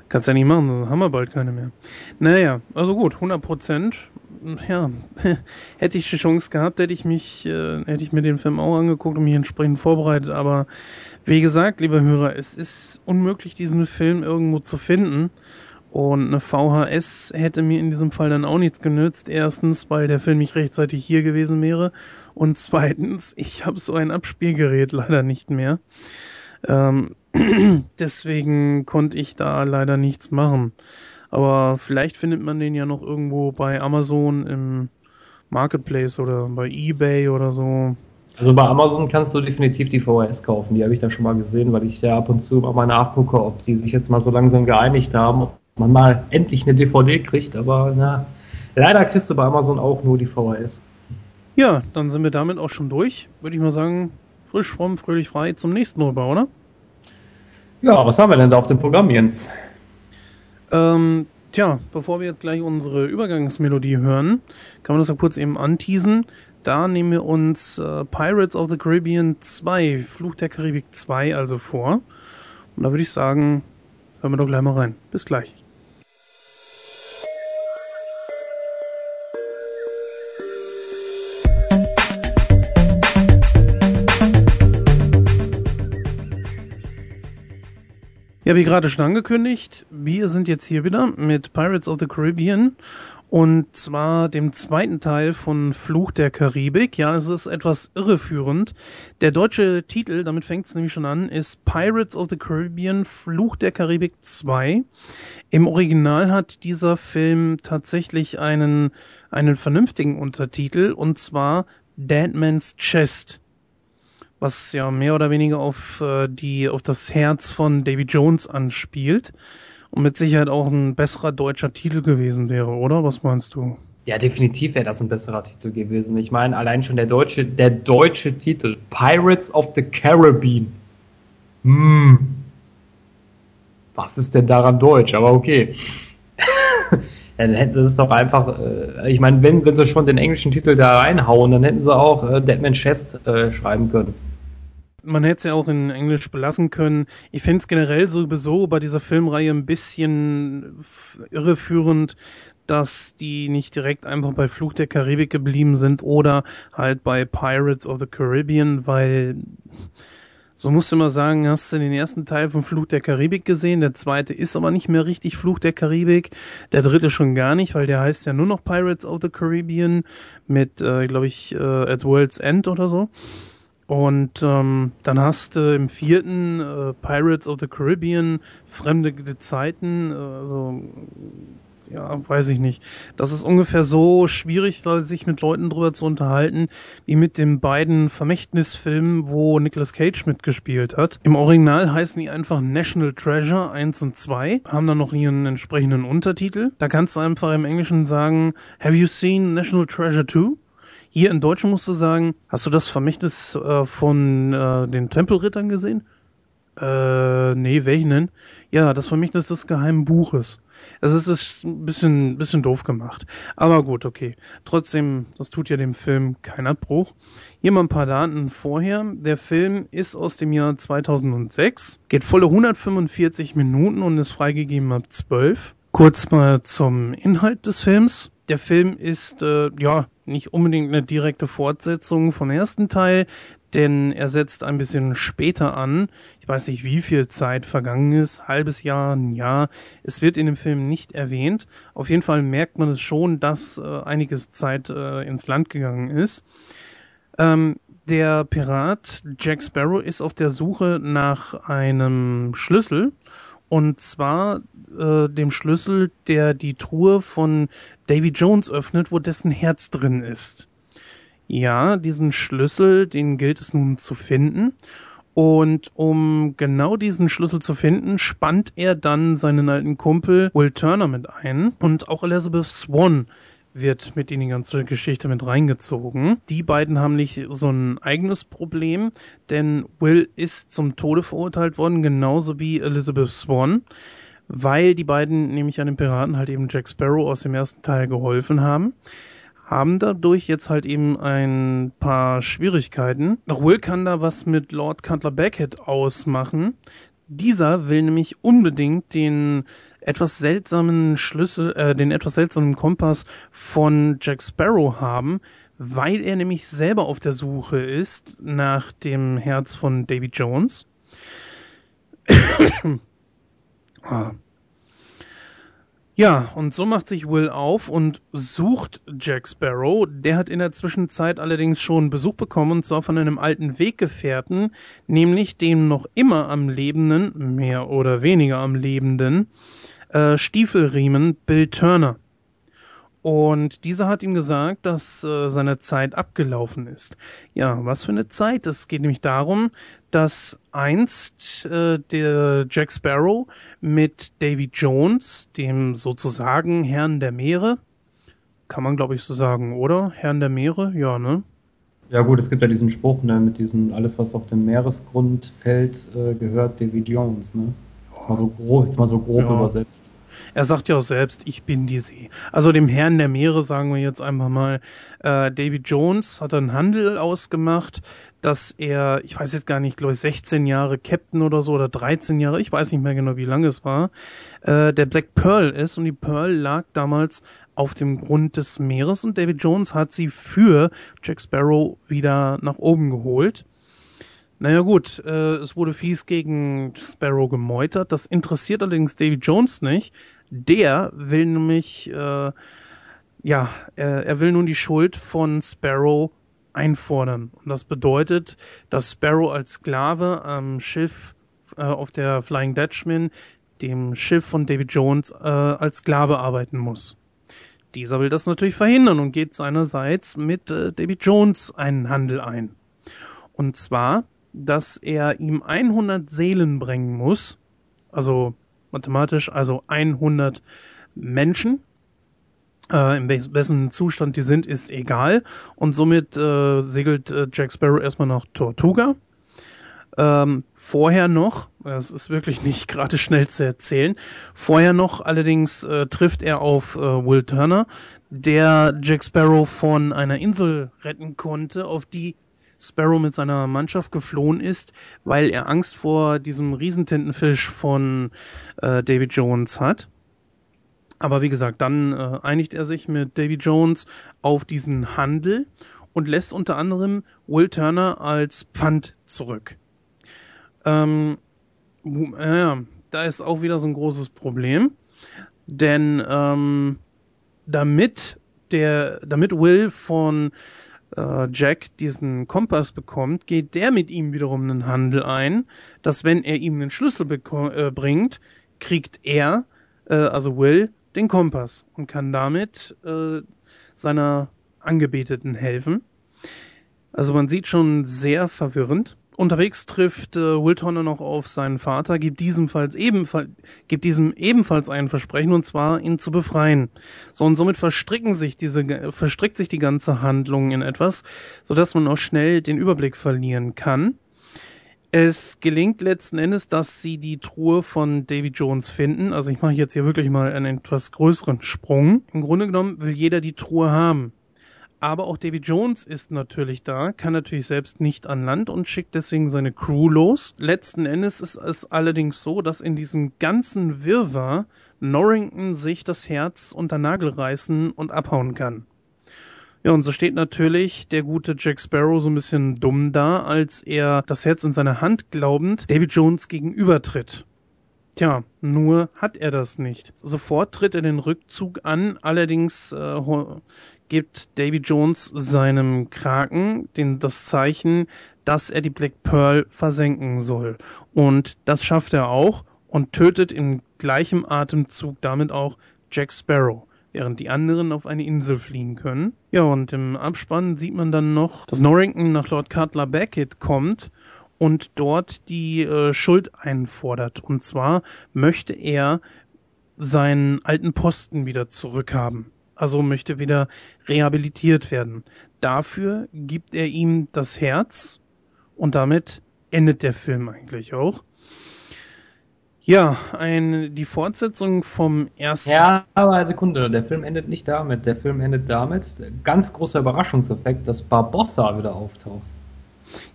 Kannst ja nicht machen, sonst haben wir bald keine mehr. Naja, also gut, 100%. Ja, <laughs> hätte ich die Chance gehabt, hätte ich mich, äh, hätte ich mir den Film auch angeguckt und mich entsprechend vorbereitet, aber wie gesagt, lieber Hörer, es ist unmöglich, diesen Film irgendwo zu finden. Und eine VHS hätte mir in diesem Fall dann auch nichts genützt. Erstens, weil der Film nicht rechtzeitig hier gewesen wäre. Und zweitens, ich habe so ein Abspielgerät leider nicht mehr. Ähm, <clears throat> deswegen konnte ich da leider nichts machen. Aber vielleicht findet man den ja noch irgendwo bei Amazon im Marketplace oder bei eBay oder so. Also bei Amazon kannst du definitiv die VHS kaufen. Die habe ich da schon mal gesehen, weil ich ja ab und zu mal nachgucke, ob die sich jetzt mal so langsam geeinigt haben, ob man mal endlich eine DVD kriegt. Aber na, leider kriegst du bei Amazon auch nur die VHS. Ja, dann sind wir damit auch schon durch. Würde ich mal sagen, frisch, fromm, fröhlich, frei zum nächsten rüber, oder? Ja, was haben wir denn da auf dem Programm, Jens? Ähm, tja, bevor wir jetzt gleich unsere Übergangsmelodie hören, kann man das ja kurz eben anteasen. Da nehmen wir uns äh, Pirates of the Caribbean 2, Fluch der Karibik 2 also vor. Und da würde ich sagen, hören wir doch gleich mal rein. Bis gleich. Ja, wie gerade schon angekündigt, wir sind jetzt hier wieder mit Pirates of the Caribbean und zwar dem zweiten Teil von Fluch der Karibik. Ja, es ist etwas irreführend. Der deutsche Titel, damit fängt es nämlich schon an, ist Pirates of the Caribbean Fluch der Karibik 2. Im Original hat dieser Film tatsächlich einen, einen vernünftigen Untertitel und zwar Dead Man's Chest was ja mehr oder weniger auf äh, die auf das Herz von Davy Jones anspielt und mit Sicherheit auch ein besserer deutscher Titel gewesen wäre, oder? Was meinst du? Ja, definitiv wäre das ein besserer Titel gewesen. Ich meine, allein schon der deutsche, der deutsche Titel Pirates of the Caribbean. Hm. Was ist denn daran deutsch? Aber okay. <laughs> dann hätten sie es doch einfach, äh, ich meine, wenn, wenn sie schon den englischen Titel da reinhauen, dann hätten sie auch äh, Deadman Chest äh, schreiben können man hätte es ja auch in Englisch belassen können. Ich finde es generell sowieso bei dieser Filmreihe ein bisschen irreführend, dass die nicht direkt einfach bei Fluch der Karibik geblieben sind oder halt bei Pirates of the Caribbean, weil so musst du mal sagen, hast du den ersten Teil von Fluch der Karibik gesehen, der zweite ist aber nicht mehr richtig Fluch der Karibik, der dritte schon gar nicht, weil der heißt ja nur noch Pirates of the Caribbean mit, äh, glaube ich, äh, at World's End oder so. Und ähm, dann hast du im vierten äh, Pirates of the Caribbean, Fremde Zeiten, äh, also ja, weiß ich nicht. Das ist ungefähr so schwierig, sich mit Leuten drüber zu unterhalten, wie mit den beiden Vermächtnisfilmen, wo Nicolas Cage mitgespielt hat. Im Original heißen die einfach National Treasure 1 und 2, haben dann noch ihren entsprechenden Untertitel. Da kannst du einfach im Englischen sagen, Have you seen National Treasure 2? Hier in Deutschen musst du sagen, hast du das Vermächtnis äh, von äh, den Tempelrittern gesehen? Äh, nee, welchen denn? Ja, das Vermächtnis des geheimen Buches. Also es ist ein bisschen, bisschen doof gemacht. Aber gut, okay. Trotzdem, das tut ja dem Film keinen Abbruch. Hier mal ein paar Daten vorher. Der Film ist aus dem Jahr 2006, geht volle 145 Minuten und ist freigegeben ab 12. Kurz mal zum Inhalt des Films. Der Film ist, äh, ja, nicht unbedingt eine direkte Fortsetzung vom ersten Teil, denn er setzt ein bisschen später an. Ich weiß nicht, wie viel Zeit vergangen ist, halbes Jahr, ein Jahr. Es wird in dem Film nicht erwähnt. Auf jeden Fall merkt man es schon, dass äh, einiges Zeit äh, ins Land gegangen ist. Ähm, der Pirat Jack Sparrow ist auf der Suche nach einem Schlüssel und zwar äh, dem Schlüssel, der die Truhe von Davy Jones öffnet, wo dessen Herz drin ist. Ja, diesen Schlüssel, den gilt es nun zu finden. Und um genau diesen Schlüssel zu finden, spannt er dann seinen alten Kumpel Will Turner mit ein und auch Elizabeth Swan wird mit in die ganze Geschichte mit reingezogen. Die beiden haben nicht so ein eigenes Problem, denn Will ist zum Tode verurteilt worden, genauso wie Elizabeth Swan, weil die beiden nämlich an den Piraten halt eben Jack Sparrow aus dem ersten Teil geholfen haben haben dadurch jetzt halt eben ein paar Schwierigkeiten. Will kann da was mit Lord Cutler Beckett ausmachen. Dieser will nämlich unbedingt den etwas seltsamen Schlüssel, äh, den etwas seltsamen Kompass von Jack Sparrow haben, weil er nämlich selber auf der Suche ist nach dem Herz von Davy Jones. <coughs> ah. Ja, und so macht sich Will auf und sucht Jack Sparrow. Der hat in der Zwischenzeit allerdings schon Besuch bekommen, und zwar von einem alten Weggefährten, nämlich dem noch immer am Lebenden, mehr oder weniger am Lebenden, äh, Stiefelriemen Bill Turner. Und dieser hat ihm gesagt, dass äh, seine Zeit abgelaufen ist. Ja, was für eine Zeit? Es geht nämlich darum, dass einst äh, der Jack Sparrow mit Davy Jones, dem sozusagen Herrn der Meere, kann man glaube ich so sagen, oder? Herrn der Meere, ja, ne? Ja gut, es gibt ja diesen Spruch, ne, mit diesem alles, was auf dem Meeresgrund fällt, äh, gehört Davy Jones, ne? Jetzt mal so grob, jetzt mal so grob ja. übersetzt. Er sagt ja auch selbst, ich bin die See. Also dem Herrn der Meere sagen wir jetzt einfach mal, äh, David Jones hat einen Handel ausgemacht, dass er, ich weiß jetzt gar nicht, glaube ich, 16 Jahre Captain oder so oder 13 Jahre, ich weiß nicht mehr genau, wie lange es war, äh, der Black Pearl ist und die Pearl lag damals auf dem Grund des Meeres und David Jones hat sie für Jack Sparrow wieder nach oben geholt. Naja gut, äh, es wurde fies gegen Sparrow gemeutert. Das interessiert allerdings Davy Jones nicht. Der will nämlich, äh, ja, er, er will nun die Schuld von Sparrow einfordern. Und das bedeutet, dass Sparrow als Sklave am Schiff äh, auf der Flying Dutchman, dem Schiff von David Jones, äh, als Sklave arbeiten muss. Dieser will das natürlich verhindern und geht seinerseits mit äh, David Jones einen Handel ein. Und zwar dass er ihm 100 Seelen bringen muss, also mathematisch, also 100 Menschen. Äh, in wessen Zustand die sind, ist egal. Und somit äh, segelt äh, Jack Sparrow erstmal nach Tortuga. Ähm, vorher noch, das ist wirklich nicht <laughs> gerade schnell zu erzählen, vorher noch allerdings äh, trifft er auf äh, Will Turner, der Jack Sparrow von einer Insel retten konnte, auf die Sparrow mit seiner Mannschaft geflohen ist, weil er Angst vor diesem Riesentintenfisch von äh, David Jones hat. Aber wie gesagt, dann äh, einigt er sich mit Davy Jones auf diesen Handel und lässt unter anderem Will Turner als Pfand zurück. Ähm, äh, da ist auch wieder so ein großes Problem, denn ähm, damit der, damit Will von äh, Jack diesen Kompass bekommt, geht der mit ihm wiederum einen Handel ein, dass wenn er ihm einen Schlüssel äh, bringt, kriegt er, äh, also Will, den Kompass und kann damit äh, seiner Angebeteten helfen. Also man sieht schon sehr verwirrend. Unterwegs trifft äh, Will Turner noch auf seinen Vater, gibt diesem, ebenfalls, gibt diesem ebenfalls ein Versprechen, und zwar ihn zu befreien. So und somit verstricken sich diese, verstrickt sich die ganze Handlung in etwas, so dass man auch schnell den Überblick verlieren kann. Es gelingt letzten Endes, dass sie die Truhe von Davy Jones finden. Also ich mache jetzt hier wirklich mal einen etwas größeren Sprung. Im Grunde genommen will jeder die Truhe haben. Aber auch Davy Jones ist natürlich da, kann natürlich selbst nicht an Land und schickt deswegen seine Crew los. Letzten Endes ist es allerdings so, dass in diesem ganzen Wirrwarr Norrington sich das Herz unter Nagel reißen und abhauen kann. Ja, und so steht natürlich der gute Jack Sparrow so ein bisschen dumm da, als er das Herz in seiner Hand glaubend Davy Jones gegenübertritt. Tja, nur hat er das nicht. Sofort tritt er den Rückzug an, allerdings äh, gibt Davy Jones seinem Kraken den, das Zeichen, dass er die Black Pearl versenken soll. Und das schafft er auch und tötet in gleichem Atemzug damit auch Jack Sparrow, während die anderen auf eine Insel fliehen können. Ja, und im Abspann sieht man dann noch, dass Norrington nach Lord Cutler Beckett kommt und dort die äh, Schuld einfordert. Und zwar möchte er seinen alten Posten wieder zurückhaben also möchte wieder rehabilitiert werden. Dafür gibt er ihm das Herz und damit endet der Film eigentlich auch. Ja, ein, die Fortsetzung vom ersten. Ja, aber eine Sekunde, der Film endet nicht damit. Der Film endet damit, ganz großer Überraschungseffekt, dass Barbossa wieder auftaucht.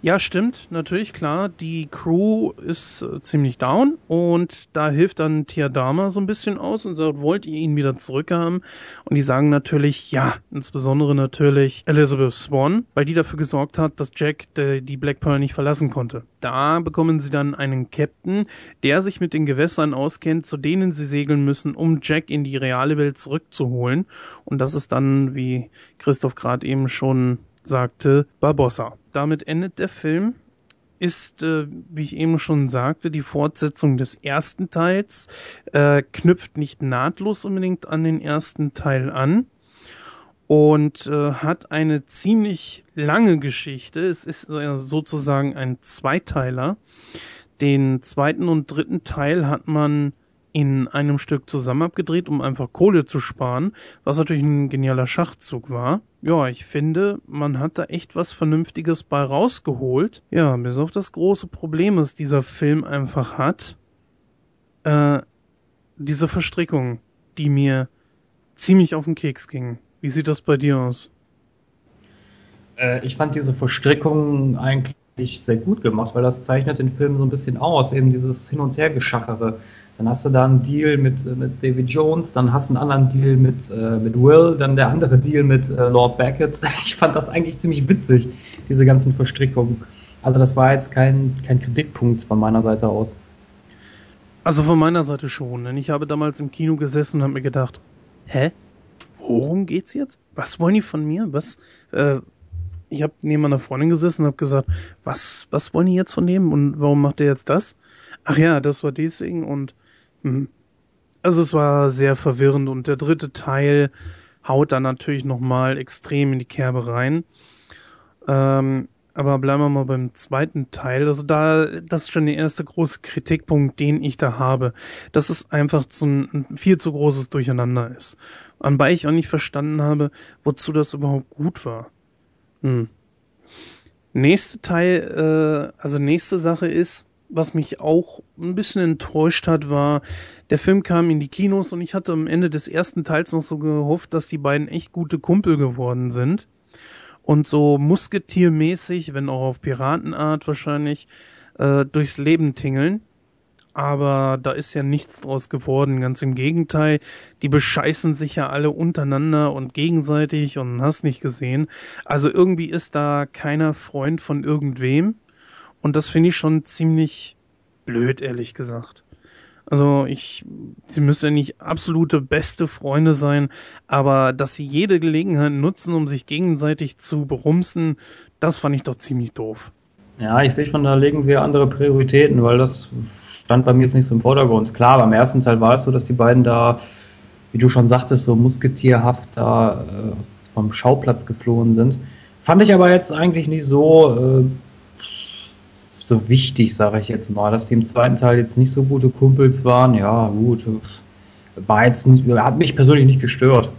Ja, stimmt, natürlich, klar. Die Crew ist äh, ziemlich down und da hilft dann Tiadama so ein bisschen aus und sagt, wollt ihr ihn wieder zurückhaben? Und die sagen natürlich, ja, insbesondere natürlich Elizabeth Swan, weil die dafür gesorgt hat, dass Jack de, die Black Pearl nicht verlassen konnte. Da bekommen sie dann einen Captain, der sich mit den Gewässern auskennt, zu denen sie segeln müssen, um Jack in die reale Welt zurückzuholen. Und das ist dann, wie Christoph gerade eben schon sagte Barbossa. Damit endet der Film. Ist, äh, wie ich eben schon sagte, die Fortsetzung des ersten Teils, äh, knüpft nicht nahtlos unbedingt an den ersten Teil an und äh, hat eine ziemlich lange Geschichte. Es ist äh, sozusagen ein Zweiteiler. Den zweiten und dritten Teil hat man in einem Stück zusammen abgedreht, um einfach Kohle zu sparen, was natürlich ein genialer Schachzug war. Ja, ich finde, man hat da echt was Vernünftiges bei rausgeholt. Ja, bis auf das große Problem, was dieser Film einfach hat, äh, diese Verstrickung, die mir ziemlich auf den Keks ging. Wie sieht das bei dir aus? Äh, ich fand diese Verstrickung eigentlich sehr gut gemacht, weil das zeichnet den Film so ein bisschen aus, eben dieses Hin- und Hergeschachere. Dann hast du da einen Deal mit, mit David Jones, dann hast du einen anderen Deal mit, äh, mit Will, dann der andere Deal mit äh, Lord Beckett. <laughs> Ich fand das eigentlich ziemlich witzig, diese ganzen Verstrickungen. Also das war jetzt kein, kein Kritikpunkt von meiner Seite aus. Also von meiner Seite schon, denn ich habe damals im Kino gesessen und habe mir gedacht, hä? Worum geht's jetzt? Was wollen die von mir? Was? Äh, ich habe neben meiner Freundin gesessen und habe gesagt, was, was wollen die jetzt von dem und warum macht der jetzt das? Ach ja, das war deswegen und Mhm. Also es war sehr verwirrend und der dritte Teil haut dann natürlich nochmal extrem in die Kerbe rein. Ähm, aber bleiben wir mal beim zweiten Teil. Also da, das ist schon der erste große Kritikpunkt, den ich da habe, dass es einfach zu ein viel zu großes Durcheinander ist. Anbei ich auch nicht verstanden habe, wozu das überhaupt gut war. Hm. Nächste Teil, äh, also nächste Sache ist, was mich auch ein bisschen enttäuscht hat, war, der Film kam in die Kinos und ich hatte am Ende des ersten Teils noch so gehofft, dass die beiden echt gute Kumpel geworden sind. Und so musketiermäßig, wenn auch auf Piratenart wahrscheinlich, äh, durchs Leben tingeln. Aber da ist ja nichts draus geworden, ganz im Gegenteil. Die bescheißen sich ja alle untereinander und gegenseitig und hast nicht gesehen. Also irgendwie ist da keiner Freund von irgendwem. Und das finde ich schon ziemlich blöd, ehrlich gesagt. Also ich, sie müssen ja nicht absolute beste Freunde sein, aber dass sie jede Gelegenheit nutzen, um sich gegenseitig zu berumsen, das fand ich doch ziemlich doof. Ja, ich sehe schon, da legen wir andere Prioritäten, weil das stand bei mir jetzt nicht so im Vordergrund. Klar, beim ersten Teil war es so, dass die beiden da wie du schon sagtest, so musketierhaft da äh, vom Schauplatz geflohen sind. Fand ich aber jetzt eigentlich nicht so, äh, so wichtig, sage ich jetzt mal, dass die im zweiten Teil jetzt nicht so gute Kumpels waren. Ja, gut, war jetzt nicht, hat mich persönlich nicht gestört.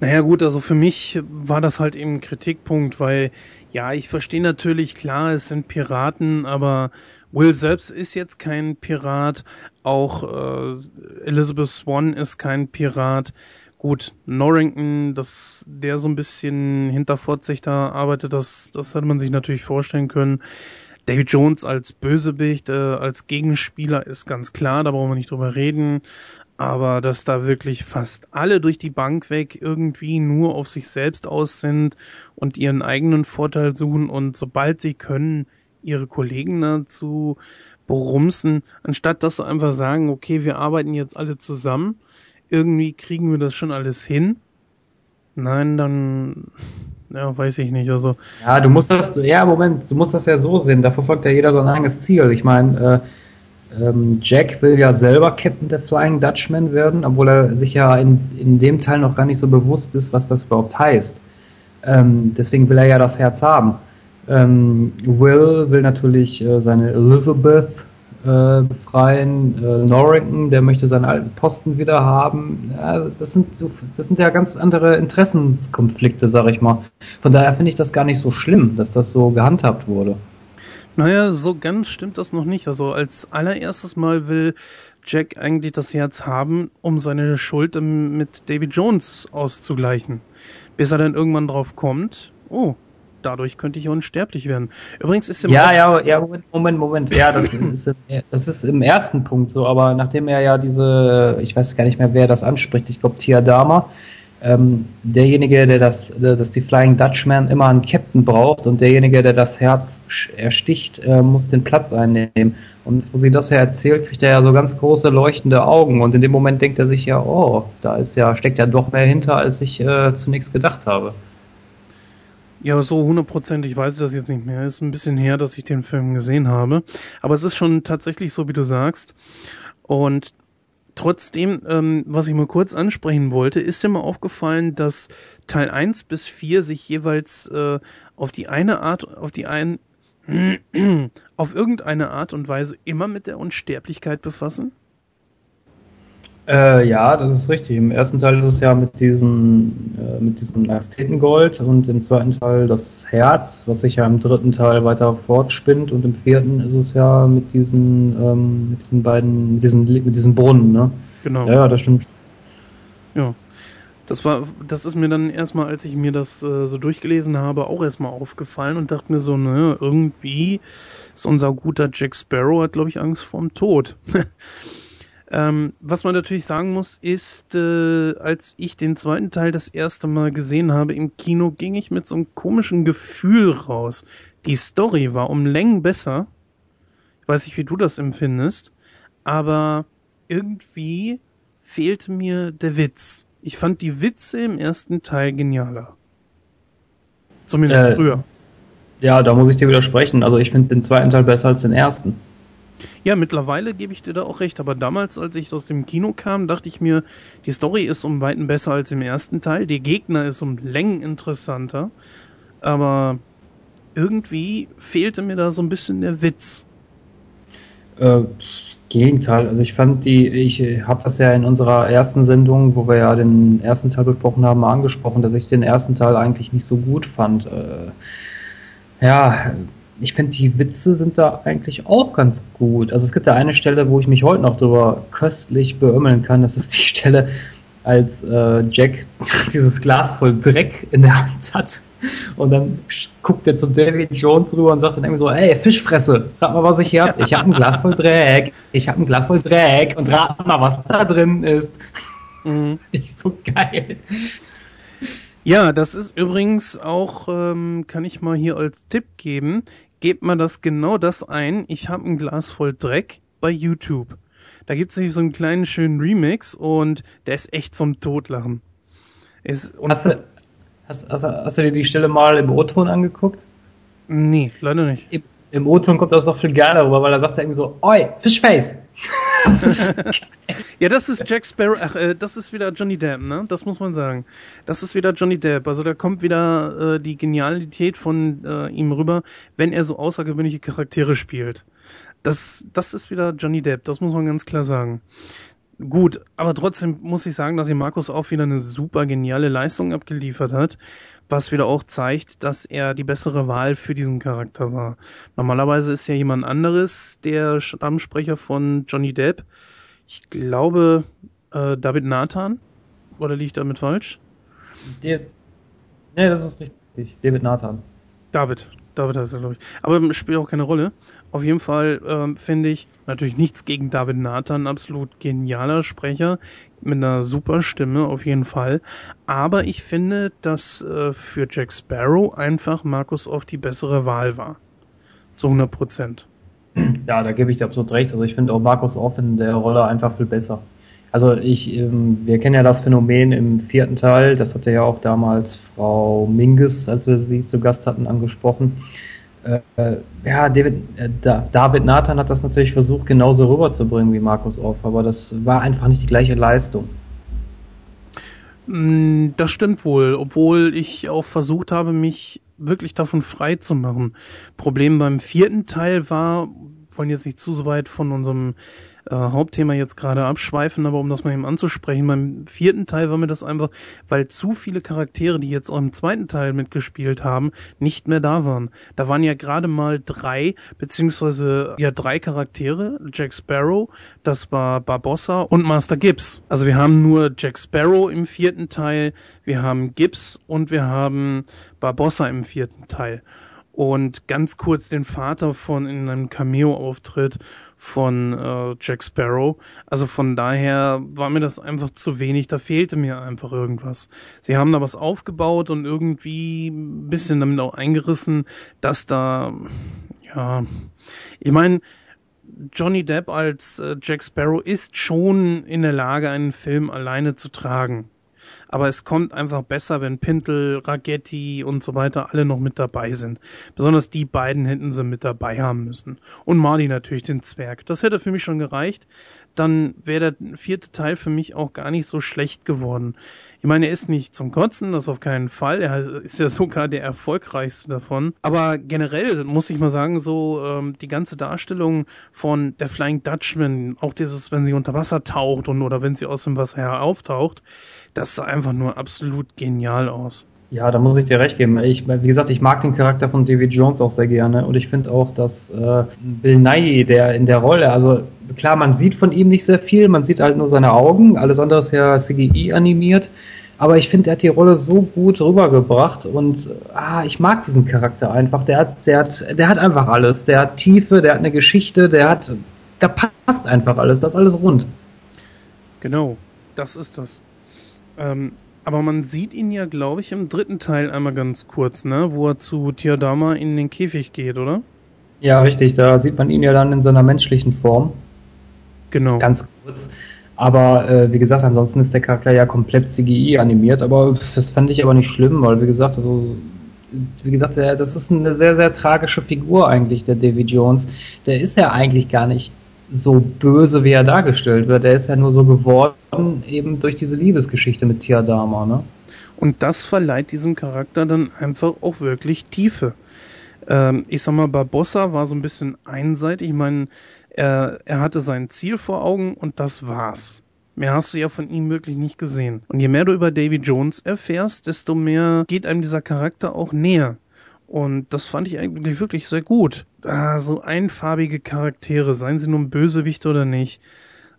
Naja gut, also für mich war das halt eben ein Kritikpunkt, weil ja, ich verstehe natürlich, klar, es sind Piraten, aber Will selbst ist jetzt kein Pirat, auch äh, Elizabeth Swan ist kein Pirat. Gut, Norrington, dass der so ein bisschen hinter Fortsicht da arbeitet, das, das hätte man sich natürlich vorstellen können. David Jones als Bösewicht, äh, als Gegenspieler ist ganz klar, da brauchen wir nicht drüber reden aber dass da wirklich fast alle durch die Bank weg irgendwie nur auf sich selbst aus sind und ihren eigenen Vorteil suchen und sobald sie können, ihre Kollegen dazu berumsen, anstatt dass sie einfach sagen, okay, wir arbeiten jetzt alle zusammen, irgendwie kriegen wir das schon alles hin. Nein, dann, ja, weiß ich nicht, also. Ja, du musst das, ja, Moment, du musst das ja so sehen, da verfolgt ja jeder sein eigenes Ziel. Ich meine, äh, ähm, Jack will ja selber Captain der Flying Dutchman werden, obwohl er sich ja in, in dem Teil noch gar nicht so bewusst ist, was das überhaupt heißt. Ähm, deswegen will er ja das Herz haben. Ähm, Will will natürlich äh, seine Elizabeth äh, befreien. Äh, Norrington, der möchte seinen alten Posten wieder haben. Ja, das, sind, das sind ja ganz andere Interessenskonflikte, sag ich mal. Von daher finde ich das gar nicht so schlimm, dass das so gehandhabt wurde. Naja, so ganz stimmt das noch nicht. Also als allererstes Mal will Jack eigentlich das Herz haben, um seine Schuld mit David Jones auszugleichen. Bis er dann irgendwann drauf kommt, oh, dadurch könnte ich unsterblich werden. Übrigens ist im Ja, ja, ja, Moment, Moment, Moment. Ja, das <clears throat> ist, das ist im ersten Punkt so, aber nachdem er ja diese, ich weiß gar nicht mehr, wer das anspricht, ich glaube Tia Dama, ähm, derjenige, der das, dass die Flying Dutchman immer einen Captain braucht und derjenige, der das Herz ersticht, äh, muss den Platz einnehmen. Und wo sie das ja erzählt, kriegt er ja so ganz große leuchtende Augen und in dem Moment denkt er sich ja, oh, da ist ja, steckt ja doch mehr hinter, als ich äh, zunächst gedacht habe. Ja, so hundertprozentig weiß ich das jetzt nicht mehr. Ist ein bisschen her, dass ich den Film gesehen habe. Aber es ist schon tatsächlich so, wie du sagst. Und Trotzdem, ähm, was ich mal kurz ansprechen wollte, ist dir mal aufgefallen, dass Teil 1 bis 4 sich jeweils äh, auf die eine Art, auf die ein, <clears throat> auf irgendeine Art und Weise immer mit der Unsterblichkeit befassen? Äh, ja, das ist richtig. Im ersten Teil ist es ja mit diesem, äh, mit diesem Ästhetengold und im zweiten Teil das Herz, was sich ja im dritten Teil weiter fortspinnt und im vierten ist es ja mit diesen, ähm, mit diesen beiden, mit diesen, mit diesen Brunnen, ne? Genau. Ja, ja, das stimmt. Ja. Das war, das ist mir dann erstmal, als ich mir das äh, so durchgelesen habe, auch erstmal aufgefallen und dachte mir so, ne, irgendwie ist unser guter Jack Sparrow hat, glaube ich, Angst vorm Tod. <laughs> Ähm, was man natürlich sagen muss, ist, äh, als ich den zweiten Teil das erste Mal gesehen habe im Kino, ging ich mit so einem komischen Gefühl raus. Die Story war um Längen besser. Ich weiß nicht, wie du das empfindest, aber irgendwie fehlte mir der Witz. Ich fand die Witze im ersten Teil genialer. Zumindest äh, früher. Ja, da muss ich dir widersprechen. Also ich finde den zweiten Teil besser als den ersten. Ja, mittlerweile gebe ich dir da auch recht, aber damals, als ich aus dem Kino kam, dachte ich mir, die Story ist um Weiten besser als im ersten Teil, die Gegner ist um Längen interessanter, aber irgendwie fehlte mir da so ein bisschen der Witz. Äh, Gegenteil, also ich fand die, ich habe das ja in unserer ersten Sendung, wo wir ja den ersten Teil besprochen haben, angesprochen, dass ich den ersten Teil eigentlich nicht so gut fand. Äh, ja, ich finde, die Witze sind da eigentlich auch ganz gut. Also es gibt da eine Stelle, wo ich mich heute noch drüber köstlich beömmeln kann. Das ist die Stelle, als äh, Jack <laughs> dieses Glas voll Dreck in der Hand hat. Und dann guckt er zu David Jones rüber und sagt dann irgendwie so, ey, Fischfresse, rat mal, was ich hier hab. Ich hab ein Glas voll Dreck. Ich hab ein Glas voll Dreck. Und rat mal, was da drin ist. Mhm. Das ist so geil. Ja, das ist übrigens auch, ähm, kann ich mal hier als Tipp geben, gebt mal das genau das ein, ich habe ein Glas voll Dreck bei YouTube. Da gibt es nämlich so einen kleinen schönen Remix und der ist echt zum Totlachen. Ist, hast, du, hast, hast, hast, du dir die Stelle mal im O-Ton angeguckt? Nee, leider nicht. Im, im O-Ton kommt das doch viel geiler rüber, weil er sagt irgendwie so, oi, Fischface! Ja, das ist Jack Sparrow. Ach, äh, das ist wieder Johnny Depp, ne? Das muss man sagen. Das ist wieder Johnny Depp. Also da kommt wieder äh, die Genialität von äh, ihm rüber, wenn er so außergewöhnliche Charaktere spielt. Das, das ist wieder Johnny Depp. Das muss man ganz klar sagen. Gut, aber trotzdem muss ich sagen, dass hier Markus auch wieder eine super geniale Leistung abgeliefert hat, was wieder auch zeigt, dass er die bessere Wahl für diesen Charakter war. Normalerweise ist ja jemand anderes der Stammsprecher von Johnny Depp. Ich glaube, äh, David Nathan. Oder liege ich damit falsch? Der, nee, das ist richtig. David Nathan. David, David heißt er, glaube ich. Aber spielt auch keine Rolle. Auf jeden Fall ähm, finde ich natürlich nichts gegen David Nathan, absolut genialer Sprecher mit einer super Stimme auf jeden Fall. Aber ich finde, dass äh, für Jack Sparrow einfach Markus Off die bessere Wahl war. Zu 100 Prozent. Ja, da gebe ich dir absolut recht. Also ich finde auch Markus Off in der Rolle einfach viel besser. Also ich, ähm, wir kennen ja das Phänomen im vierten Teil, das hatte ja auch damals Frau Minges, als wir sie zu Gast hatten, angesprochen. Äh, ja, David, äh, David Nathan hat das natürlich versucht, genauso rüberzubringen wie Markus Off, aber das war einfach nicht die gleiche Leistung. Mm, das stimmt wohl, obwohl ich auch versucht habe, mich wirklich davon frei zu machen. Problem beim vierten Teil war, wollen jetzt nicht zu so weit von unserem äh, Hauptthema jetzt gerade abschweifen, aber um das mal eben anzusprechen, beim vierten Teil war mir das einfach, weil zu viele Charaktere, die jetzt auch im zweiten Teil mitgespielt haben, nicht mehr da waren. Da waren ja gerade mal drei, beziehungsweise ja drei Charaktere, Jack Sparrow, das war Barbossa und Master Gibbs. Also wir haben nur Jack Sparrow im vierten Teil, wir haben Gibbs und wir haben Barbossa im vierten Teil und ganz kurz den Vater von in einem Cameo-Auftritt von äh, Jack Sparrow. Also von daher war mir das einfach zu wenig, da fehlte mir einfach irgendwas. Sie haben da was aufgebaut und irgendwie ein bisschen damit auch eingerissen, dass da, ja, ich meine, Johnny Depp als äh, Jack Sparrow ist schon in der Lage, einen Film alleine zu tragen aber es kommt einfach besser, wenn Pintel, Ragetti und so weiter alle noch mit dabei sind. Besonders die beiden hätten sie mit dabei haben müssen. Und Marty natürlich den Zwerg. Das hätte für mich schon gereicht. Dann wäre der vierte Teil für mich auch gar nicht so schlecht geworden. Ich meine, er ist nicht zum Kotzen, das auf keinen Fall. Er ist ja sogar der erfolgreichste davon. Aber generell muss ich mal sagen, so ähm, die ganze Darstellung von der Flying Dutchman, auch dieses, wenn sie unter Wasser taucht und oder wenn sie aus dem Wasser her auftaucht, das sah einfach nur absolut genial aus. Ja, da muss ich dir recht geben. Ich, wie gesagt, ich mag den Charakter von David Jones auch sehr gerne und ich finde auch, dass äh, Bill Nye, der in der Rolle, also klar, man sieht von ihm nicht sehr viel, man sieht halt nur seine Augen, alles andere ist ja CGI animiert, aber ich finde, er hat die Rolle so gut rübergebracht und ah, ich mag diesen Charakter einfach. Der hat, der hat, der hat einfach alles. Der hat Tiefe, der hat eine Geschichte, der hat, da passt einfach alles, das ist alles rund. Genau, das ist das. Ähm, aber man sieht ihn ja, glaube ich, im dritten Teil einmal ganz kurz, ne? Wo er zu Tiadama in den Käfig geht, oder? Ja, richtig. Da sieht man ihn ja dann in seiner menschlichen Form. Genau. Ganz kurz. Aber äh, wie gesagt, ansonsten ist der Charakter ja komplett CGI animiert. Aber das fand ich aber nicht schlimm, weil wie gesagt, also wie gesagt, der, das ist eine sehr, sehr tragische Figur eigentlich, der Davy Jones. Der ist ja eigentlich gar nicht so böse, wie er dargestellt wird. Er ist ja nur so geworden, eben durch diese Liebesgeschichte mit Tiadama, ne? Und das verleiht diesem Charakter dann einfach auch wirklich Tiefe. Ähm, ich sag mal, Barbossa war so ein bisschen einseitig. Ich meine, er, er hatte sein Ziel vor Augen und das war's. Mehr hast du ja von ihm wirklich nicht gesehen. Und je mehr du über Davy Jones erfährst, desto mehr geht einem dieser Charakter auch näher. Und das fand ich eigentlich wirklich sehr gut. Ah, so einfarbige Charaktere, seien sie nun Bösewicht oder nicht.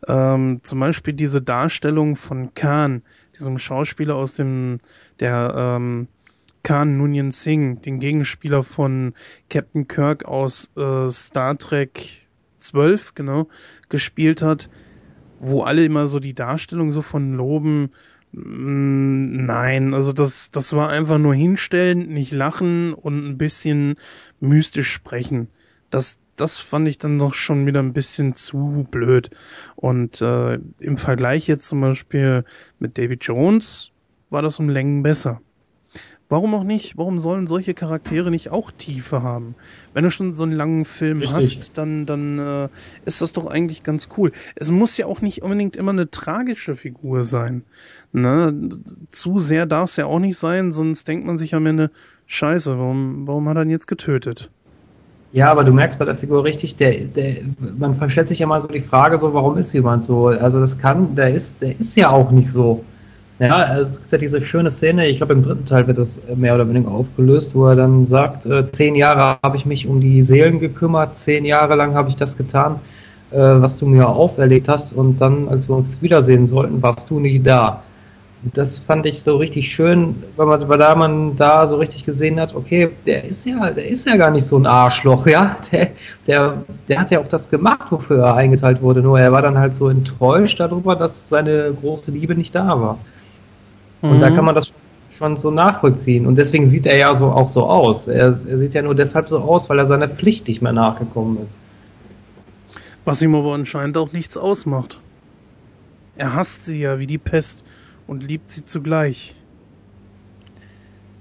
Ähm, zum Beispiel diese Darstellung von Khan, diesem Schauspieler aus dem, der ähm, Khan Noonien Singh, den Gegenspieler von Captain Kirk aus äh, Star Trek 12, genau, gespielt hat, wo alle immer so die Darstellung so von loben, nein, also das, das war einfach nur hinstellen, nicht lachen und ein bisschen mystisch sprechen. Das, das fand ich dann doch schon wieder ein bisschen zu blöd. Und äh, im Vergleich jetzt zum Beispiel mit David Jones war das um Längen besser. Warum auch nicht? Warum sollen solche Charaktere nicht auch Tiefe haben? Wenn du schon so einen langen Film Richtig. hast, dann, dann äh, ist das doch eigentlich ganz cool. Es muss ja auch nicht unbedingt immer eine tragische Figur sein. Ne? Zu sehr darf es ja auch nicht sein, sonst denkt man sich am Ende, scheiße, warum, warum hat er ihn jetzt getötet? Ja, aber du merkst bei der Figur richtig, der, der, man stellt sich ja mal so die Frage, so, warum ist jemand so? Also das kann, der ist, der ist ja auch nicht so. Ja, es gibt ja diese schöne Szene, ich glaube im dritten Teil wird das mehr oder weniger aufgelöst, wo er dann sagt, äh, zehn Jahre habe ich mich um die Seelen gekümmert, zehn Jahre lang habe ich das getan, äh, was du mir auferlegt hast und dann, als wir uns wiedersehen sollten, warst du nicht da das fand ich so richtig schön, weil man, weil da man da so richtig gesehen hat, okay, der ist ja, der ist ja gar nicht so ein Arschloch, <laughs> ja. Der, der, der hat ja auch das gemacht, wofür er eingeteilt wurde. Nur er war dann halt so enttäuscht darüber, dass seine große Liebe nicht da war. Mhm. Und da mhm. kann man das schon so nachvollziehen. Und deswegen sieht er ja so auch so aus. Er, er sieht ja nur deshalb so aus, weil er seiner Pflicht nicht mehr nachgekommen ist. Was ihm aber anscheinend auch nichts ausmacht. Er hasst sie ja wie die Pest und liebt sie zugleich.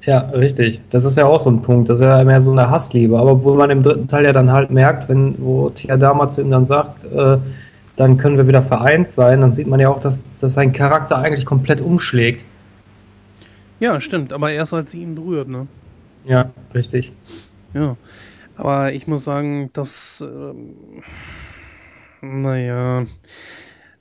Ja, richtig. Das ist ja auch so ein Punkt. Das ist ja mehr so eine Hassliebe. Aber wo man im dritten Teil ja dann halt merkt, wenn, wo Tiadama zu ihm dann sagt, äh, dann können wir wieder vereint sein, dann sieht man ja auch, dass, dass sein Charakter eigentlich komplett umschlägt. Ja, stimmt. Aber erst als sie ihn berührt, ne? Ja, richtig. Ja. Aber ich muss sagen, dass, äh, naja,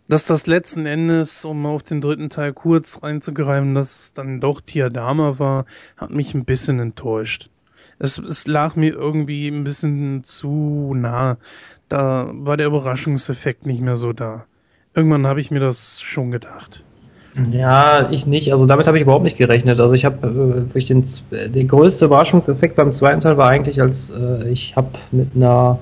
dass das letzten Endes, um auf den dritten Teil kurz reinzugreifen, dass dann doch Tiadama war, hat mich ein bisschen enttäuscht. Es, es lag mir irgendwie ein bisschen zu nah. Da war der Überraschungseffekt nicht mehr so da. Irgendwann habe ich mir das schon gedacht. Ja, ich nicht. Also damit habe ich überhaupt nicht gerechnet. Also ich habe äh, den, der größte Überraschungseffekt beim zweiten Teil war eigentlich, als äh, ich habe mit einer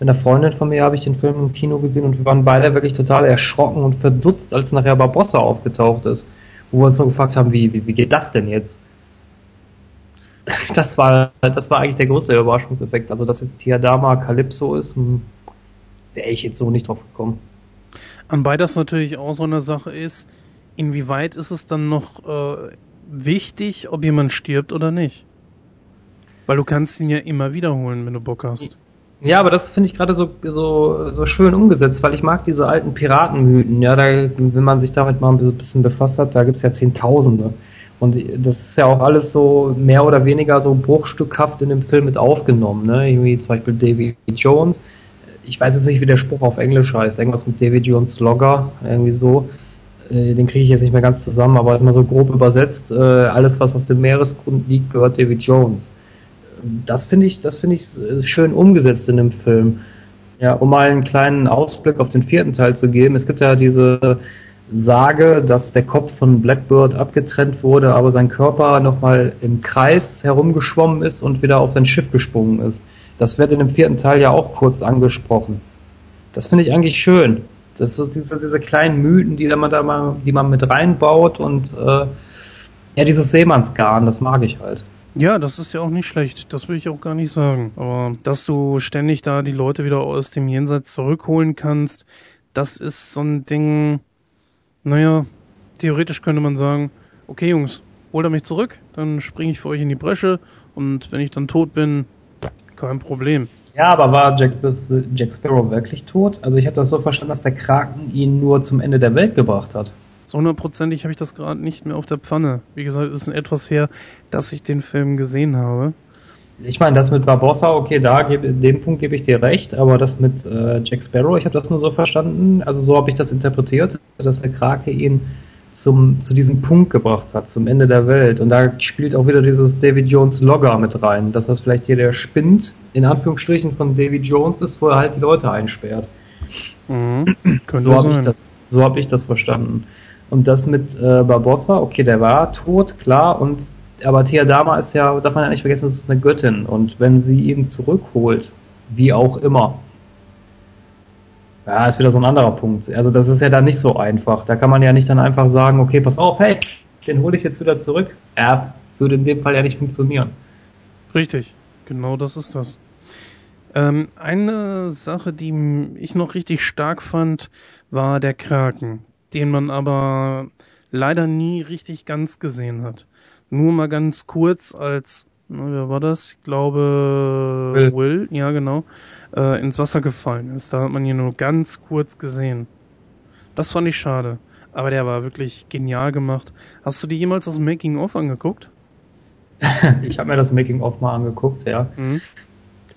mit einer Freundin von mir habe ich den Film im Kino gesehen und wir waren beide wirklich total erschrocken und verdutzt, als nachher Barbossa aufgetaucht ist. Wo wir uns so gefragt haben, wie, wie, wie geht das denn jetzt? Das war, das war eigentlich der größte Überraschungseffekt. Also, dass jetzt Tiadama Calypso ist, hm, wäre ich jetzt so nicht drauf gekommen. Anbei das natürlich auch so eine Sache ist, inwieweit ist es dann noch äh, wichtig, ob jemand stirbt oder nicht? Weil du kannst ihn ja immer wiederholen, wenn du Bock hast. Ja, aber das finde ich gerade so, so, so schön umgesetzt, weil ich mag diese alten Piratenmythen. Ja, da, wenn man sich damit mal ein bisschen befasst hat, da gibt's ja Zehntausende. Und das ist ja auch alles so mehr oder weniger so bruchstückhaft in dem Film mit aufgenommen. Ne? Irgendwie zum Beispiel Davy Jones. Ich weiß jetzt nicht, wie der Spruch auf Englisch heißt. Irgendwas mit Davy Jones Logger, irgendwie so. Äh, den kriege ich jetzt nicht mehr ganz zusammen, aber ist mal so grob übersetzt. Äh, alles, was auf dem Meeresgrund liegt, gehört Davy Jones das finde ich, das finde ich schön umgesetzt in dem Film. Ja, um mal einen kleinen Ausblick auf den vierten Teil zu geben. Es gibt ja diese Sage, dass der Kopf von Blackbird abgetrennt wurde, aber sein Körper nochmal im Kreis herumgeschwommen ist und wieder auf sein Schiff gesprungen ist. Das wird in dem vierten Teil ja auch kurz angesprochen. Das finde ich eigentlich schön. Das ist diese, diese kleinen Mythen, die man da mal, die man mit reinbaut und äh, ja, dieses Seemannsgarn, das mag ich halt. Ja, das ist ja auch nicht schlecht. Das will ich auch gar nicht sagen. Aber dass du ständig da die Leute wieder aus dem Jenseits zurückholen kannst, das ist so ein Ding. Naja, theoretisch könnte man sagen, okay Jungs, holt er mich zurück, dann springe ich für euch in die Bresche und wenn ich dann tot bin, kein Problem. Ja, aber war Jack, Jack Sparrow wirklich tot? Also ich habe das so verstanden, dass der Kraken ihn nur zum Ende der Welt gebracht hat. So hundertprozentig habe ich das gerade nicht mehr auf der Pfanne. Wie gesagt, es ist etwas her, dass ich den Film gesehen habe. Ich meine, das mit Barbossa, okay, da gebe, dem Punkt gebe ich dir recht, aber das mit äh, Jack Sparrow, ich habe das nur so verstanden, also so habe ich das interpretiert, dass der Krake ihn zum, zu diesem Punkt gebracht hat, zum Ende der Welt. Und da spielt auch wieder dieses David Jones Logger mit rein, dass das vielleicht hier der Spind, in Anführungsstrichen, von David Jones ist, wo er halt die Leute einsperrt. Mhm. <clears throat> so habe ich, das, so hab ich das verstanden. Und das mit äh, Barbossa, okay, der war tot, klar, und aber Theodama ist ja, darf man ja nicht vergessen, das ist eine Göttin. Und wenn sie ihn zurückholt, wie auch immer, ja, ist wieder so ein anderer Punkt. Also das ist ja dann nicht so einfach. Da kann man ja nicht dann einfach sagen, okay, pass auf, hey, den hole ich jetzt wieder zurück. Ja, würde in dem Fall ja nicht funktionieren. Richtig, genau das ist das. Ähm, eine Sache, die ich noch richtig stark fand, war der Kraken den man aber leider nie richtig ganz gesehen hat. nur mal ganz kurz als, na, wer war das? Ich glaube, Will, Will ja genau, äh, ins Wasser gefallen ist. Da hat man ihn nur ganz kurz gesehen. Das fand ich schade. Aber der war wirklich genial gemacht. Hast du dir jemals das Making-of angeguckt? <laughs> ich habe mir das Making-of mal angeguckt, ja. Mhm.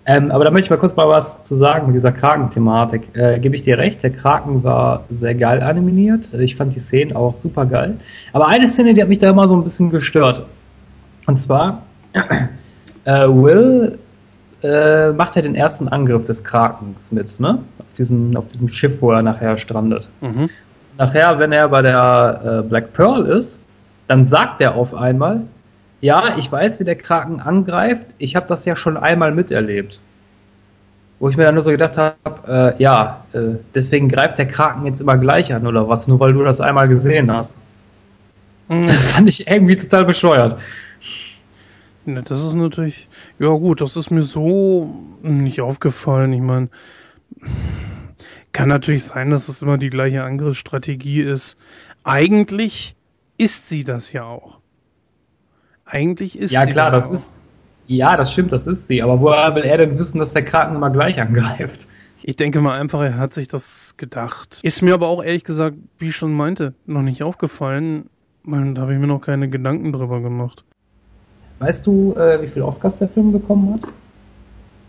Ähm, aber da möchte ich mal kurz mal was zu sagen mit dieser Kraken-Thematik. Äh, Gebe ich dir recht, der Kraken war sehr geil animiert. Ich fand die Szenen auch super geil. Aber eine Szene, die hat mich da immer so ein bisschen gestört. Und zwar, <clears throat> äh, Will äh, macht ja den ersten Angriff des Krakens mit, ne? Auf, diesen, auf diesem Schiff, wo er nachher strandet. Mhm. Nachher, wenn er bei der äh, Black Pearl ist, dann sagt er auf einmal, ja, ich weiß, wie der Kraken angreift. Ich habe das ja schon einmal miterlebt. Wo ich mir dann nur so gedacht habe, äh, ja, äh, deswegen greift der Kraken jetzt immer gleich an oder was, nur weil du das einmal gesehen hast. Mhm. Das fand ich irgendwie total bescheuert. Ne, das ist natürlich, ja gut, das ist mir so nicht aufgefallen. Ich meine, kann natürlich sein, dass es immer die gleiche Angriffsstrategie ist. Eigentlich ist sie das ja auch. Eigentlich ist ja, sie klar, das, das ist. Ja, das stimmt, das ist sie. Aber woher will er denn wissen, dass der Kraken immer gleich angreift? Ich denke mal einfach, er hat sich das gedacht. Ist mir aber auch ehrlich gesagt, wie ich schon meinte, noch nicht aufgefallen. Da habe ich mir noch keine Gedanken drüber gemacht. Weißt du, äh, wie viel Oscars der Film bekommen hat?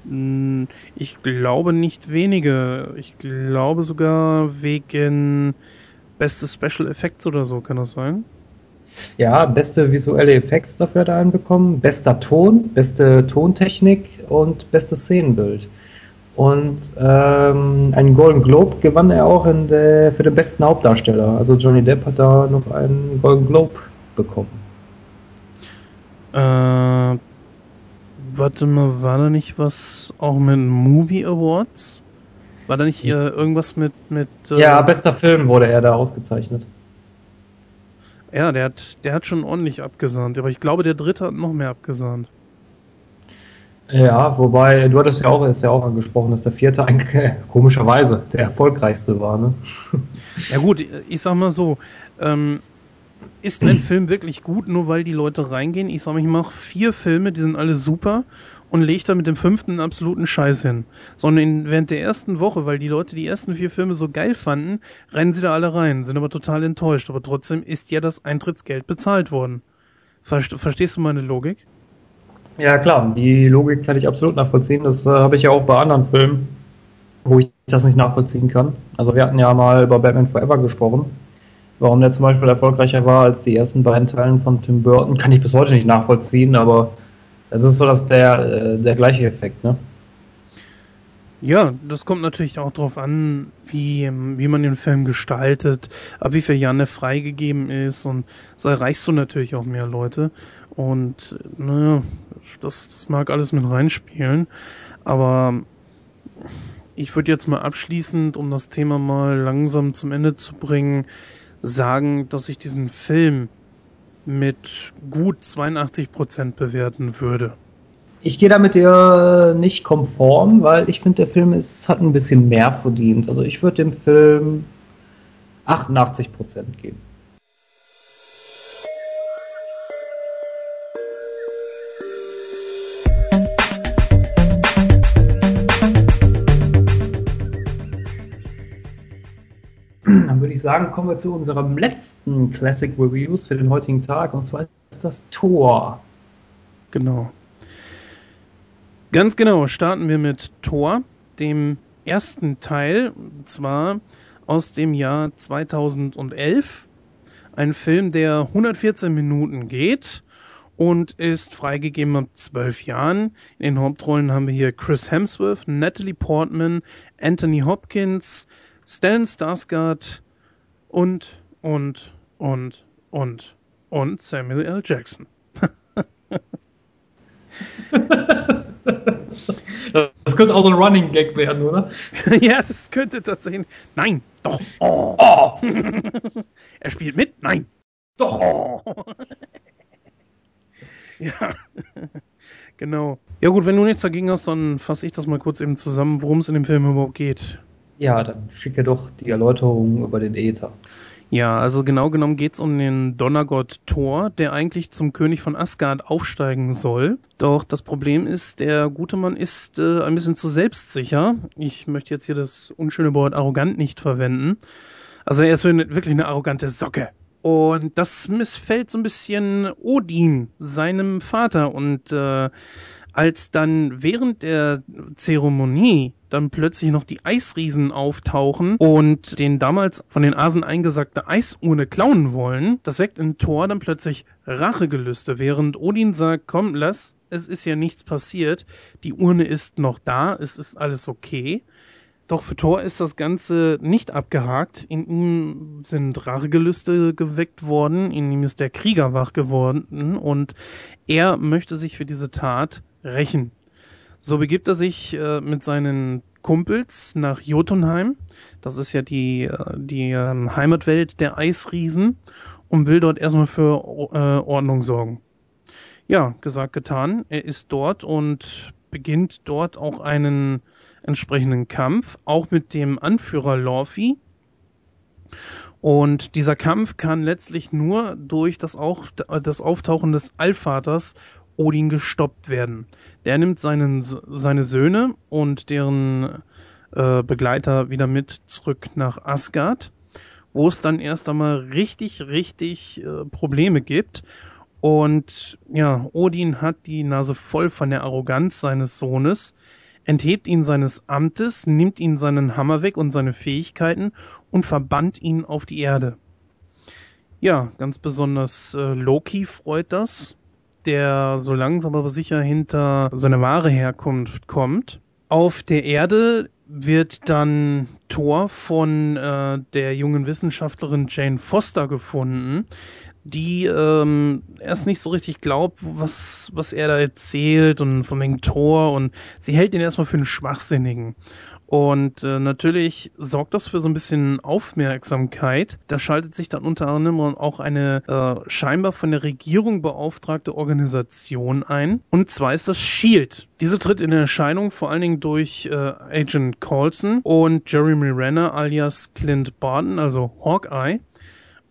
Hm, ich glaube nicht wenige. Ich glaube sogar wegen beste Special Effects oder so, kann das sein? Ja, beste visuelle Effekte dafür da bekommen, bester Ton, beste Tontechnik und bestes Szenenbild. Und ähm, einen Golden Globe gewann er auch der, für den besten Hauptdarsteller. Also Johnny Depp hat da noch einen Golden Globe bekommen. Äh, warte mal, war da nicht was auch mit Movie Awards? War da nicht äh, irgendwas mit mit? Äh, ja, bester Film wurde er da ausgezeichnet. Ja, der hat, der hat schon ordentlich abgesahnt, aber ich glaube, der dritte hat noch mehr abgesahnt. Ja, wobei, du hattest ja auch, ist ja auch angesprochen, dass der vierte eigentlich äh, komischerweise der erfolgreichste war, ne? Ja gut, ich sag mal so, ähm, ist ein Film wirklich gut, nur weil die Leute reingehen? Ich sag mal, ich mache vier Filme, die sind alle super und legt da mit dem fünften einen absoluten Scheiß hin. Sondern in, während der ersten Woche, weil die Leute die ersten vier Filme so geil fanden, rennen sie da alle rein, sind aber total enttäuscht. Aber trotzdem ist ja das Eintrittsgeld bezahlt worden. Verstehst du meine Logik? Ja, klar, die Logik kann ich absolut nachvollziehen. Das äh, habe ich ja auch bei anderen Filmen, wo ich das nicht nachvollziehen kann. Also wir hatten ja mal über Batman Forever gesprochen. Warum der zum Beispiel erfolgreicher war als die ersten beiden Teilen von Tim Burton, kann ich bis heute nicht nachvollziehen, aber es ist so, dass der, äh, der gleiche Effekt, ne? Ja, das kommt natürlich auch darauf an, wie, wie man den Film gestaltet, ab wie viel Jahren er freigegeben ist und so erreichst du natürlich auch mehr Leute. Und naja, das, das mag alles mit reinspielen. Aber ich würde jetzt mal abschließend, um das Thema mal langsam zum Ende zu bringen, sagen, dass ich diesen Film mit gut 82 Prozent bewerten würde. Ich gehe da mit dir nicht konform, weil ich finde, der Film ist, hat ein bisschen mehr verdient. Also ich würde dem Film 88 Prozent geben. Sagen, kommen wir zu unserem letzten Classic Reviews für den heutigen Tag. Und zwar ist das Tor. Genau. Ganz genau starten wir mit Tor, dem ersten Teil, und zwar aus dem Jahr 2011. Ein Film, der 114 Minuten geht und ist freigegeben ab 12 Jahren. In den Hauptrollen haben wir hier Chris Hemsworth, Natalie Portman, Anthony Hopkins, Stellan Skarsgård, und, und, und, und, und Samuel L. Jackson. <laughs> das könnte auch so ein Running Gag werden, oder? <laughs> ja, das könnte tatsächlich. Nein, doch. Oh. oh. <laughs> er spielt mit? Nein. Doch. Oh. ja. genau. Ja gut, wenn du nichts dagegen hast, dann fasse ich das mal kurz eben zusammen, worum es in dem Film überhaupt geht. Ja, dann schicke doch die Erläuterung über den Äther. Ja, also genau genommen geht's um den Donnergott Thor, der eigentlich zum König von Asgard aufsteigen soll. Doch das Problem ist, der gute Mann ist äh, ein bisschen zu selbstsicher. Ich möchte jetzt hier das unschöne Wort arrogant nicht verwenden. Also er ist wirklich eine arrogante Socke. Und das missfällt so ein bisschen Odin, seinem Vater. Und äh, als dann während der Zeremonie dann plötzlich noch die Eisriesen auftauchen und den damals von den Asen eingesackte Eisurne klauen wollen, das weckt in Thor dann plötzlich Rachegelüste, während Odin sagt, komm, lass, es ist ja nichts passiert, die Urne ist noch da, es ist alles okay. Doch für Thor ist das Ganze nicht abgehakt. In ihm sind Rachegelüste geweckt worden, in ihm ist der Krieger wach geworden und er möchte sich für diese Tat rächen. So begibt er sich äh, mit seinen Kumpels nach Jotunheim. Das ist ja die, äh, die ähm, Heimatwelt der Eisriesen und will dort erstmal für äh, Ordnung sorgen. Ja, gesagt, getan. Er ist dort und beginnt dort auch einen entsprechenden Kampf, auch mit dem Anführer Lorfi. Und dieser Kampf kann letztlich nur durch das, auch, das Auftauchen des Allvaters Odin gestoppt werden. Der nimmt seinen, seine Söhne und deren äh, Begleiter wieder mit zurück nach Asgard, wo es dann erst einmal richtig, richtig äh, Probleme gibt. Und ja, Odin hat die Nase voll von der Arroganz seines Sohnes, enthebt ihn seines Amtes, nimmt ihn seinen Hammer weg und seine Fähigkeiten und verbannt ihn auf die Erde. Ja, ganz besonders äh, Loki freut das, der so langsam aber sicher hinter seine wahre Herkunft kommt. Auf der Erde wird dann Thor von äh, der jungen Wissenschaftlerin Jane Foster gefunden, die ähm, erst nicht so richtig glaubt, was, was er da erzählt und von wegen Thor und sie hält ihn erstmal für einen Schwachsinnigen. Und äh, natürlich sorgt das für so ein bisschen Aufmerksamkeit. Da schaltet sich dann unter anderem auch eine äh, scheinbar von der Regierung beauftragte Organisation ein. Und zwar ist das Shield. Diese tritt in Erscheinung vor allen Dingen durch äh, Agent Coulson und Jeremy Renner alias Clint Barton, also Hawkeye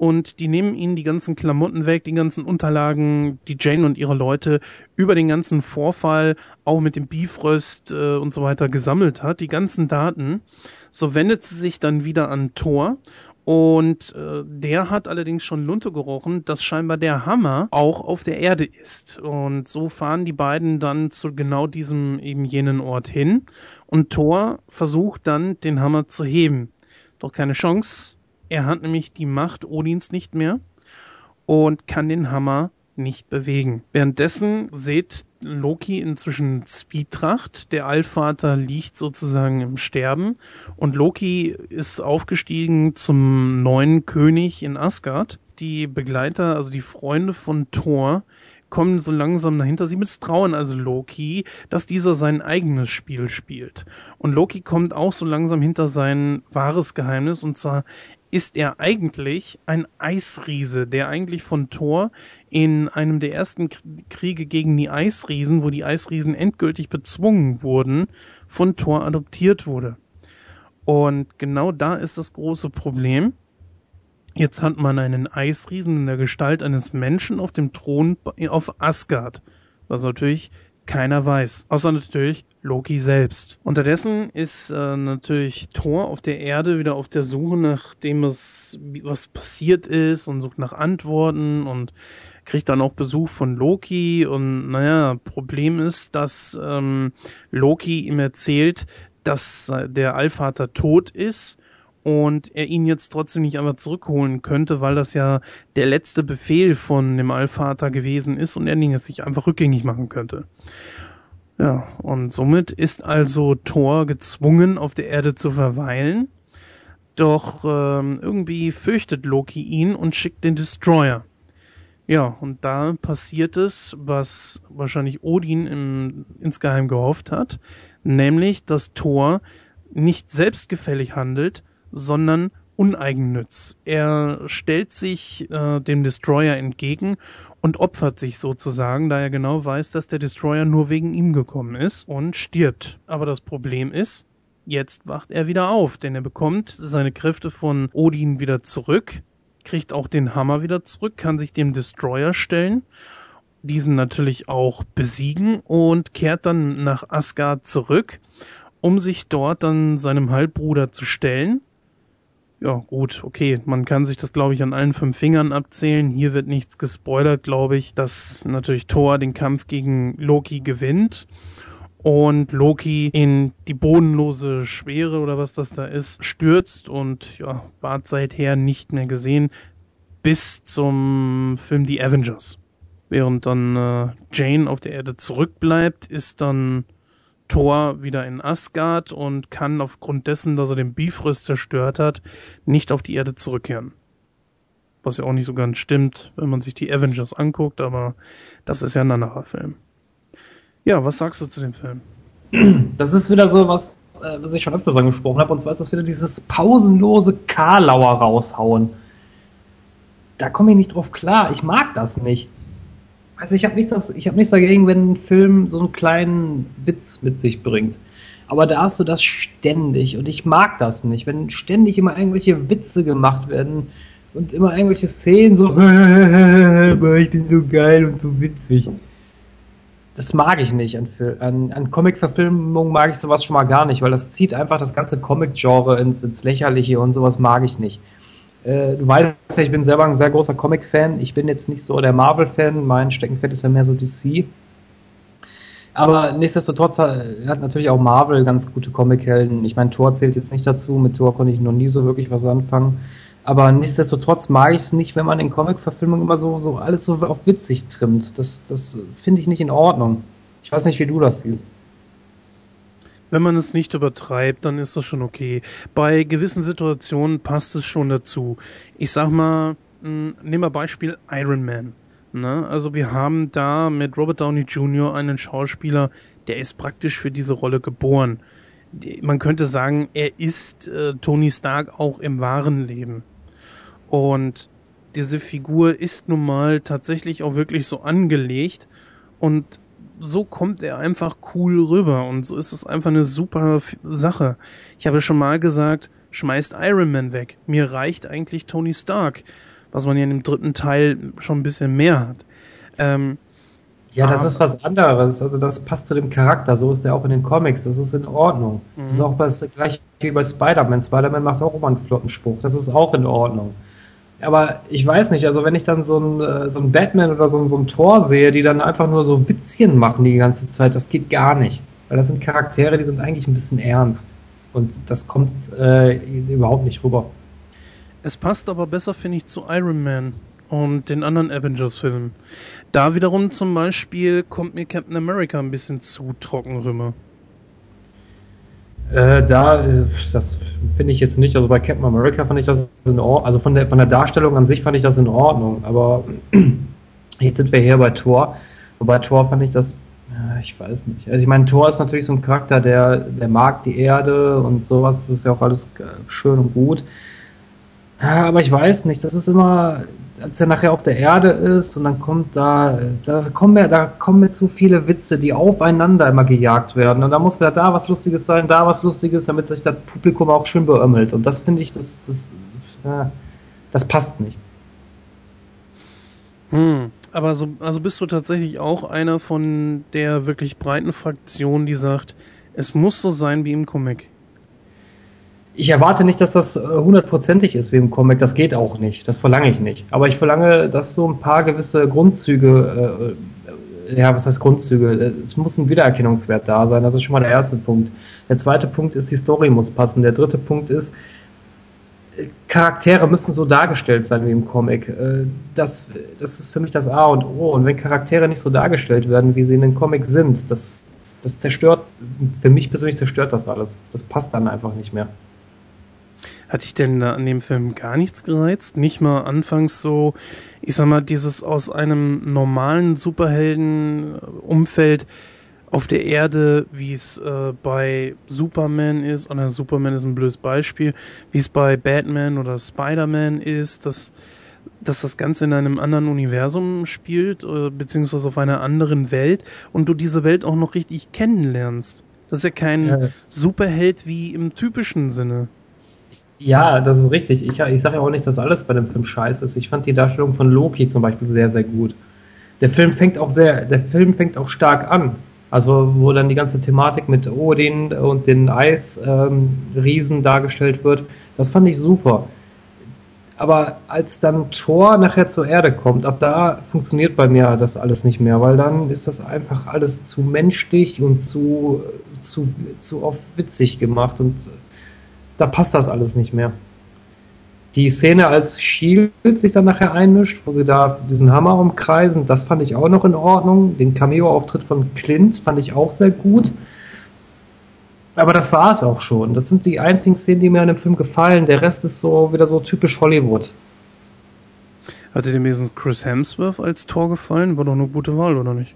und die nehmen ihnen die ganzen Klamotten weg, die ganzen Unterlagen, die Jane und ihre Leute über den ganzen Vorfall, auch mit dem Bifröst äh, und so weiter gesammelt hat, die ganzen Daten. So wendet sie sich dann wieder an Thor und äh, der hat allerdings schon Lunte gerochen, dass scheinbar der Hammer auch auf der Erde ist. Und so fahren die beiden dann zu genau diesem eben jenen Ort hin. Und Thor versucht dann, den Hammer zu heben. Doch keine Chance. Er hat nämlich die Macht Odins nicht mehr und kann den Hammer nicht bewegen. Währenddessen seht Loki inzwischen Zwietracht. Der Allvater liegt sozusagen im Sterben und Loki ist aufgestiegen zum neuen König in Asgard. Die Begleiter, also die Freunde von Thor, kommen so langsam dahinter. Sie misstrauen also Loki, dass dieser sein eigenes Spiel spielt. Und Loki kommt auch so langsam hinter sein wahres Geheimnis und zwar ist er eigentlich ein Eisriese, der eigentlich von Thor in einem der ersten Kriege gegen die Eisriesen, wo die Eisriesen endgültig bezwungen wurden, von Thor adoptiert wurde. Und genau da ist das große Problem. Jetzt hat man einen Eisriesen in der Gestalt eines Menschen auf dem Thron auf Asgard, was natürlich keiner weiß. Außer natürlich Loki selbst. Unterdessen ist äh, natürlich Thor auf der Erde wieder auf der Suche nach dem, was, was passiert ist und sucht nach Antworten und kriegt dann auch Besuch von Loki und naja, Problem ist, dass ähm, Loki ihm erzählt, dass der Allvater tot ist und er ihn jetzt trotzdem nicht einfach zurückholen könnte, weil das ja der letzte Befehl von dem Allvater gewesen ist und er ihn jetzt nicht einfach rückgängig machen könnte. Ja, und somit ist also Thor gezwungen, auf der Erde zu verweilen. Doch ähm, irgendwie fürchtet Loki ihn und schickt den Destroyer. Ja, und da passiert es, was wahrscheinlich Odin im, insgeheim gehofft hat, nämlich, dass Thor nicht selbstgefällig handelt, sondern uneigennütz. Er stellt sich äh, dem Destroyer entgegen und opfert sich sozusagen, da er genau weiß, dass der Destroyer nur wegen ihm gekommen ist und stirbt. Aber das Problem ist, jetzt wacht er wieder auf, denn er bekommt seine Kräfte von Odin wieder zurück. kriegt auch den Hammer wieder zurück, kann sich dem Destroyer stellen, diesen natürlich auch besiegen und kehrt dann nach Asgard zurück, um sich dort dann seinem Halbbruder zu stellen. Ja, gut, okay, man kann sich das, glaube ich, an allen fünf Fingern abzählen. Hier wird nichts gespoilert, glaube ich, dass natürlich Thor den Kampf gegen Loki gewinnt und Loki in die bodenlose Schwere oder was das da ist, stürzt und ja, ward seither nicht mehr gesehen bis zum Film The Avengers. Während dann äh, Jane auf der Erde zurückbleibt, ist dann Thor wieder in Asgard und kann aufgrund dessen, dass er den Bifrost zerstört hat, nicht auf die Erde zurückkehren. Was ja auch nicht so ganz stimmt, wenn man sich die Avengers anguckt, aber das ist ja ein anderer Film. Ja, was sagst du zu dem Film? Das ist wieder so was, äh, was ich schon öfters angesprochen habe, und zwar ist das wieder dieses pausenlose Karlauer raushauen. Da komme ich nicht drauf klar. Ich mag das nicht. Also ich habe nicht das, nichts dagegen, wenn ein Film so einen kleinen Witz mit sich bringt. Aber da hast du das ständig und ich mag das nicht, wenn ständig immer irgendwelche Witze gemacht werden und immer irgendwelche Szenen so, <laughs> ich bin so geil und so witzig das mag ich nicht. An, an, an Comic-Verfilmungen mag ich sowas schon mal gar nicht, weil das zieht einfach das ganze Comic-Genre ins, ins Lächerliche und sowas mag ich nicht. Äh, du weißt ja, ich bin selber ein sehr großer Comic-Fan. Ich bin jetzt nicht so der Marvel-Fan. Mein Steckenpferd ist ja mehr so DC. Aber nichtsdestotrotz hat natürlich auch Marvel ganz gute Comic-Helden. Ich meine, Thor zählt jetzt nicht dazu. Mit Thor konnte ich noch nie so wirklich was anfangen. Aber nichtsdestotrotz mag ich es nicht, wenn man in Comic-Verfilmungen immer so, so alles so auf witzig trimmt. Das, das finde ich nicht in Ordnung. Ich weiß nicht, wie du das siehst. Wenn man es nicht übertreibt, dann ist das schon okay. Bei gewissen Situationen passt es schon dazu. Ich sag mal, hm, nehmen wir Beispiel Iron Man. Ne? Also wir haben da mit Robert Downey Jr. einen Schauspieler, der ist praktisch für diese Rolle geboren. Man könnte sagen, er ist äh, Tony Stark auch im wahren Leben. Und diese Figur ist nun mal tatsächlich auch wirklich so angelegt und so kommt er einfach cool rüber und so ist es einfach eine super Sache. Ich habe schon mal gesagt, schmeißt Iron Man weg. Mir reicht eigentlich Tony Stark, was man ja in dem dritten Teil schon ein bisschen mehr hat. Ähm, ja, das ist was anderes. Also das passt zu dem Charakter. So ist der auch in den Comics. Das ist in Ordnung. Mhm. Das ist auch das gleiche wie bei Spider-Man. Spider-Man macht auch immer einen flotten Spruch. Das ist auch in Ordnung. Aber ich weiß nicht, also wenn ich dann so ein, äh, so ein Batman oder so ein, so ein Tor sehe, die dann einfach nur so Witzchen machen die ganze Zeit, das geht gar nicht. Weil das sind Charaktere, die sind eigentlich ein bisschen ernst. Und das kommt äh, überhaupt nicht rüber. Es passt aber besser, finde ich, zu Iron Man und den anderen Avengers-Filmen. Da wiederum zum Beispiel kommt mir Captain America ein bisschen zu trocken rüber. Äh, da, äh, das finde ich jetzt nicht. Also bei Captain America fand ich das in Ordnung. Also von der, von der Darstellung an sich fand ich das in Ordnung. Aber <clears throat> jetzt sind wir hier bei Thor. Und bei Thor fand ich das, ja, ich weiß nicht. Also ich meine, Thor ist natürlich so ein Charakter, der, der mag die Erde und sowas. Das ist ja auch alles äh, schön und gut. Aber ich weiß nicht. Das ist immer, als er nachher auf der Erde ist und dann kommt da, da kommen mir, da kommen mir zu viele Witze, die aufeinander immer gejagt werden. Und da muss wieder da was Lustiges sein, da was Lustiges, damit sich das Publikum auch schön beömmelt. Und das finde ich, das, das, ja, das passt nicht. Hm, aber so, also bist du tatsächlich auch einer von der wirklich breiten Fraktion, die sagt, es muss so sein wie im Comic ich erwarte nicht, dass das äh, hundertprozentig ist wie im Comic. Das geht auch nicht. Das verlange ich nicht. Aber ich verlange, dass so ein paar gewisse Grundzüge, äh, ja, was heißt Grundzüge? Es muss ein Wiedererkennungswert da sein. Das ist schon mal der erste Punkt. Der zweite Punkt ist, die Story muss passen. Der dritte Punkt ist, Charaktere müssen so dargestellt sein wie im Comic. Äh, das, das ist für mich das A und O. Und wenn Charaktere nicht so dargestellt werden, wie sie in den Comic sind, das, das zerstört, für mich persönlich zerstört das alles. Das passt dann einfach nicht mehr. Hat dich denn an dem Film gar nichts gereizt? Nicht mal anfangs so, ich sag mal, dieses aus einem normalen Superhelden-Umfeld auf der Erde, wie es äh, bei Superman ist, oder Superman ist ein blödes Beispiel, wie es bei Batman oder Spider-Man ist, dass, dass das Ganze in einem anderen Universum spielt, äh, beziehungsweise auf einer anderen Welt und du diese Welt auch noch richtig kennenlernst. Das ist ja kein ja. Superheld wie im typischen Sinne Ja, das ist richtig. Ich, ich sage ja auch nicht, dass alles bei dem Film scheiße ist. Ich fand die Darstellung von Loki zum Beispiel sehr, sehr gut. Der Film fängt auch sehr, der Film fängt auch stark an. Also wo dann die ganze Thematik mit Odin und den Eisriesen ähm, dargestellt wird, das fand ich super. Aber als dann Thor nachher zur Erde kommt, ab da funktioniert bei mir das alles nicht mehr, weil dann ist das einfach alles zu menschlich und zu, zu, zu oft witzig gemacht und da passt das alles nicht mehr. Die Szene, als Shield sich dann nachher einmischt, wo sie da diesen Hammer umkreisen, das fand ich auch noch in Ordnung. Den Cameo-Auftritt von Clint fand ich auch sehr gut. Aber das war es auch schon. Das sind die einzigen Szenen, die mir an dem Film gefallen. Der Rest ist so wieder so typisch Hollywood. Hatte dir wenigstens Chris Hemsworth als Tor gefallen? War doch eine gute Wahl, oder nicht?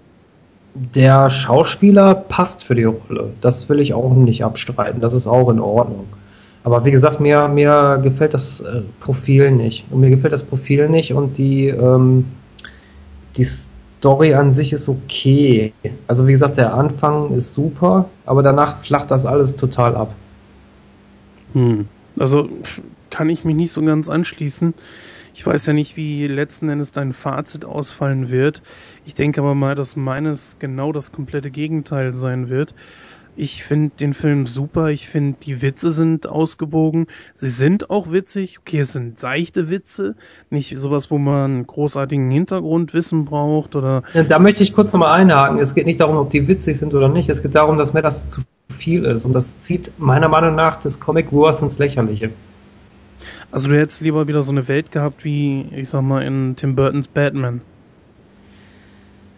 Der Schauspieler passt für die Rolle. Das will ich auch nicht abstreiten. Das ist auch in Ordnung. Aber wie gesagt, mir, mir gefällt das äh, Profil nicht. Und mir gefällt das Profil nicht und die, ähm, die Story an sich ist okay. Also wie gesagt, der Anfang ist super, aber danach flacht das alles total ab. Hm. Also kann ich mich nicht so ganz anschließen. Ich weiß ja nicht, wie letzten Endes dein Fazit ausfallen wird. Ich denke aber mal, dass meines genau das komplette Gegenteil sein wird. Ich finde den Film super. Ich finde, die Witze sind ausgebogen. Sie sind auch witzig. Okay, es sind seichte Witze. Nicht sowas, wo man großartigen Hintergrundwissen braucht oder. Ja, da möchte ich kurz nochmal einhaken. Es geht nicht darum, ob die witzig sind oder nicht. Es geht darum, dass mir das zu viel ist. Und das zieht meiner Meinung nach das Comic Wars ins Lächerliche. Also du hättest lieber wieder so eine Welt gehabt wie, ich sag mal, in Tim Burtons Batman.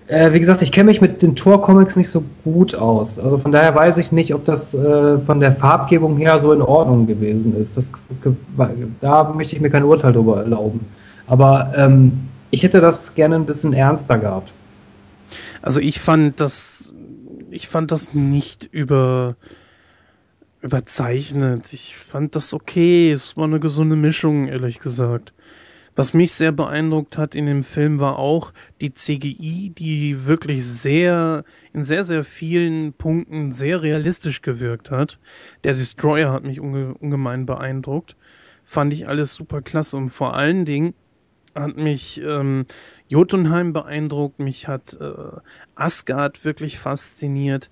Äh, wie gesagt, ich kenne mich mit den Tor-Comics nicht so gut aus. Also von daher weiß ich nicht, ob das äh, von der Farbgebung her so in Ordnung gewesen ist. Das, da möchte ich mir kein Urteil darüber erlauben. Aber ähm, ich hätte das gerne ein bisschen ernster gehabt. Also ich fand das, ich fand das nicht über überzeichnet. Ich fand das okay. Es war eine gesunde Mischung, ehrlich gesagt. Was mich sehr beeindruckt hat in dem Film war auch die CGI, die wirklich sehr, in sehr, sehr vielen Punkten sehr realistisch gewirkt hat. Der Destroyer hat mich unge ungemein beeindruckt. Fand ich alles super klasse und vor allen Dingen hat mich ähm, Jotunheim beeindruckt, mich hat äh, Asgard wirklich fasziniert.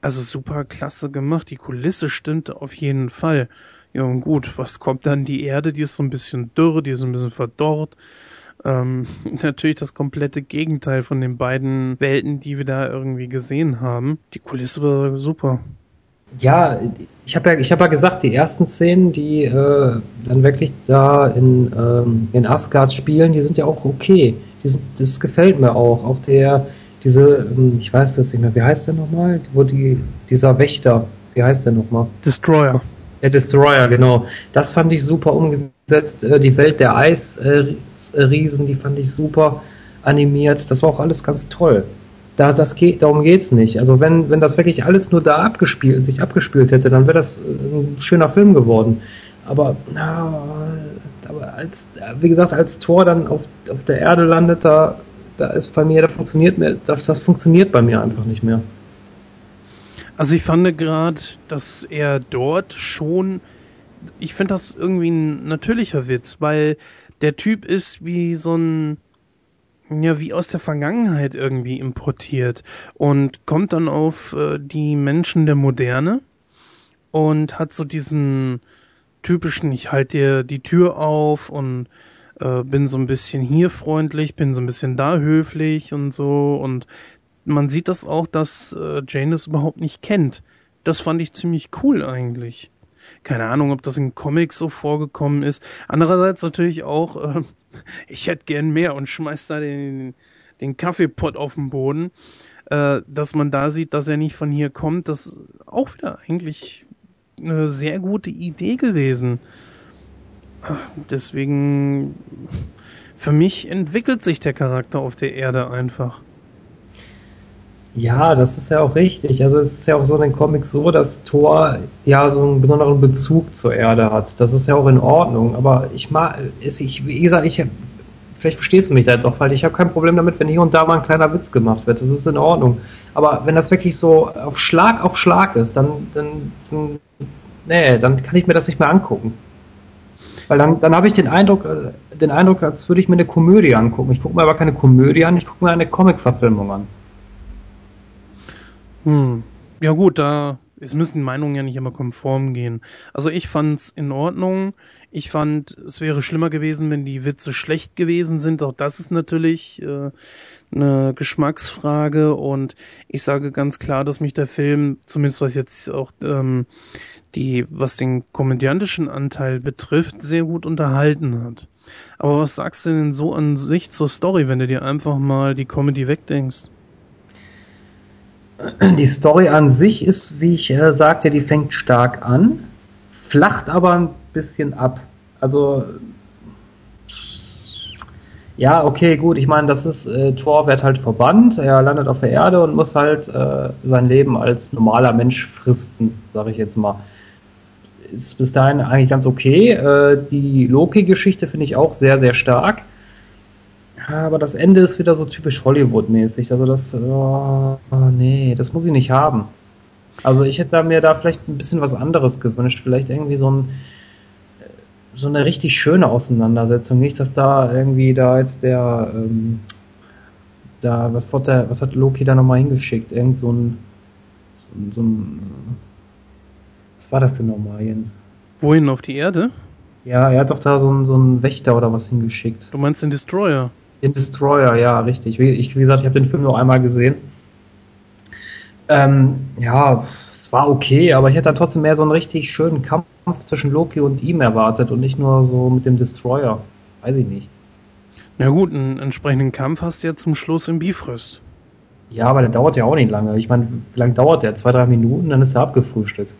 Also super klasse gemacht. Die Kulisse stimmte auf jeden Fall. Ja, und gut, was kommt dann? Die Erde, die ist so ein bisschen dürr, die ist ein bisschen verdorrt. Ähm, <laughs> natürlich das komplette Gegenteil von den beiden Welten, die wir da irgendwie gesehen haben. Die Kulisse war super. Ja, ich habe ja, ich hab ja gesagt, die ersten Szenen, die äh, dann wirklich da in, ähm, in Asgard spielen, die sind ja auch okay. Die sind, das gefällt mir auch. Auch der, diese, ähm, ich weiß jetzt nicht mehr, wie heißt der nochmal? Wo die, dieser Wächter, wie heißt der nochmal? Destroyer. Der Destroyer, genau. Das fand ich super umgesetzt. Äh, die Welt der Eisriesen, die fand ich super animiert. Das war auch alles ganz toll. Da, das geht, darum geht's nicht. Also wenn, wenn das wirklich alles nur da abgespielt, sich abgespielt hätte, dann wäre das äh, ein schöner Film geworden. Aber, na, aber als, wie gesagt, als Tor dann auf, auf der Erde landet, da, da ist bei mir, da funktioniert mir, das, das funktioniert bei mir einfach nicht mehr. Also ich fand gerade, dass er dort schon, ich finde das irgendwie ein natürlicher Witz, weil der Typ ist wie so ein, ja, wie aus der Vergangenheit irgendwie importiert und kommt dann auf äh, die Menschen der Moderne und hat so diesen typischen, ich halte dir die Tür auf und äh, bin so ein bisschen hier freundlich, bin so ein bisschen da höflich und so und man sieht das auch, dass äh, Jane das überhaupt nicht kennt. Das fand ich ziemlich cool eigentlich. Keine Ahnung, ob das in Comics so vorgekommen ist. Andererseits natürlich auch, äh, <laughs> ich hätte gern mehr und schmeiß da den, den Kaffeepott auf den Boden. Äh, dass man da sieht, dass er nicht von hier kommt, das ist auch wieder eigentlich eine sehr gute Idee gewesen. Deswegen, für mich entwickelt sich der Charakter auf der Erde einfach. Ja, das ist ja auch richtig. Also es ist ja auch so in den Comics so, dass Thor ja so einen besonderen Bezug zur Erde hat. Das ist ja auch in Ordnung. Aber ich mag, ich, wie gesagt, ich, vielleicht verstehst du mich da doch, weil ich habe kein Problem damit, wenn hier und da mal ein kleiner Witz gemacht wird. Das ist in Ordnung. Aber wenn das wirklich so auf Schlag auf Schlag ist, dann, dann, dann nee, dann kann ich mir das nicht mehr angucken. Weil dann, dann habe ich den Eindruck, äh, den Eindruck, als würde ich mir eine Komödie angucken. Ich gucke mir aber keine Komödie an, ich gucke mir eine Comic-Verfilmung an. Hm. Ja gut, da es müssen Meinungen ja nicht immer konform gehen. Also ich fand's in Ordnung. Ich fand, es wäre schlimmer gewesen, wenn die Witze schlecht gewesen sind. Auch das ist natürlich äh, eine Geschmacksfrage und ich sage ganz klar, dass mich der Film, zumindest was jetzt auch ähm, die, was den komödiantischen Anteil betrifft, sehr gut unterhalten hat. Aber was sagst du denn so an sich zur Story, wenn du dir einfach mal die Comedy wegdenkst? Die Story an sich ist, wie ich äh, sagte, die fängt stark an, flacht aber ein bisschen ab. Also ja, okay, gut. Ich meine, das ist äh, Thor wird halt verbannt. Er landet auf der Erde und muss halt äh, sein Leben als normaler Mensch fristen, sage ich jetzt mal. Ist bis dahin eigentlich ganz okay. Äh, die Loki-Geschichte finde ich auch sehr, sehr stark. Aber das Ende ist wieder so typisch Hollywood-mäßig. Also das, oh, nee, das muss ich nicht haben. Also ich hätte mir da vielleicht ein bisschen was anderes gewünscht. Vielleicht irgendwie so ein, so eine richtig schöne Auseinandersetzung. Nicht, dass da irgendwie da jetzt der, ähm, da, was, hat der, was hat Loki da nochmal hingeschickt? Irgend so ein, so, so ein, was war das denn nochmal, Jens? Wohin, auf die Erde? Ja, er hat doch da so einen, so einen Wächter oder was hingeschickt. Du meinst den Destroyer? Den Destroyer, ja, richtig. Wie, ich, wie gesagt, ich habe den Film nur einmal gesehen. Ähm, ja, es war okay, aber ich hätte dann trotzdem mehr so einen richtig schönen Kampf zwischen Loki und ihm erwartet und nicht nur so mit dem Destroyer. Weiß ich nicht. Na gut, einen entsprechenden Kampf hast du ja zum Schluss im Bifröst. Ja, aber der dauert ja auch nicht lange. Ich meine, wie lange dauert der? Zwei, drei Minuten, dann ist er abgefrühstückt.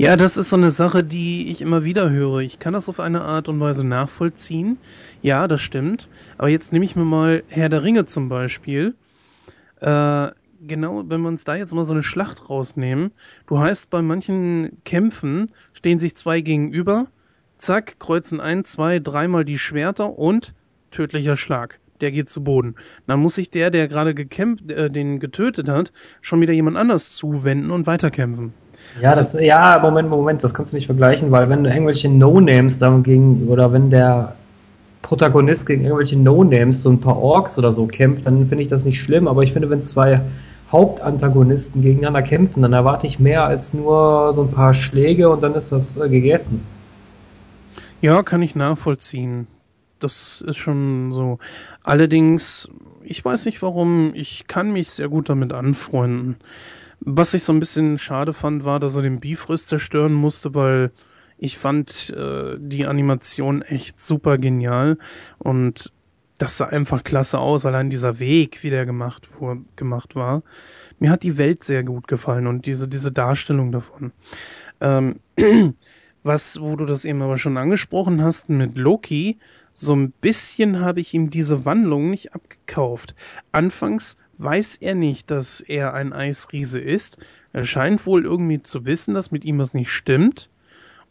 Ja, das ist so eine Sache, die ich immer wieder höre. Ich kann das auf eine Art und Weise nachvollziehen. Ja, das stimmt. Aber jetzt nehme ich mir mal Herr der Ringe zum Beispiel. Äh, genau, wenn wir uns da jetzt mal so eine Schlacht rausnehmen. Du heißt, bei manchen Kämpfen stehen sich zwei gegenüber. Zack, kreuzen ein, zwei, dreimal die Schwerter und tödlicher Schlag. Der geht zu Boden. Dann muss sich der, der gerade gekämpft, äh, den getötet hat, schon wieder jemand anders zuwenden und weiterkämpfen. Ja, das, ja, Moment, Moment, das kannst du nicht vergleichen, weil wenn du irgendwelche No-Names gegen, oder wenn der Protagonist gegen irgendwelche No-Names, so ein paar Orks oder so kämpft, dann finde ich das nicht schlimm, aber ich finde, wenn zwei Hauptantagonisten gegeneinander kämpfen, dann erwarte ich mehr als nur so ein paar Schläge und dann ist das äh, gegessen. Ja, kann ich nachvollziehen. Das ist schon so. Allerdings, ich weiß nicht warum, ich kann mich sehr gut damit anfreunden. Was ich so ein bisschen schade fand, war, dass er den Bifrost zerstören musste, weil ich fand äh, die Animation echt super genial und das sah einfach klasse aus, allein dieser Weg, wie der gemacht, vor, gemacht war. Mir hat die Welt sehr gut gefallen und diese, diese Darstellung davon. Ähm, <clears throat> was, wo du das eben aber schon angesprochen hast mit Loki, so ein bisschen habe ich ihm diese Wandlung nicht abgekauft. Anfangs weiß er nicht, dass er ein Eisriese ist. Er scheint wohl irgendwie zu wissen, dass mit ihm was nicht stimmt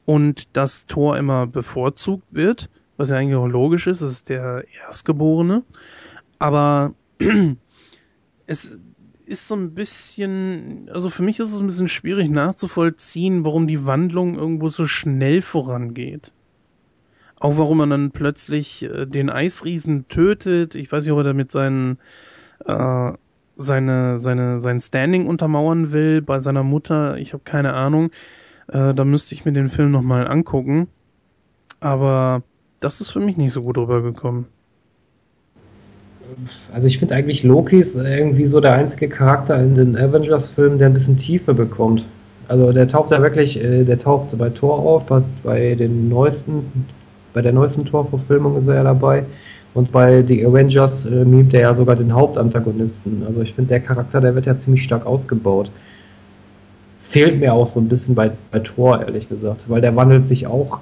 und dass Thor immer bevorzugt wird, was ja eigentlich auch logisch ist, es ist der Erstgeborene. Aber <clears throat> es ist so ein bisschen, also für mich ist es ein bisschen schwierig nachzuvollziehen, warum die Wandlung irgendwo so schnell vorangeht. Auch warum man dann plötzlich äh, den Eisriesen tötet. Ich weiß nicht, ob er damit seinen äh, seine, seine, sein Standing untermauern will bei seiner Mutter. Ich habe keine Ahnung. Äh, da müsste ich mir den Film nochmal angucken. Aber das ist für mich nicht so gut rübergekommen. Also ich finde eigentlich Loki ist irgendwie so der einzige Charakter in den Avengers-Filmen, der ein bisschen Tiefe bekommt. Also der taucht da wirklich, äh, der taucht bei Thor auf, bei, bei den neuesten, bei der neuesten Thor-Verfilmung ist er ja dabei. Und bei The Avengers äh, mimt er ja sogar den Hauptantagonisten. Also ich finde, der Charakter, der wird ja ziemlich stark ausgebaut. Fehlt mir auch so ein bisschen bei, bei Thor, ehrlich gesagt, weil der wandelt sich auch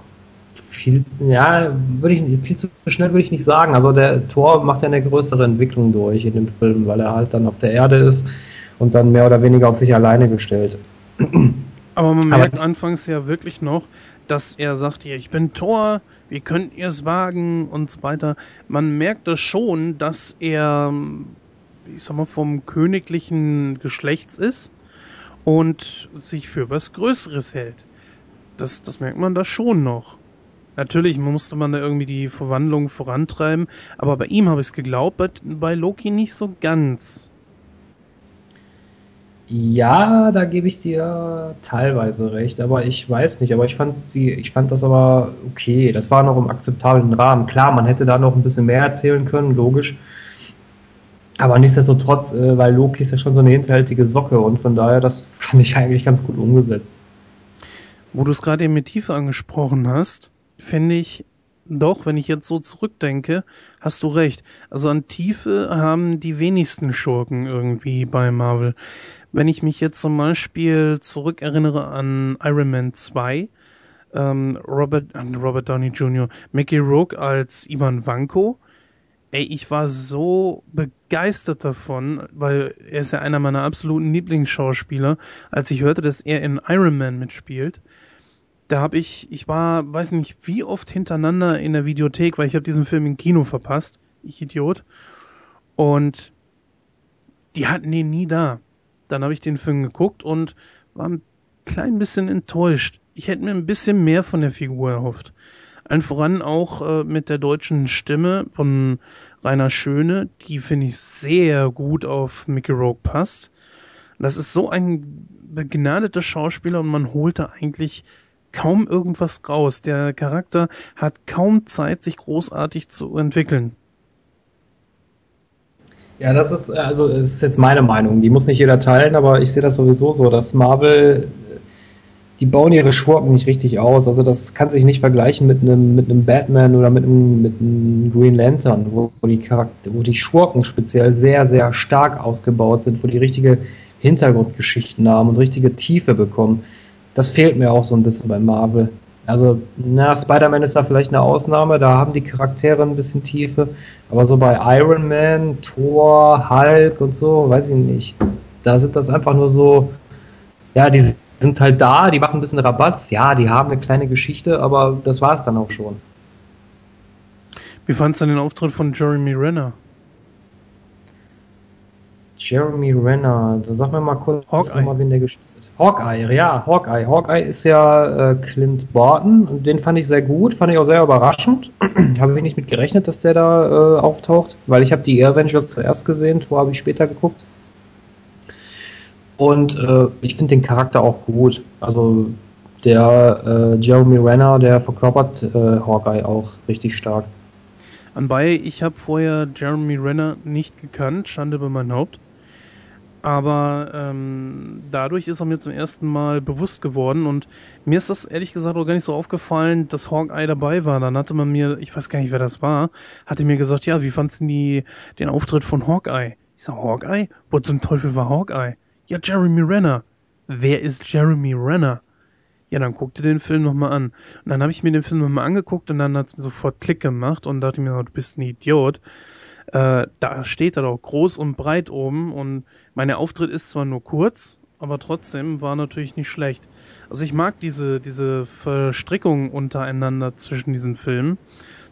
viel, ja, würde ich viel zu schnell würde ich nicht sagen. Also der Thor macht ja eine größere Entwicklung durch in dem Film, weil er halt dann auf der Erde ist und dann mehr oder weniger auf sich alleine gestellt. Aber man merkt Aber, anfangs ja wirklich noch, dass er sagt, ja, ich bin Thor, wie könnt ihr es wagen und so weiter. Man merkt das schon, dass er, ich sag mal, vom königlichen Geschlechts ist und sich für was Größeres hält. Das, das merkt man da schon noch. Natürlich musste man da irgendwie die Verwandlung vorantreiben, aber bei ihm habe ich es geglaubt, bei, bei Loki nicht so ganz. Ja, da gebe ich dir teilweise recht, aber ich weiß nicht, aber ich fand die, ich fand das aber okay. Das war noch im akzeptablen Rahmen. Klar, man hätte da noch ein bisschen mehr erzählen können, logisch. Aber nichtsdestotrotz, äh, weil Loki ist ja schon so eine hinterhältige Socke und von daher, das <laughs> fand ich eigentlich ganz gut umgesetzt. Wo du es gerade eben mit Tiefe angesprochen hast, finde ich doch, wenn ich jetzt so zurückdenke, hast du recht. Also an Tiefe haben die wenigsten Schurken irgendwie bei Marvel. Wenn ich mich jetzt zum Beispiel zurückerinnere an Iron Man 2, ähm, Robert, Robert Downey Jr., Mickey Rourke als Ivan Vanko, ey, ich war so begeistert davon, weil er ist ja einer meiner absoluten Lieblingsschauspieler, als ich hörte, dass er in Iron Man mitspielt. Da habe ich, ich war, weiß nicht, wie oft hintereinander in der Videothek, weil ich habe diesen Film im Kino verpasst. Ich Idiot. Und die hatten ihn nie da. Dann habe ich den Film geguckt und war ein klein bisschen enttäuscht. Ich hätte mir ein bisschen mehr von der Figur erhofft. Allen voran auch äh, mit der deutschen Stimme von Rainer Schöne, die finde ich sehr gut auf Mickey Rogue passt. Das ist so ein begnadeter Schauspieler und man holt da eigentlich kaum irgendwas raus. Der Charakter hat kaum Zeit, sich großartig zu entwickeln. Ja, das ist, also ist jetzt meine Meinung. Die muss nicht jeder teilen, aber ich sehe das sowieso so, dass Marvel, die bauen ihre Schurken nicht richtig aus. Also das kann sich nicht vergleichen mit einem, mit einem Batman oder mit einem, mit einem Green Lantern, wo, wo die Charakter, wo die Schurken speziell sehr, sehr stark ausgebaut sind, wo die richtige Hintergrundgeschichten haben und richtige Tiefe bekommen. Das fehlt mir auch so ein bisschen bei Marvel. Also, na, Spider-Man ist da vielleicht eine Ausnahme, da haben die Charaktere ein bisschen Tiefe. Aber so bei Iron Man, Thor, Hulk und so, weiß ich nicht. Da sind das einfach nur so, ja, die sind halt da, die machen ein bisschen Rabatz, ja, die haben eine kleine Geschichte, aber das war es dann auch schon. Wie fandst du den Auftritt von Jeremy Renner? Jeremy Renner, da sag mir mal kurz, mal, wen der gespielt Hawkeye, ja, Hawkeye. Hawkeye ist ja äh, Clint Barton den fand ich sehr gut, fand ich auch sehr überraschend. <clears throat> habe ich nicht mit gerechnet, dass der da äh, auftaucht, weil ich habe die Avengers zuerst gesehen, Tor habe ich später geguckt. Und äh, ich finde den Charakter auch gut. Also der äh, Jeremy Renner, der verkörpert äh, Hawkeye auch richtig stark. Anbei, ich habe vorher Jeremy Renner nicht gekannt, Schande über mein Haupt. Aber ähm, dadurch ist er mir zum ersten Mal bewusst geworden und mir ist das ehrlich gesagt auch gar nicht so aufgefallen, dass Hawkeye dabei war. Dann hatte man mir, ich weiß gar nicht, wer das war, hatte mir gesagt, ja, wie fandst du die, den Auftritt von Hawkeye? Ich sag, Hawkeye? Wo zum Teufel war Hawkeye? Ja, Jeremy Renner. Wer ist Jeremy Renner? Ja, dann guck dir den Film nochmal an. Und dann habe ich mir den Film nochmal angeguckt und dann hat's mir sofort Klick gemacht und dachte mir, du bist ein Idiot. Äh, da steht er doch groß und breit oben und meine Auftritt ist zwar nur kurz, aber trotzdem war natürlich nicht schlecht. Also ich mag diese, diese Verstrickung untereinander zwischen diesen Filmen.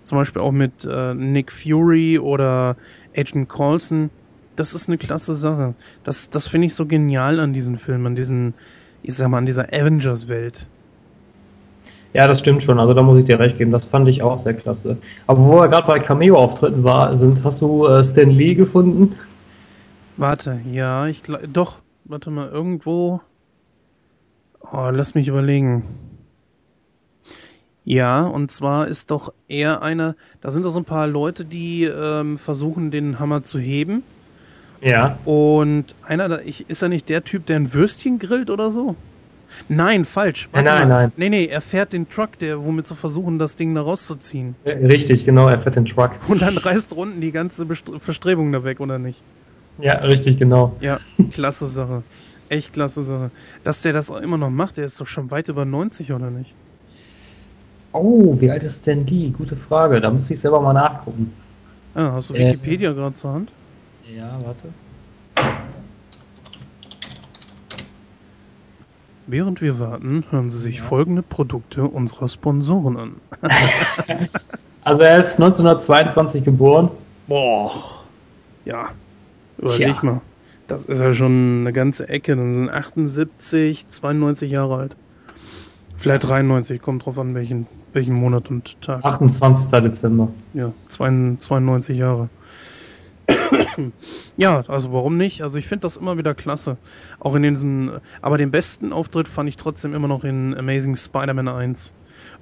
Zum Beispiel auch mit äh, Nick Fury oder Agent Coulson. Das ist eine klasse Sache. Das, das finde ich so genial an diesen Filmen, an diesen, ich sag mal, an dieser Avengers-Welt. Ja, das stimmt schon. Also da muss ich dir recht geben. Das fand ich auch sehr klasse. Aber wo wir gerade bei Cameo-Auftritten war, sind, hast du äh, Stan Lee gefunden? Warte, ja, ich glaube, doch, warte mal, irgendwo. Oh, lass mich überlegen. Ja, und zwar ist doch er einer, da sind doch so ein paar Leute, die ähm, versuchen, den Hammer zu heben. Ja. Und einer, da, ich, ist er nicht der Typ, der ein Würstchen grillt oder so? Nein, falsch. Warte nein, mal. nein. Nee, nee, er fährt den Truck, der, womit zu versuchen, das Ding da rauszuziehen. Richtig, genau, er fährt den Truck. Und dann reißt unten die ganze Bestre Verstrebung da weg, oder nicht? Ja, richtig, genau. Ja, klasse Sache. Echt klasse Sache. Dass der das auch immer noch macht, der ist doch schon weit über 90, oder nicht? Oh, wie alt ist denn die? Gute Frage. Da muss ich selber mal nachgucken. Ah, hast du äh, Wikipedia äh, gerade zur Hand? Ja, warte. Während wir warten, hören Sie sich folgende Produkte unserer Sponsoren an. <laughs> also er ist 1922 geboren. Boah. Ja, Überleg Tja. mal. Das ist ja schon eine ganze Ecke. Dann sind 78, 92 Jahre alt. Vielleicht 93, kommt drauf an, welchen, welchen Monat und Tag. 28. Dezember. Ja, 92 Jahre. <coughs> ja, also warum nicht? Also ich finde das immer wieder klasse. Auch in diesen, aber den besten Auftritt fand ich trotzdem immer noch in Amazing Spider-Man 1.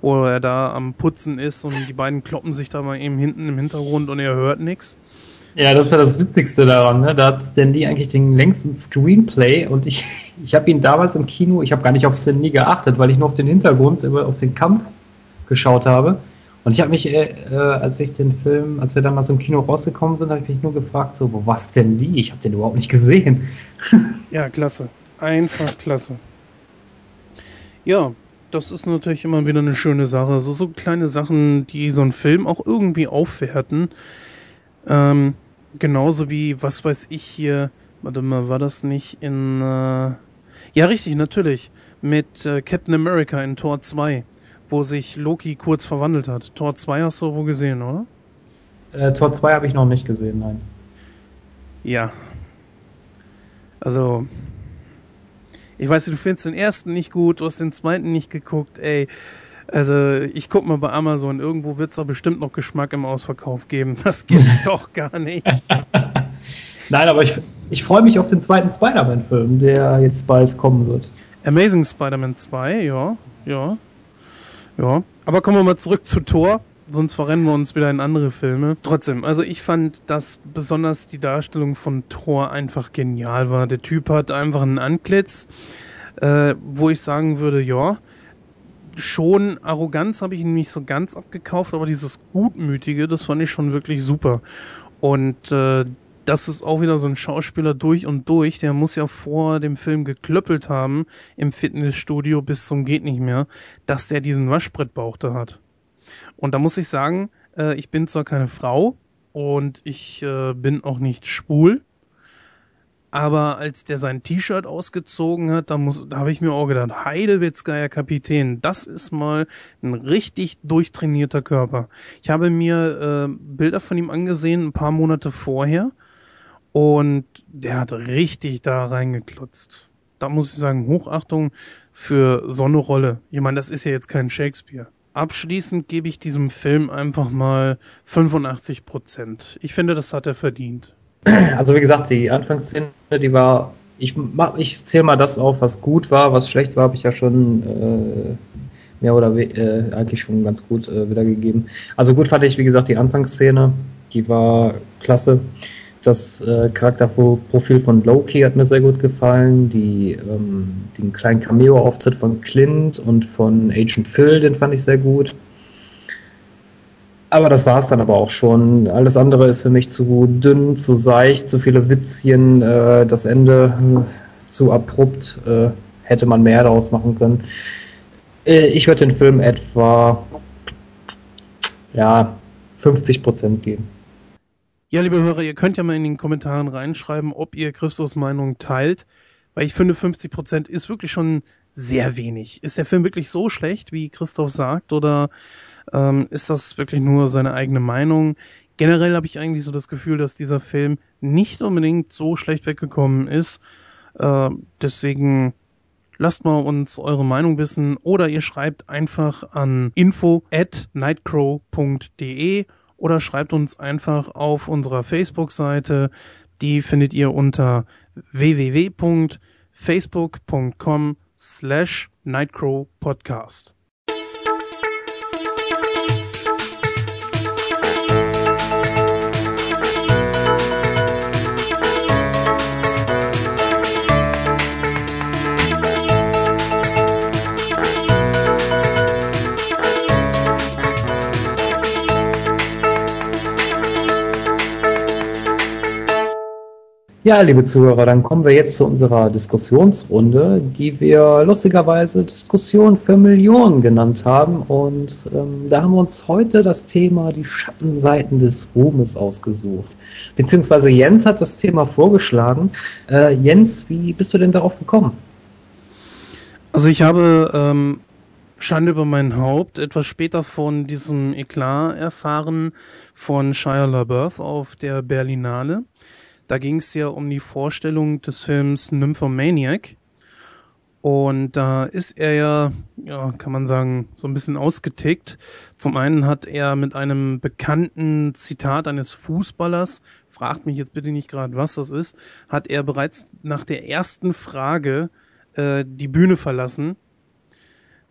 Wo er da am Putzen ist und die beiden kloppen sich da mal eben hinten im Hintergrund und er hört nichts. Ja, das ist ja das Witzigste daran. Ne? Da hat Stan Lee eigentlich den längsten Screenplay und ich, <laughs> ich habe ihn damals im Kino, ich habe gar nicht auf Stan Lee geachtet, weil ich nur auf den Hintergrund, auf den Kampf geschaut habe. Und ich habe mich, äh, äh, als ich den Film, als wir damals im Kino rausgekommen sind, habe ich mich nur gefragt, so, wo was denn wie? Ich habe den überhaupt nicht gesehen. <laughs> ja, klasse. Einfach klasse. Ja, das ist natürlich immer wieder eine schöne Sache. So, so kleine Sachen, die so einen Film auch irgendwie aufwerten. Ähm, genauso wie, was weiß ich hier, warte mal, war das nicht in, äh, ja richtig, natürlich, mit äh, Captain America in Tor 2 wo sich Loki kurz verwandelt hat. Tor 2 hast du wohl gesehen, oder? Äh, Tor 2 habe ich noch nicht gesehen, nein. Ja. Also, ich weiß, du findest den ersten nicht gut, du hast den zweiten nicht geguckt, ey. Also, ich guck mal bei Amazon, irgendwo wird es doch bestimmt noch Geschmack im Ausverkauf geben. Das gibt's <laughs> doch gar nicht. <laughs> Nein, aber ich, ich freue mich auf den zweiten Spider-Man-Film, der jetzt bald kommen wird. Amazing Spider-Man 2, ja, ja. Ja, aber kommen wir mal zurück zu Thor, sonst verrennen wir uns wieder in andere Filme. Trotzdem, also ich fand, dass besonders die Darstellung von Thor einfach genial war. Der Typ hat einfach einen Antlitz, äh, wo ich sagen würde, ja, schon Arroganz habe ich ihn nicht so ganz abgekauft, aber dieses Gutmütige, das fand ich schon wirklich super. Und äh, das ist auch wieder so ein Schauspieler durch und durch. Der muss ja vor dem Film geklöppelt haben im Fitnessstudio bis zum geht nicht mehr, dass der diesen Waschbrettbauch da hat. Und da muss ich sagen, äh, ich bin zwar keine Frau und ich äh, bin auch nicht schwul, aber als der sein T-Shirt ausgezogen hat, da muss, da habe ich mir auch gedacht, Heidewitzka, Herr Kapitän, das ist mal ein richtig durchtrainierter Körper. Ich habe mir äh, Bilder von ihm angesehen, ein paar Monate vorher, und der hat richtig da reingeklotzt. Da muss ich sagen, Hochachtung für so eine Rolle. Ich meine, das ist ja jetzt kein Shakespeare. Abschließend gebe ich diesem Film einfach mal 85 Prozent. Ich finde, das hat er verdient. Also wie gesagt, die Anfangsszene, die war, ich, ich zähle mal das auf, was gut war, was schlecht war, habe ich ja schon äh, mehr oder äh, eigentlich schon ganz gut äh, wiedergegeben. Also gut fand ich, wie gesagt, die Anfangsszene, die war klasse. Das äh, Charakterprofil von Loki hat mir sehr gut gefallen. Die, ähm, den kleinen Cameo-Auftritt von Clint und von Agent Phil, den fand ich sehr gut. Aber das war es dann aber auch schon. Alles andere ist für mich zu dünn, zu seicht, zu viele Witzchen, äh, das Ende äh, zu abrupt. Äh, hätte man mehr daraus machen können. Äh, ich würde den Film etwa ja, 50% geben. Ja, liebe Hörer, ihr könnt ja mal in den Kommentaren reinschreiben, ob ihr Christus Meinung teilt, weil ich finde 50 Prozent ist wirklich schon sehr wenig. Ist der Film wirklich so schlecht, wie Christoph sagt, oder ähm, ist das wirklich nur seine eigene Meinung? Generell habe ich eigentlich so das Gefühl, dass dieser Film nicht unbedingt so schlecht weggekommen ist. Äh, deswegen lasst mal uns eure Meinung wissen oder ihr schreibt einfach an info at nightcrow.de oder schreibt uns einfach auf unserer Facebook-Seite. Die findet ihr unter www.facebook.com slash Nightcrow Podcast. Ja, liebe Zuhörer, dann kommen wir jetzt zu unserer Diskussionsrunde, die wir lustigerweise Diskussion für Millionen genannt haben. Und ähm, da haben wir uns heute das Thema die Schattenseiten des Ruhmes ausgesucht. Beziehungsweise Jens hat das Thema vorgeschlagen. Äh, Jens, wie bist du denn darauf gekommen? Also ich habe ähm, Schande über mein Haupt etwas später von diesem Eklat erfahren von Shia LaBeouf auf der Berlinale. Da ging es ja um die Vorstellung des Films Nymphomaniac. Und da ist er ja, ja, kann man sagen, so ein bisschen ausgetickt. Zum einen hat er mit einem bekannten Zitat eines Fußballers, fragt mich jetzt bitte nicht gerade, was das ist, hat er bereits nach der ersten Frage äh, die Bühne verlassen.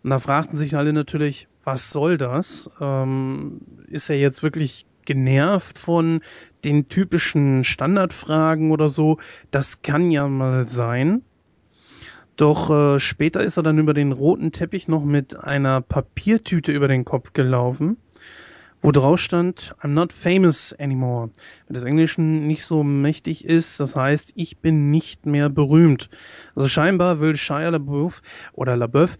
Und da fragten sich alle natürlich, was soll das? Ähm, ist er jetzt wirklich genervt von den typischen Standardfragen oder so? Das kann ja mal sein. Doch äh, später ist er dann über den roten Teppich noch mit einer Papiertüte über den Kopf gelaufen, wo drauf stand, I'm not famous anymore. Wenn das Englischen nicht so mächtig ist, das heißt, ich bin nicht mehr berühmt. Also scheinbar will Shia LaBeouf oder LaBeouf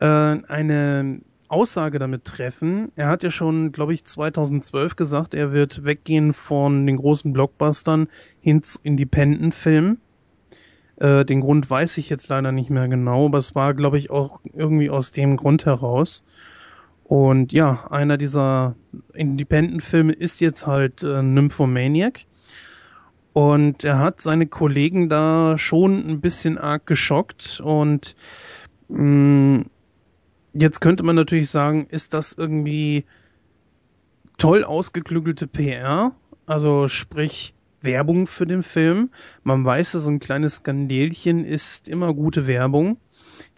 äh, eine Aussage damit treffen. Er hat ja schon, glaube ich, 2012 gesagt, er wird weggehen von den großen Blockbustern hin zu Independent-Filmen. Äh, den Grund weiß ich jetzt leider nicht mehr genau, aber es war, glaube ich, auch irgendwie aus dem Grund heraus. Und ja, einer dieser Independent-Filme ist jetzt halt äh, Nymphomaniac. Und er hat seine Kollegen da schon ein bisschen arg geschockt und mh, mm, jetzt könnte man natürlich sagen, ist das irgendwie toll ausgeklügelte PR? Also sprich, Werbung für den Film. Man weiß, so ein kleines Skandelchen ist immer gute Werbung.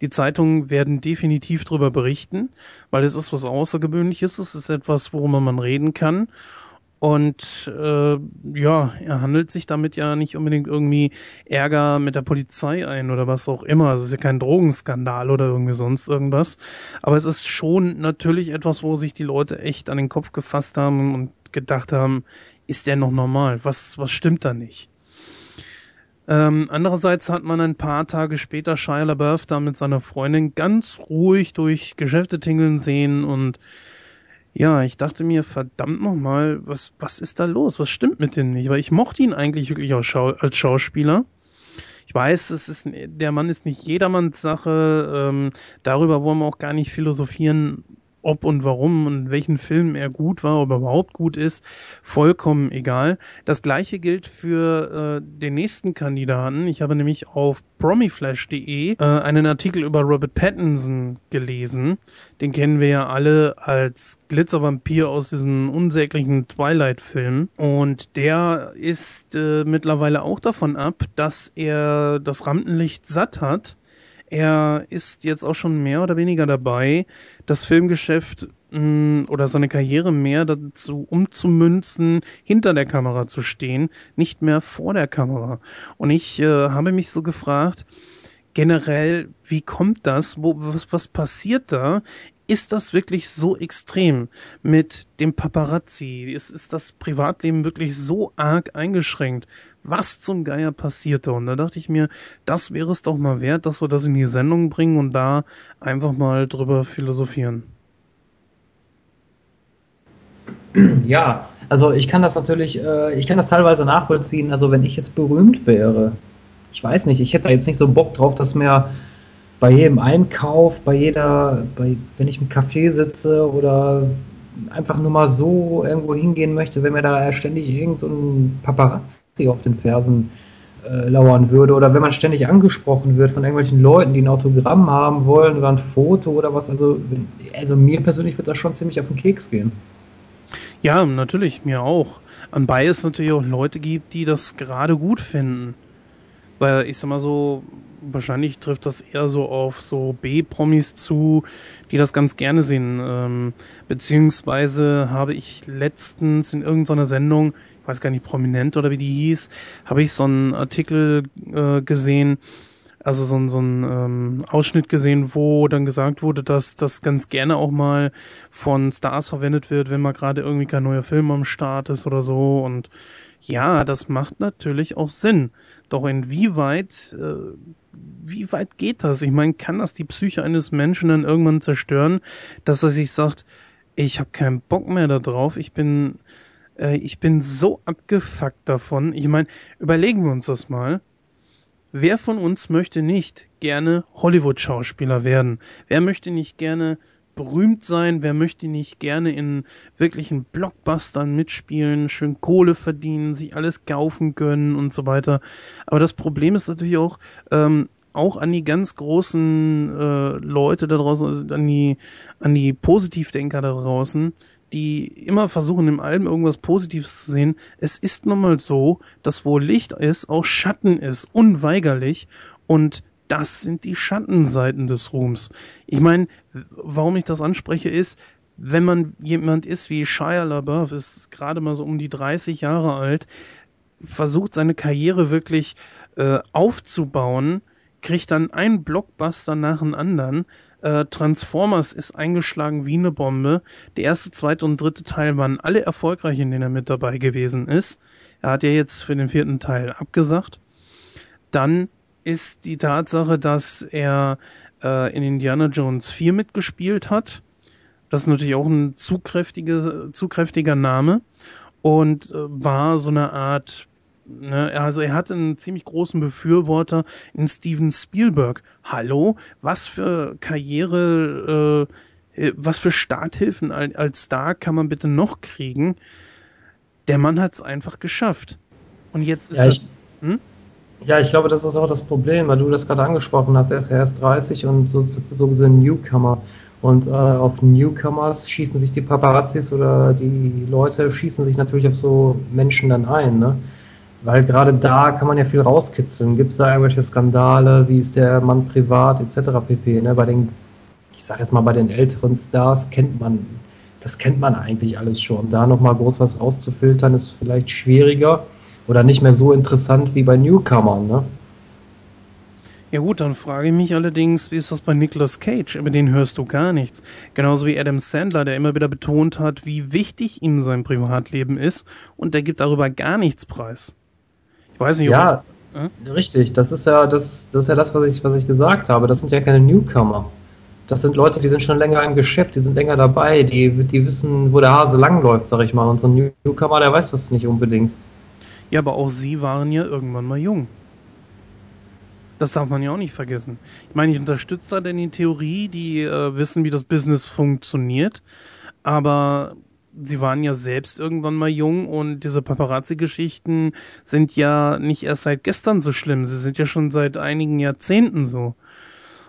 Die Zeitungen werden definitiv darüber berichten, weil es ist was Außergewöhnliches, es ist etwas, worüber man reden kann. Und äh, ja, er handelt sich damit ja nicht unbedingt irgendwie Ärger mit der Polizei ein oder was auch immer. Es ist ja kein Drogenskandal oder irgendwie sonst irgendwas. Aber es ist schon natürlich etwas, wo sich die Leute echt an den Kopf gefasst haben und gedacht haben, ist der noch normal? Was, was stimmt da nicht? Ähm, andererseits hat man ein paar Tage später Shia LaBeouf da mit seiner Freundin ganz ruhig durch Geschäfte tingeln sehen und ja, ich dachte mir, verdammt nochmal, was, was ist da los? Was stimmt mit denen nicht? Weil ich mochte ihn eigentlich wirklich als, Schau als Schauspieler. Ich weiß, es ist, der Mann ist nicht jedermanns Sache. Ähm, darüber wollen wir auch gar nicht philosophieren ob und warum und welchen Film er gut war, ob er überhaupt gut ist, vollkommen egal. Das gleiche gilt für äh, den nächsten Kandidaten. Ich habe nämlich auf promiflash.de äh, einen Artikel über Robert Pattinson gelesen. Den kennen wir ja alle als Glitzervampir aus diesen unsäglichen Twilight-Filmen. Und der ist äh, mittlerweile auch davon ab, dass er das Rampenlicht satt hat er ist jetzt auch schon mehr oder weniger dabei, das Filmgeschäft mh, mm, oder seine Karriere mehr dazu umzumünzen, hinter der Kamera zu stehen, nicht mehr vor der Kamera. Und ich äh, habe mich so gefragt, generell, wie kommt das? Wo, was, was passiert da? Ist das wirklich so extrem mit dem Paparazzi? Ist, ist das Privatleben wirklich so arg eingeschränkt? Was zum Geier passierte. Und da dachte ich mir, das wäre es doch mal wert, dass wir das in die Sendung bringen und da einfach mal drüber philosophieren. Ja, also ich kann das natürlich, äh, ich kann das teilweise nachvollziehen. Also wenn ich jetzt berühmt wäre, ich weiß nicht, ich hätte da jetzt nicht so Bock drauf, dass mir bei jedem Einkauf, bei jeder, bei, wenn ich im Café sitze oder einfach nur mal so irgendwo hingehen möchte, wenn mir da ständig irgend so Paparazzi auf den Fersen äh, lauern würde oder wenn man ständig angesprochen wird von irgendwelchen Leuten, die ein Autogramm haben wollen oder ein Foto oder was. Also, also mir persönlich wird das schon ziemlich auf den Keks gehen. Ja, natürlich, mir auch. Anbei es natürlich auch Leute gibt, die das gerade gut finden. Weil ich sag mal so, wahrscheinlich trifft das eher so auf so B-Promis zu, die das ganz gerne sehen. Ähm, beziehungsweise habe ich letztens in irgendeiner Sendung, ich weiß gar nicht, prominent oder wie die hieß, habe ich so einen Artikel äh, gesehen, also so, so einen ähm, Ausschnitt gesehen, wo dann gesagt wurde, dass das ganz gerne auch mal von Stars verwendet wird, wenn mal gerade irgendwie kein neuer Film am Start ist oder so. Und ja, das macht natürlich auch Sinn. Doch inwieweit äh, wie weit geht das? Ich meine, kann das die Psyche eines Menschen dann irgendwann zerstören, dass er sich sagt, ich habe keinen Bock mehr darauf, ich bin, äh, ich bin so abgefuckt davon. Ich meine, überlegen wir uns das mal. Wer von uns möchte nicht gerne Hollywood-Schauspieler werden? Wer möchte nicht gerne berühmt sein, wer möchte nicht gerne in wirklichen Blockbustern mitspielen, schön Kohle verdienen, sich alles kaufen können und so weiter. Aber das Problem ist natürlich auch, ähm, auch an die ganz großen äh, Leute da draußen, also an die, an die Positivdenker da draußen, die immer versuchen, im Allem irgendwas Positives zu sehen. Es ist nun mal so, dass wo Licht ist, auch Schatten ist, unweigerlich. Und das sind die Schattenseiten des Ruhms. Ich meine, warum ich das anspreche, ist, wenn man jemand ist wie Shia LaBeouf, ist gerade mal so um die 30 Jahre alt, versucht seine Karriere wirklich äh, aufzubauen, kriegt dann einen Blockbuster nach dem anderen. Äh, Transformers ist eingeschlagen wie eine Bombe. Der erste, zweite und dritte Teil waren alle erfolgreich, in denen er mit dabei gewesen ist. Er hat ja jetzt für den vierten Teil abgesagt. Dann ist die Tatsache, dass er äh, in Indiana Jones 4 mitgespielt hat. Das ist natürlich auch ein zugkräftiger, zugkräftiger Name und äh, war so eine Art Ne, also er hatte einen ziemlich großen Befürworter in Steven Spielberg. Hallo, was für Karriere, äh, was für Starthilfen als Star kann man bitte noch kriegen? Der Mann hat es einfach geschafft. Und jetzt ist ja, er. Hm? Ja, ich glaube, das ist auch das Problem, weil du das gerade angesprochen hast. Er ist erst 30 und so, so gesehen Newcomer. Und äh, auf Newcomers schießen sich die Paparazzis oder die Leute schießen sich natürlich auf so Menschen dann ein. Ne? Weil gerade da kann man ja viel rauskitzeln. Gibt es da irgendwelche Skandale? Wie ist der Mann privat etc. pp. Ne? Bei den, ich sag jetzt mal, bei den älteren Stars kennt man, das kennt man eigentlich alles schon. Da nochmal groß was rauszufiltern ist vielleicht schwieriger oder nicht mehr so interessant wie bei Newcomern. Ne? Ja gut, dann frage ich mich allerdings, wie ist das bei Nicolas Cage? Über den hörst du gar nichts. Genauso wie Adam Sandler, der immer wieder betont hat, wie wichtig ihm sein Privatleben ist und der gibt darüber gar nichts preis. Ich weiß nicht, ja, ob, äh? richtig. Das ist ja das, das ist ja das, was ich, was ich gesagt habe. Das sind ja keine Newcomer. Das sind Leute, die sind schon länger im Geschäft, die sind länger dabei, die, die wissen, wo der Hase langläuft, sag ich mal. Und so ein Newcomer, der weiß das nicht unbedingt. Ja, aber auch sie waren ja irgendwann mal jung. Das darf man ja auch nicht vergessen. Ich meine, ich unterstütze da denn die Theorie, die äh, wissen, wie das Business funktioniert, aber sie waren ja selbst irgendwann mal jung und diese Paparazzi-Geschichten sind ja nicht erst seit gestern so schlimm, sie sind ja schon seit einigen Jahrzehnten so.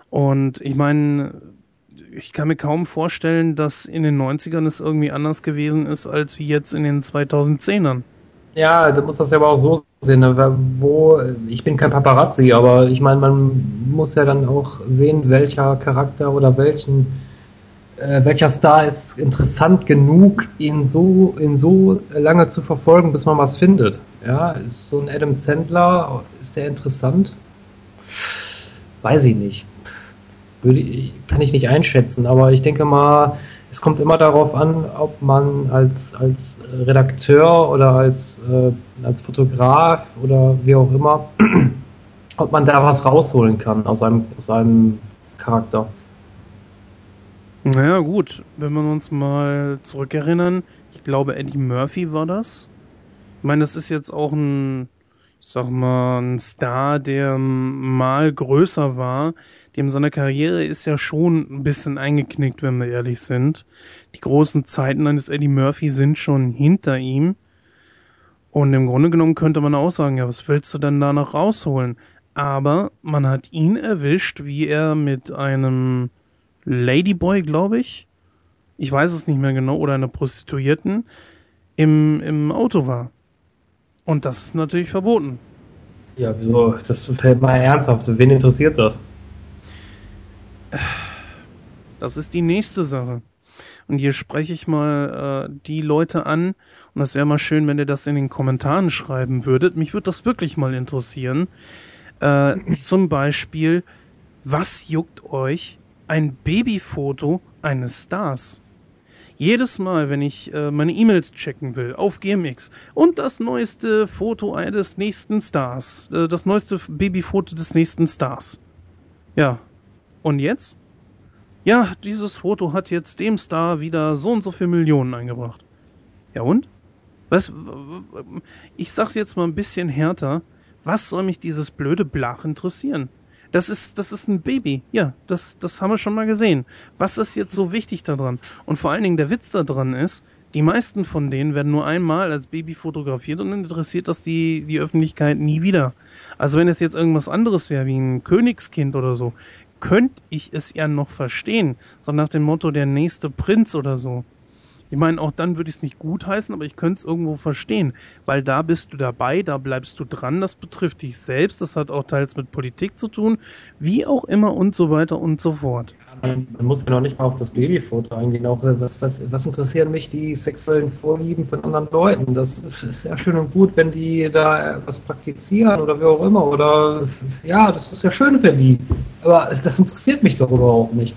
Und ich meine, ich kann mir kaum vorstellen, dass in den 90ern es irgendwie anders gewesen ist, als wie jetzt in den 2010ern. Ja, du musst das ja aber auch so sehen, ne? wo, ich bin kein Paparazzi, aber ich meine, man muss ja dann auch sehen, welcher Charakter oder welchen äh, welcher Star ist interessant genug, ihn so, ihn so lange zu verfolgen, bis man was findet. Ja, ist so ein Adam Sandler, ist der interessant? Weiß ich nicht. Würde, kann ich nicht einschätzen, aber ich denke mal, es kommt immer darauf an, ob man als, als Redakteur oder als, äh, als Fotograf oder wie auch immer, <clears throat> ob man da was rausholen kann aus einem, aus einem Charakter. Naja, gut, wenn wir uns mal zurückerinnern, ich glaube, Eddie Murphy war das. Ich meine, das ist jetzt auch ein, ich sag mal, ein Star, der mal größer war. Dem seine Karriere ist ja schon ein bisschen eingeknickt, wenn wir ehrlich sind. Die großen Zeiten eines Eddie Murphy sind schon hinter ihm. Und im Grunde genommen könnte man auch sagen, ja, was willst du denn da noch rausholen? Aber man hat ihn erwischt, wie er mit einem Ladyboy, glaube ich, ich weiß es nicht mehr genau, oder einer Prostituierten im, im Auto war. Und das ist natürlich verboten. Ja, wieso? Das fällt mal ernsthaft. Wen interessiert das? Das ist die nächste Sache. Und hier spreche ich mal äh, die Leute an. Und das wäre mal schön, wenn ihr das in den Kommentaren schreiben würdet. Mich würde das wirklich mal interessieren. Äh, zum Beispiel, was juckt euch, ein Babyfoto eines Stars. Jedes Mal, wenn ich äh, meine E-Mails checken will auf GMX und das neueste Foto eines nächsten Stars, äh, das neueste Babyfoto des nächsten Stars. Ja. Und jetzt? Ja, dieses Foto hat jetzt dem Star wieder so und so viel Millionen eingebracht. Ja und? Was? Ich sag's jetzt mal ein bisschen härter. Was soll mich dieses blöde Blach interessieren? Das ist, das ist ein Baby. Ja, das, das haben wir schon mal gesehen. Was ist jetzt so wichtig daran? Und vor allen Dingen der Witz daran ist, Die meisten von denen werden nur einmal als Baby fotografiert und interessiert das die, die Öffentlichkeit nie wieder. Also wenn es jetzt irgendwas anderes wäre, wie ein Königskind oder so, könnte ich es ja noch verstehen. So nach dem Motto der nächste Prinz oder so. Ich meine, auch dann würde ich es nicht gutheißen, aber ich könnte es irgendwo verstehen, weil da bist du dabei, da bleibst du dran, das betrifft dich selbst, das hat auch teils mit Politik zu tun, wie auch immer und so weiter und so fort. Man, muss ja noch nicht mal auf das Babyfoto eingehen, auch äh, was, was, was interessieren mich die sexuellen Vorlieben von anderen Leuten? Das ist ja schön und gut, wenn die da was praktizieren oder wie auch immer, oder ja, das ist ja schön für die, aber das interessiert mich doch überhaupt nicht.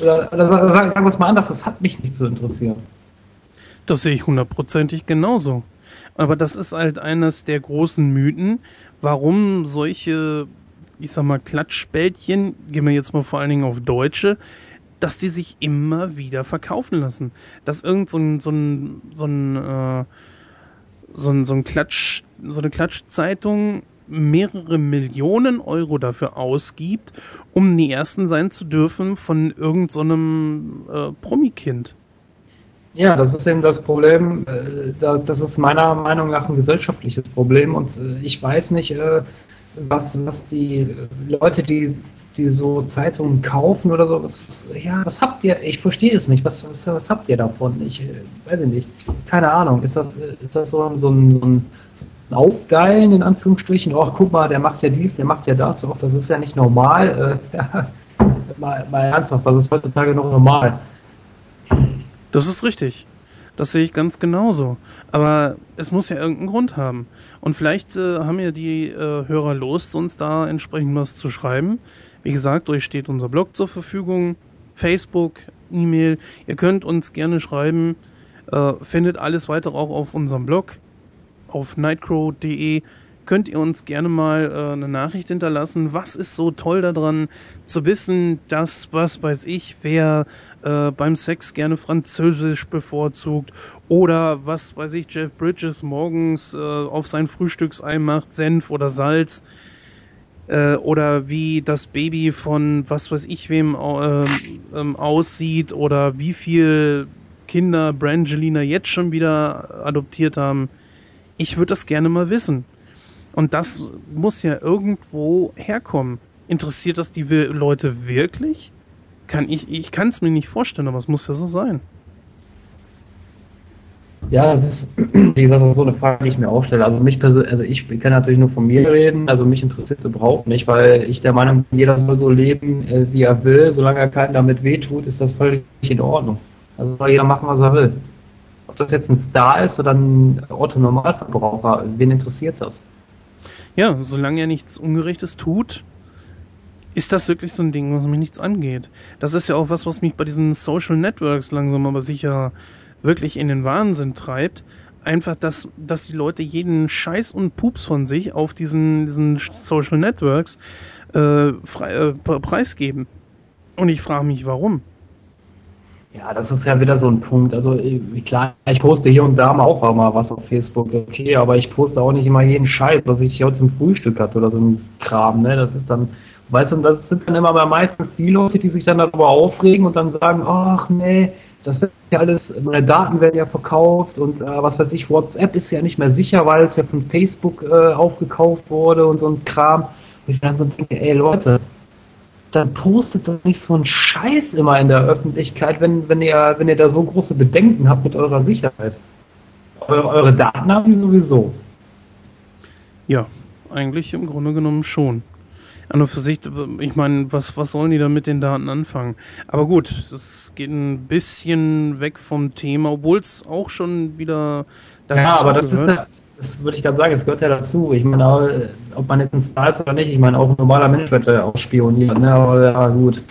Oder, oder sagen, sagen wir es mal anders, das hat mich nicht zu interessieren. Das sehe ich hundertprozentig genauso. Aber das ist halt eines der großen Mythen, warum solche, ich sag mal, Klatschbällchen, gehen wir jetzt mal vor allen Dingen auf Deutsche, dass die sich immer wieder verkaufen lassen. Dass irgend so ein, so ein, so ein, äh, so ein, so ein Klatsch, so eine Klatschzeitung mehrere Millionen Euro dafür ausgibt, um die Ersten sein zu dürfen von irgendeinem so äh, Promikind. Ja, das ist eben das Problem. Äh, das ist meiner Meinung nach ein gesellschaftliches Problem und äh, ich weiß nicht, äh, was, was die Leute, die, die so Zeitungen kaufen oder so, was, was, ja, was habt ihr? Ich verstehe es nicht. Was, was, was habt ihr davon? Ich weiß nicht. Keine Ahnung. Ist das, ist das so, so ein, so ein aufgeilen, in Anführungsstrichen, oh, guck mal, der macht ja dies, der macht ja das, auch das ist ja nicht normal. Äh, <laughs> ja, mal, mal ernsthaft, was ist heutzutage noch normal? Das ist richtig. Das sehe ich ganz genauso. Aber es muss ja irgendeinen Grund haben. Und vielleicht äh, haben ja die äh, Hörer Lust, uns da entsprechend was zu schreiben. Wie gesagt, euch steht unser Blog zur Verfügung, Facebook, E-Mail. Ihr könnt uns gerne schreiben. Äh, findet alles weitere auch auf unserem Blog auf nightcrow.de könnt ihr uns gerne mal äh, eine Nachricht hinterlassen. Was ist so toll daran, zu wissen, dass, was weiß ich, wer äh, beim Sex gerne Französisch bevorzugt oder was weiß ich, Jeff Bridges morgens äh, auf sein Frühstücksei macht, Senf oder Salz äh, oder wie das Baby von was weiß ich wem äh, ähm, aussieht oder wie viel Kinder Brangelina jetzt schon wieder adoptiert haben ich würde das gerne mal wissen. Und das muss ja irgendwo herkommen. Interessiert das die Leute wirklich? Kann ich, ich kann es mir nicht vorstellen, aber es muss ja so sein. Ja, das ist, <clears throat> wie gesagt, das ist so eine Frage, die ich mir auch stelle. Also mich persönlich, also ich kann natürlich nur von mir reden, also mich interessiert es überhaupt nicht, weil ich der Meinung bin, jeder soll so leben, äh, wie er will, solange er keinen damit wehtut, ist das völlig in Ordnung. Also soll jeder machen, was er will. Ob das jetzt ein Star ist oder ein Otto-Normalverbraucher, wen interessiert das? Ja, solange er nichts Ungerechtes tut, ist das wirklich so ein Ding, was mich nichts angeht. Das ist ja auch was, was mich bei diesen Social Networks langsam aber sicher wirklich in den Wahnsinn treibt. Einfach, dass, dass die Leute jeden Scheiß und Pups von sich auf diesen, diesen Social Networks äh, frei, äh, preisgeben. Und ich frage mich, warum. Ja, das ist ja wieder so ein Punkt. Also klar, ich poste hier und da mal auch mal was auf Facebook, okay, aber ich poste auch nicht immer jeden Scheiß, was ich heute zum Frühstück hatte oder so ein Kram, ne? Das ist dann, weißt du, das sind dann immer meistens die Leute, die sich dann darüber aufregen und dann sagen, ach nee, das wird ja alles, meine Daten werden ja verkauft und äh, was weiß ich, WhatsApp ist ja nicht mehr sicher, weil es ja von Facebook äh, aufgekauft wurde und so ein Kram. Und ich dann so denke, ey Leute, dann postet doch nicht so einen Scheiß immer in der Öffentlichkeit, wenn, wenn, ihr, wenn ihr da so große Bedenken habt mit eurer Sicherheit. Eure, eure Daten haben die sowieso. Ja, eigentlich im Grunde genommen schon. An und für sich, ich meine, was, was sollen die da mit den Daten anfangen? Aber gut, es geht ein bisschen weg vom Thema, obwohl es auch schon wieder Ja, aber das gehört. ist, das würde ich gerade sagen, es gehört ja dazu. Ich meine, ob man jetzt ein Star ist oder nicht, ich meine, auch ein normaler Mensch wird ja auch spionieren, ne? aber ja, gut.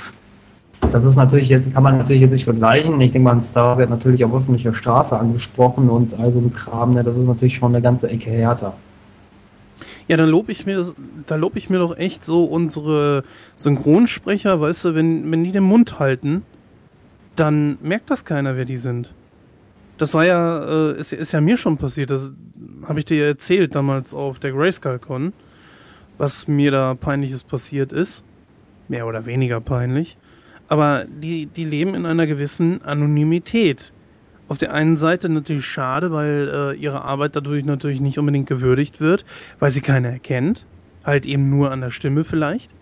Das ist natürlich jetzt, kann man natürlich jetzt nicht vergleichen. Ich denke mal, ein Star wird natürlich auf öffentlicher Straße angesprochen und also ein Kram, ne? das ist natürlich schon eine ganze Ecke härter. Ja, dann lobe ich mir, da lobe ich mir doch echt so unsere Synchronsprecher, weißt du, wenn, wenn die den Mund halten, dann merkt das keiner, wer die sind. Das war ja, äh, ist, ist ja mir schon passiert. Das habe ich dir erzählt damals auf der Grayskull-Con, was mir da peinliches passiert ist. Mehr oder weniger peinlich. Aber die, die leben in einer gewissen Anonymität. auf der einen Seite natürlich schade, weil äh, ihre Arbeit dadurch natürlich nicht unbedingt gewürdigt wird, weil sie keiner erkennt. Halt eben nur an der Stimme vielleicht.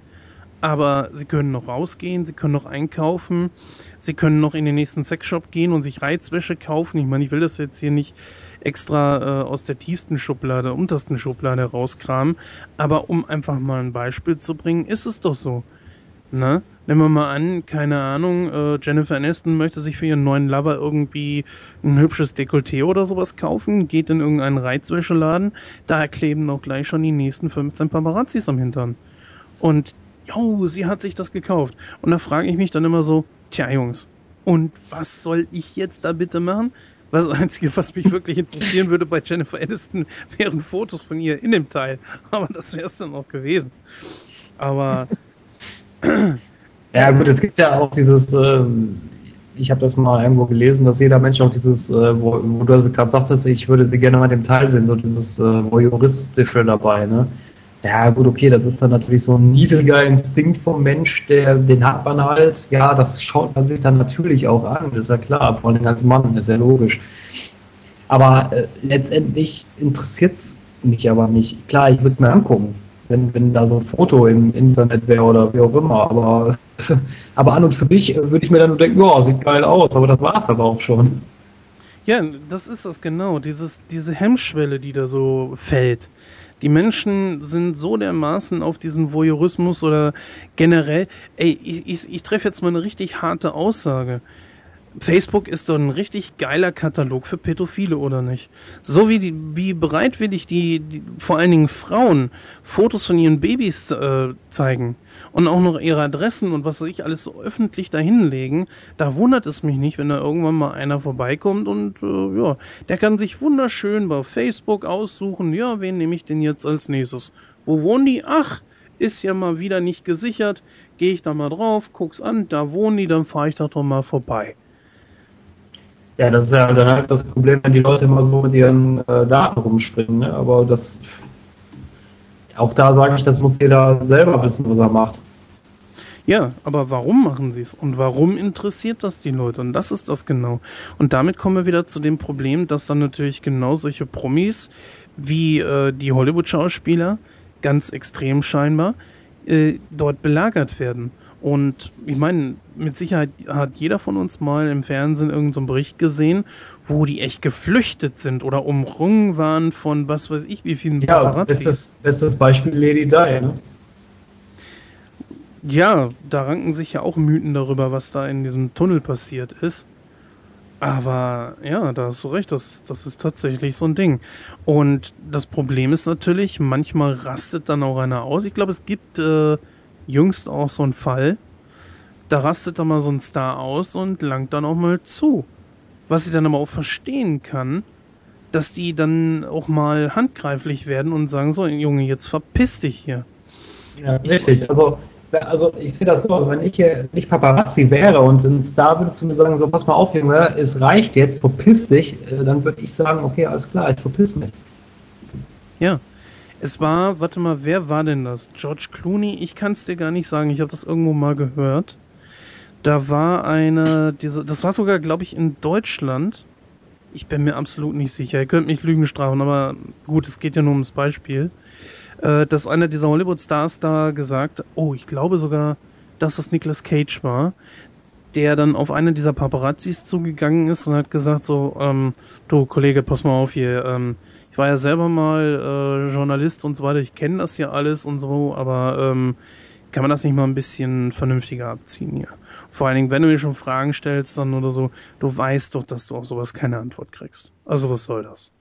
Aber sie können noch rausgehen, sie können noch einkaufen, sie können noch in den nächsten Sexshop gehen und sich Reizwäsche kaufen. Ich meine, ich will das jetzt hier nicht extra äh, aus der tiefsten Schublade, untersten Schublade rauskramen. Aber um einfach mal ein Beispiel zu bringen, ist es doch so. Ne? Nehmen wir mal an, keine Ahnung, äh, Jennifer Aniston möchte sich für ihren neuen Lover irgendwie ein hübsches Dekolleté oder sowas kaufen, geht in irgendeinen Reizwäscheladen, da kleben auch gleich schon die nächsten 15 Paparazzis am Hintern. Und, jo, sie hat sich das gekauft. Und da frage ich mich dann immer so, tja Jungs, und was soll ich jetzt da bitte machen? Das Einzige, was mich wirklich interessieren würde bei Jennifer Aniston, wären Fotos von ihr in dem Teil. Aber das wäre es dann auch gewesen. Aber ja gut, es gibt ja auch dieses, äh, ich habe das mal irgendwo gelesen, dass jeder Mensch auch dieses, äh, wo, wo du gerade sagtest, ich würde sie gerne mal in dem Teil sehen, so dieses äh, Voyeuristische dabei, ne? Ja gut, okay, das ist dann natürlich so ein niedriger Instinkt vom Mensch, der, den hat man halt, ja, das schaut man sich dann natürlich auch an, ist ja klar, vor allem als Mann, ist ja logisch. Aber äh, letztendlich interessiert es mich aber nicht. Klar, ich würde es mir angucken, wenn, wenn da so ein Foto im Internet wäre oder wie auch immer. Aber, <laughs> aber an und für sich würde ich mir dann nur denken, ja, sieht geil aus, aber das war es aber auch schon. Ja, das ist das genau, dieses, diese Hemmschwelle, die da so fällt. Die Menschen sind so dermaßen auf diesen Voyeurismus oder generell, ey, ich, ich, ich treffe jetzt mal eine richtig harte Aussage. Facebook ist doch ein richtig geiler Katalog für Pädophile, oder nicht? So wie die, wie bereitwillig die, die vor allen Dingen Frauen Fotos von ihren Babys äh, zeigen und auch noch ihre Adressen und was weiß ich alles so öffentlich dahinlegen, da wundert es mich nicht, wenn da irgendwann mal einer vorbeikommt und äh, ja, der kann sich wunderschön bei Facebook aussuchen, ja, wen nehme ich denn jetzt als nächstes? Wo wohnen die? Ach, ist ja mal wieder nicht gesichert. Gehe ich da mal drauf, guck's an, da wohnen die, dann fahre ich da doch mal vorbei. Ja, das ist ja dann halt das Problem, wenn die Leute immer so mit ihren äh, Daten rumspringen. Ne? Aber das, auch da sage ich, das muss jeder selber wissen, was er macht. Ja, aber warum machen sie es? Und warum interessiert das die Leute? Und das ist das genau. Und damit kommen wir wieder zu dem Problem, dass dann natürlich genau solche Promis wie äh, die Hollywood-Schauspieler, ganz extrem scheinbar, äh, dort belagert werden. Und ich meine, mit Sicherheit hat jeder von uns mal im Fernsehen irgendeinen so Bericht gesehen, wo die echt geflüchtet sind oder umrungen waren von was weiß ich wie vielen ja, Paparazzis. Bestes, bestes Beispiel Lady Di, ne? Ja, da ranken sich ja auch Mythen darüber, was da in diesem Tunnel passiert ist. Aber ja, da hast du recht, das, das ist tatsächlich so ein Ding. Und das Problem ist natürlich, manchmal rastet dann auch einer aus. Ich glaube, es gibt äh, jüngst auch so ein Fall, da rastet dann mal so ein Star aus und langt dann auch mal zu. Was ich dann aber auch verstehen kann, dass die dann auch mal handgreiflich werden und sagen so, Junge, jetzt verpiss dich hier. Ja, richtig. Also, also ich sehe das so, also wenn ich hier nicht Paparazzi wäre und ein Star würde zu mir sagen, so pass mal auf, Junge, es reicht jetzt, verpiss dich, äh, dann würde ich sagen, okay, alles klar, ich verpiss mich. Ja, es war, warte mal, wer war denn das? George Clooney? Ich kann es dir gar nicht sagen. Ich habe das irgendwo mal gehört. Da war eine, diese, das war sogar, glaube ich, in Deutschland. Ich bin mir absolut nicht sicher. Ihr könnt mich Lügen strafen, aber gut, es geht ja nur ums Beispiel. Äh, dass einer dieser Hollywood-Stars da gesagt, oh, ich glaube sogar, dass das Nicolas Cage war, der dann auf einen dieser Paparazzis zugegangen ist und hat gesagt so, ähm, du Kollege, pass mal auf hier, ähm, ich war ja selber mal äh, Journalist und so weiter, ich kenne das ja alles und so, aber ähm, kann man das nicht mal ein bisschen vernünftiger abziehen hier? Vor allen Dingen, wenn du mir schon Fragen stellst dann oder so, du weißt doch, dass du auf sowas keine Antwort kriegst. Also was soll das?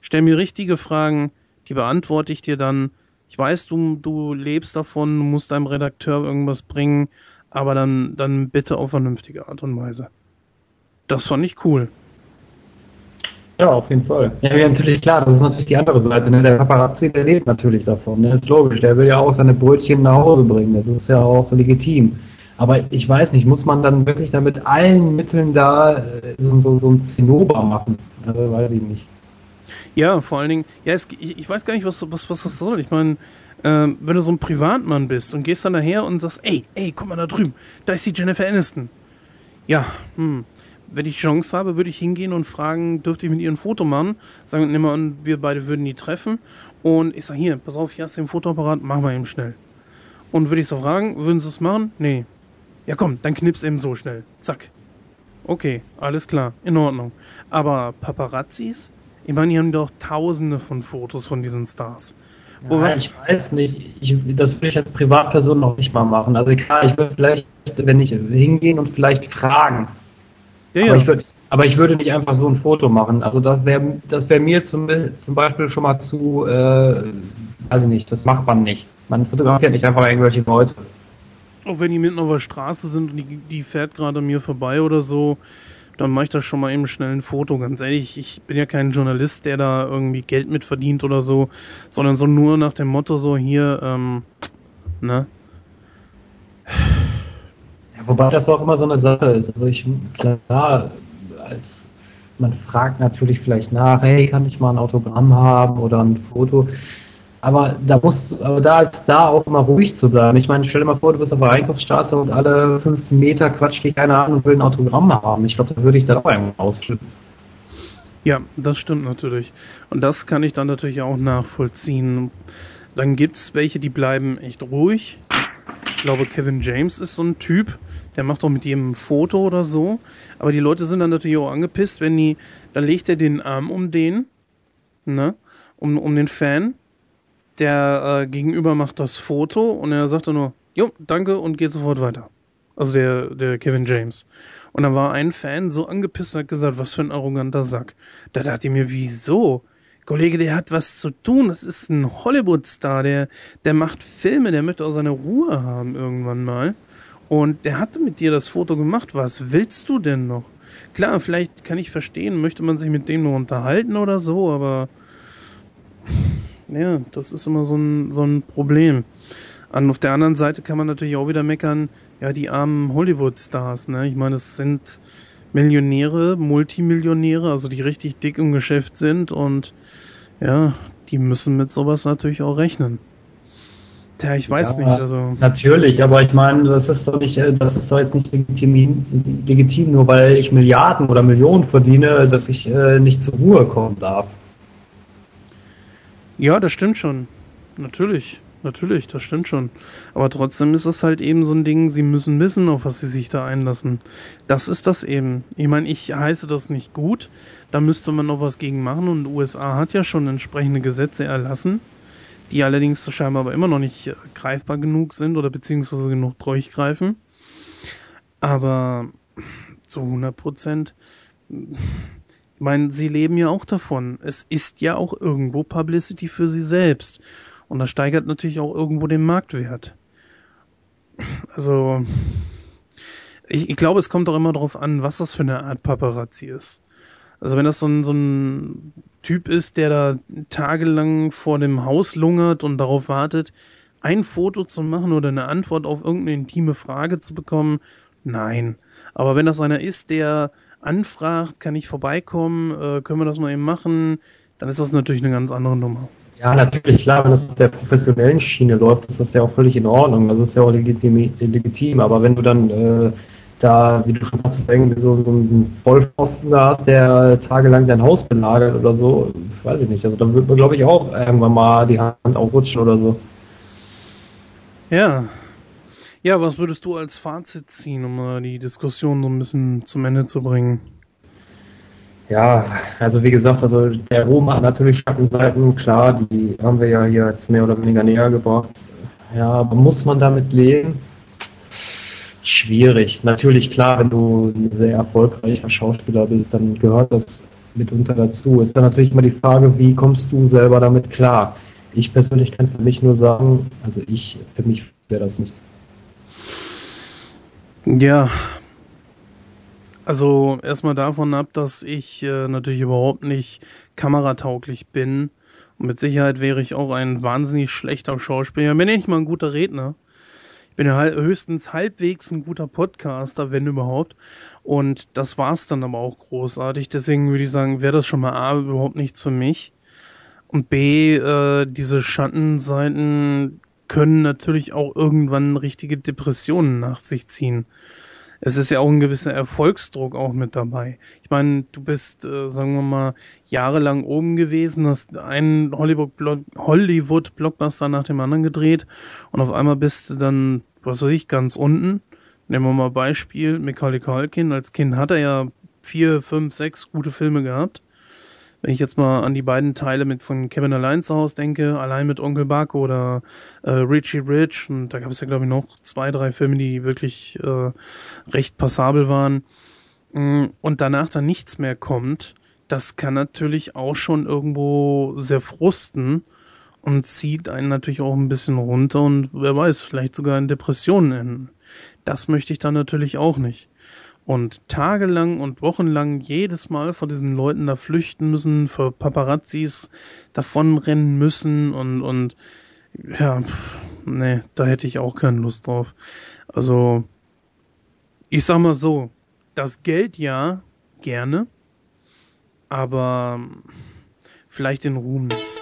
Stell mir richtige Fragen, die beantworte ich dir dann. Ich weiß, du, du lebst davon, du musst deinem Redakteur irgendwas bringen, aber dann, dann bitte auf vernünftige Art und Weise. Das fand ich cool. Ja, auf jeden Fall. Ja, ja, natürlich klar, das ist natürlich die andere Seite. Ne? Der Paparazzi, der lebt natürlich davon. Ne? Ist logisch. Der will ja auch seine Brötchen nach Hause bringen. Das ist ja auch legitim. Aber ich weiß nicht, muss man dann wirklich da mit allen Mitteln da äh, so, so, so ein Zinnober machen? Also, weiß ich nicht. Ja, vor allen Dingen, ja, es, ich, ich, weiß gar nicht, was, was, was das soll. Ich meine, äh, wenn du so ein Privatmann bist und gehst dann daher und sagst, ey, ey, guck mal da drüben, da ist die Jennifer Aniston Ja, hm. Wenn ich Chance habe, würde ich hingehen und fragen, dürfte ich mit ihr ein Foto machen? Sagen wir mal, wir beide würden die treffen. Und ich sage, hier, pass auf, hier hast du den Fotoapparat, machen wir eben schnell. Und würde ich so fragen, würden sie es machen? Nee. Ja komm, dann knips eben so schnell. Zack. Okay, alles klar, in Ordnung. Aber Paparazzis? Ich meine, die haben doch tausende von Fotos von diesen Stars. Oh, Nein, ich weiß nicht. Ich, das würde ich als Privatperson noch nicht mal machen. Also klar, ich würde vielleicht, wenn ich hingehen und vielleicht fragen. Ja, aber, ja. Ich würd, aber ich würde nicht einfach so ein Foto machen. Also das wäre das wäre mir zum, zum Beispiel schon mal zu, äh, weiß ich nicht, das macht man nicht. Man fotografiert nicht einfach irgendwelche Leute. Auch wenn die mitten auf der Straße sind und die, die fährt gerade mir vorbei oder so, dann mache ich das schon mal eben schnell ein Foto. Ganz ehrlich, ich bin ja kein Journalist, der da irgendwie Geld mit verdient oder so, sondern so nur nach dem Motto so hier, ähm, ne? Wobei das auch immer so eine Sache ist. Also ich, klar, als man fragt natürlich vielleicht nach, hey, kann ich mal ein Autogramm haben oder ein Foto? Aber da musst aber da ist da auch immer ruhig zu bleiben. Ich meine, stell dir mal vor, du bist auf der Einkaufsstraße und alle fünf Meter quatscht dich einer an und will ein Autogramm haben. Ich glaube, da würde ich dann auch irgendwann ausflippen. Ja, das stimmt natürlich. Und das kann ich dann natürlich auch nachvollziehen. Dann gibt's welche, die bleiben echt ruhig. Ich glaube, Kevin James ist so ein Typ, der macht doch mit jedem ein Foto oder so. Aber die Leute sind dann natürlich auch angepisst, wenn die, dann legt er den Arm um den, ne, um, um den Fan der äh, Gegenüber macht das Foto und er sagt dann nur, jo, danke und geht sofort weiter. Also der, der Kevin James. Und dann war ein Fan so angepisst und hat gesagt, was für ein arroganter Sack. Da dachte ich mir, wieso? Kollege, der hat was zu tun. Das ist ein Hollywood-Star. Der, der macht Filme. Der möchte auch seine Ruhe haben irgendwann mal. Und der hatte mit dir das Foto gemacht. Was willst du denn noch? Klar, vielleicht kann ich verstehen, möchte man sich mit dem nur unterhalten oder so, aber ja, das ist immer so ein, so ein Problem. Und auf der anderen Seite kann man natürlich auch wieder meckern, ja, die armen Hollywood-Stars, ne? Ich meine, es sind Millionäre, Multimillionäre, also die richtig dick im Geschäft sind und ja, die müssen mit sowas natürlich auch rechnen. Tja, ich weiß ja, nicht, also. Natürlich, aber ich meine, das ist doch nicht, das ist doch jetzt nicht legitim, legitim nur weil ich Milliarden oder Millionen verdiene, dass ich äh, nicht zur Ruhe kommen darf. Ja, das stimmt schon. Natürlich, natürlich, das stimmt schon. Aber trotzdem ist es halt eben so ein Ding, sie müssen wissen, auf was sie sich da einlassen. Das ist das eben. Ich meine, ich heiße das nicht gut. Da müsste man noch was gegen machen und die USA hat ja schon entsprechende Gesetze erlassen, die allerdings scheinbar aber immer noch nicht äh, greifbar genug sind oder beziehungsweise genug durchgreifen. Aber zu 100 Prozent ich meine, sie leben ja auch davon. Es ist ja auch irgendwo Publicity für sie selbst. Und das steigert natürlich auch irgendwo den Marktwert. Also, ich, ich glaube, es kommt auch immer darauf an, was das für eine Art Paparazzi ist. Also wenn das so ein, so ein Typ ist, der da tagelang vor dem Haus lungert und darauf wartet, ein Foto zu machen oder eine Antwort auf irgendeine intime Frage zu bekommen, nein. Aber wenn das einer ist, der anfragt, kann ich vorbeikommen, äh, können wir das mal eben machen, dann ist das natürlich eine ganz andere Nummer. Ja, natürlich, klar, wenn das auf der professionellen Schiene läuft, ist das ja auch völlig in Ordnung. Das ist ja auch legitim, legitim. aber wenn du dann äh, da, wie du schon sagst, irgendwie so, so einen Vollpfosten da hast, der tagelang dein Haus belagert oder so, weiß ich nicht. Also dann wird man, glaube ich, auch irgendwann mal die Hand aufrutschen oder so. Ja, ja, was würdest du als Fazit ziehen, um mal die Diskussion so ein bisschen zum Ende zu bringen? Ja, also wie gesagt, also der Ruhm hat natürlich Schattenseiten, klar, die haben wir ja hier jetzt mehr oder weniger näher gebracht. Ja, aber muss man damit leben? Schwierig. Natürlich, klar, wenn du ein sehr erfolgreicher Schauspieler bist, dann gehört das mitunter dazu. Ist dann natürlich immer die Frage, wie kommst du selber damit klar? Ich persönlich kann für mich nur sagen, also ich, für mich wäre das nichts. Ja. Also erstmal davon ab, dass ich äh, natürlich überhaupt nicht kameratauglich bin. Und mit Sicherheit wäre ich auch ein wahnsinnig schlechter Schauspieler. Bin ich nicht mal ein guter Redner. Ich bin ja höchstens halbwegs ein guter Podcaster, wenn überhaupt. Und das war's dann aber auch großartig. Deswegen würde ich sagen, wäre das schon mal A, überhaupt nichts für mich. Und B, äh, diese Schattenseiten können natürlich auch irgendwann richtige Depressionen nach sich ziehen. Es ist ja auch ein gewisser Erfolgsdruck auch mit dabei. Ich meine, du bist, äh, sagen wir mal, jahrelang oben gewesen, hast einen Hollywood-Blockbuster nach dem anderen gedreht und auf einmal bist du dann, was weiß ich, ganz unten. Nehmen wir mal Beispiel, Macaulay Culkin. Als Kind hat er ja vier, fünf, sechs gute Filme gehabt. Wenn ich jetzt mal an die beiden Teile mit von Kevin allein zu Hause denke, allein mit Onkel Buck oder äh, Richie Rich, und da gab es ja glaube ich noch zwei, drei Filme, die wirklich äh, recht passabel waren, mm, und danach dann nichts mehr kommt, das kann natürlich auch schon irgendwo sehr frusten und zieht einen natürlich auch ein bisschen runter und wer weiß, vielleicht sogar in Depressionen enden. Das möchte ich dann natürlich auch nicht und tagelang und wochenlang jedes Mal vor diesen Leuten da flüchten müssen, vor Paparazzis davonrennen müssen und, und ja, nee, da hätte ich auch keine Lust drauf. Also, ich sag mal so, das Geld ja, gerne, aber vielleicht den Ruhm nicht.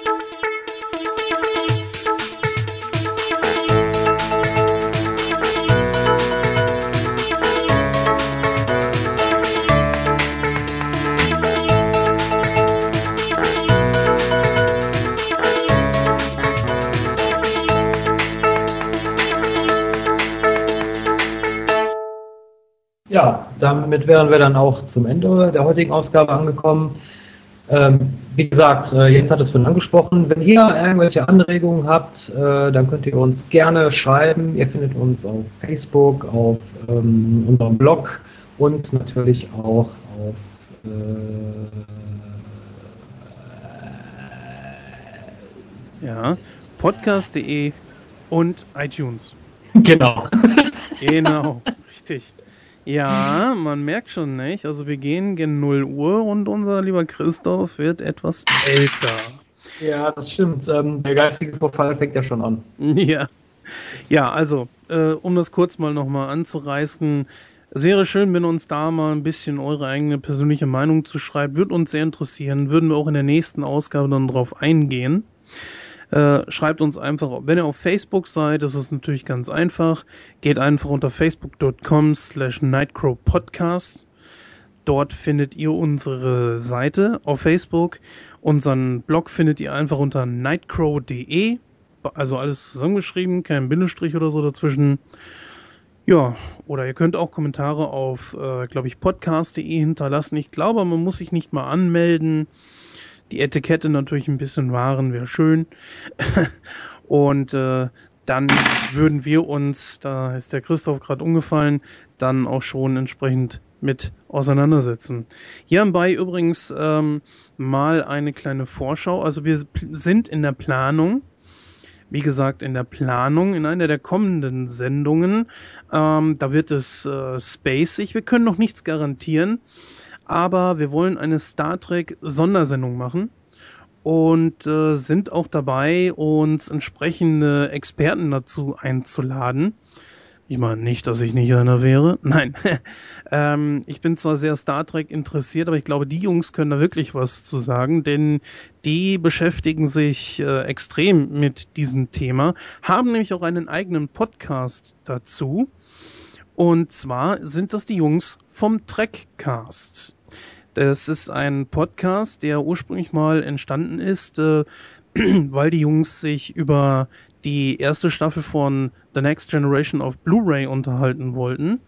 Ja, damit wären wir dann auch zum Ende der heutigen Ausgabe angekommen. Ähm, wie gesagt, äh, Jens hat es vorhin angesprochen. Wenn ihr irgendwelche Anregungen habt, äh, dann könnt ihr uns gerne schreiben. Ihr findet uns auf Facebook, auf ähm, unserem Blog und natürlich auch auf äh, ja, podcast.de und iTunes. <laughs> Genau. genau, richtig. Ja, <laughs> man merkt schon nicht. Also wir gehen gen 0 Uhr und unser lieber Christoph wird etwas älter. Ja, das stimmt. Ähm, der geistige Verfall fängt ja schon an. <laughs> Ja. Ja, also, äh, um das kurz mal nochmal anzureißen, es wäre schön, wenn uns da mal ein bisschen eure eigene persönliche Meinung zu schreiben. Würde uns sehr interessieren. Würden wir auch in der nächsten Ausgabe dann drauf eingehen. Äh, schreibt uns einfach, wenn ihr auf Facebook seid, das ist natürlich ganz einfach. Geht einfach unter facebook.com slash nightcrowpodcast. Dort findet ihr unsere Seite auf Facebook. Unseren Blog findet ihr einfach unter nightcrow.de. Also alles zusammengeschrieben, kein Bindestrich oder so dazwischen. Ja, oder ihr könnt auch Kommentare auf, äh, glaube ich, podcast.de hinterlassen. Ich glaube, man muss sich nicht mal anmelden. Die Etikette natürlich ein bisschen wahren wäre schön. <laughs> Und äh, dann würden wir uns, da ist der Christoph gerade umgefallen, dann auch schon entsprechend mit auseinandersetzen. Hierbei übrigens ähm, mal eine kleine Vorschau. Also wir sind in der Planung, wie gesagt, in der Planung, in einer der kommenden Sendungen. Ähm, da wird es äh, spacig. Wir können noch nichts garantieren aber wir wollen eine Star Trek Sondersendung machen und äh, sind auch dabei, uns entsprechende Experten dazu einzuladen. Ich meine nicht, dass ich nicht einer wäre. <laughs> Nein. <laughs> ähm, ich bin zwar sehr Star Trek interessiert, aber ich glaube, die Jungs können da wirklich was zu sagen, denn die beschäftigen sich äh, extrem mit diesem Thema, haben nämlich auch einen eigenen Podcast dazu. Und zwar sind das die Jungs vom Trekcast. Es ist ein Podcast, der ursprünglich mal entstanden ist, äh, <clears throat> weil die Jungs sich über die erste Staffel von The Next Generation of Blu-ray unterhalten wollten.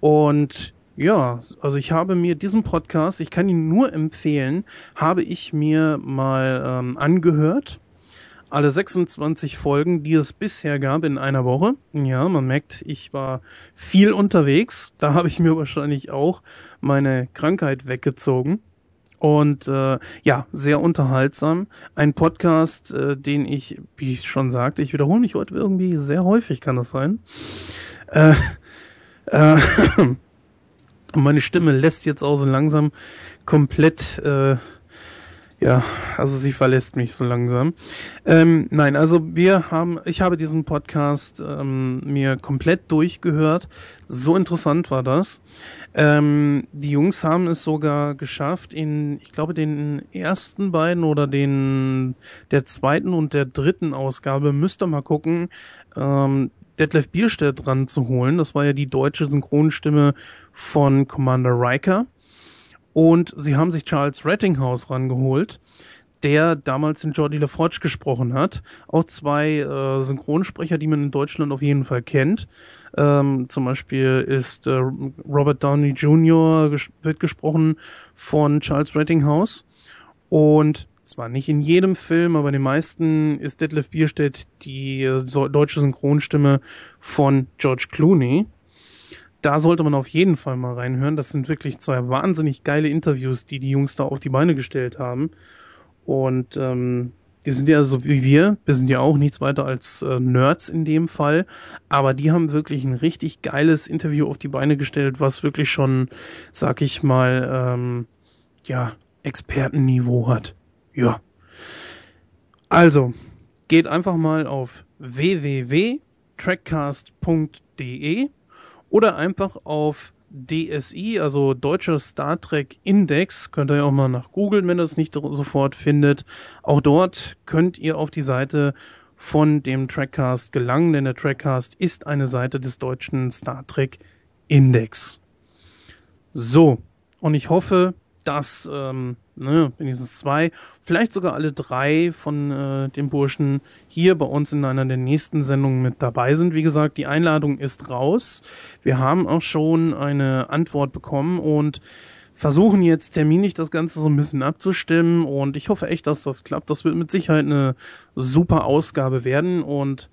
Und ja, also ich habe mir diesen Podcast, ich kann ihn nur empfehlen, habe ich mir mal ähm, angehört alle 26 Folgen, die es bisher gab in einer Woche. Ja, man merkt, ich war viel unterwegs. Da habe ich mir wahrscheinlich auch meine Krankheit weggezogen. Und äh, ja, sehr unterhaltsam. Ein Podcast, äh, den ich, wie ich schon sagte, ich wiederhole mich heute irgendwie sehr häufig, kann das sein. Äh, äh, <laughs> meine Stimme lässt jetzt auch so langsam komplett äh, ja, also sie verlässt mich so langsam. Ähm, nein, also wir haben, ich habe diesen Podcast ähm, mir komplett durchgehört. So interessant war das. Ähm, die Jungs haben es sogar geschafft, in, ich glaube, den ersten beiden oder den der zweiten und der dritten Ausgabe, müsst ihr mal gucken, ähm, Detlef Bierstedt ranzuholen. Das war ja die deutsche Synchronstimme von Commander Riker. Und sie haben sich Charles Rettinghaus rangeholt, der damals den Jordi LaForge gesprochen hat. Auch zwei äh, Synchronsprecher, die man in Deutschland auf jeden Fall kennt. Ähm, zum Beispiel ist äh, Robert Downey Jr. Ges wird gesprochen von Charles Rettinghaus. Und zwar nicht in jedem Film, aber in den meisten ist Detlef Bierstedt die äh, deutsche Synchronstimme von George Clooney. Da sollte man auf jeden Fall mal reinhören. Das sind wirklich zwei wahnsinnig geile Interviews, die die Jungs da auf die Beine gestellt haben. Und ähm, die sind ja so wie wir, wir sind ja auch nichts weiter als äh, Nerds in dem Fall, aber die haben wirklich ein richtig geiles Interview auf die Beine gestellt, was wirklich schon, sag ich mal, ähm, ja, Expertenniveau hat. Ja. Also, geht einfach mal auf www.trackcast.de oder einfach auf DSI, also Deutscher Star Trek Index, könnt ihr auch mal nach googeln, wenn ihr es nicht sofort findet. Auch dort könnt ihr auf die Seite von dem Trackcast gelangen, denn der Trackcast ist eine Seite des deutschen Star Trek Index. So, und ich hoffe, dass ähm, ne, wenigstens zwei, vielleicht sogar alle drei von äh, den Burschen hier bei uns in einer der nächsten Sendungen mit dabei sind. Wie gesagt, die Einladung ist raus. Wir haben auch schon eine Antwort bekommen und versuchen jetzt terminlich das Ganze so ein bisschen abzustimmen und ich hoffe echt, dass das klappt. Das wird mit Sicherheit eine super Ausgabe werden und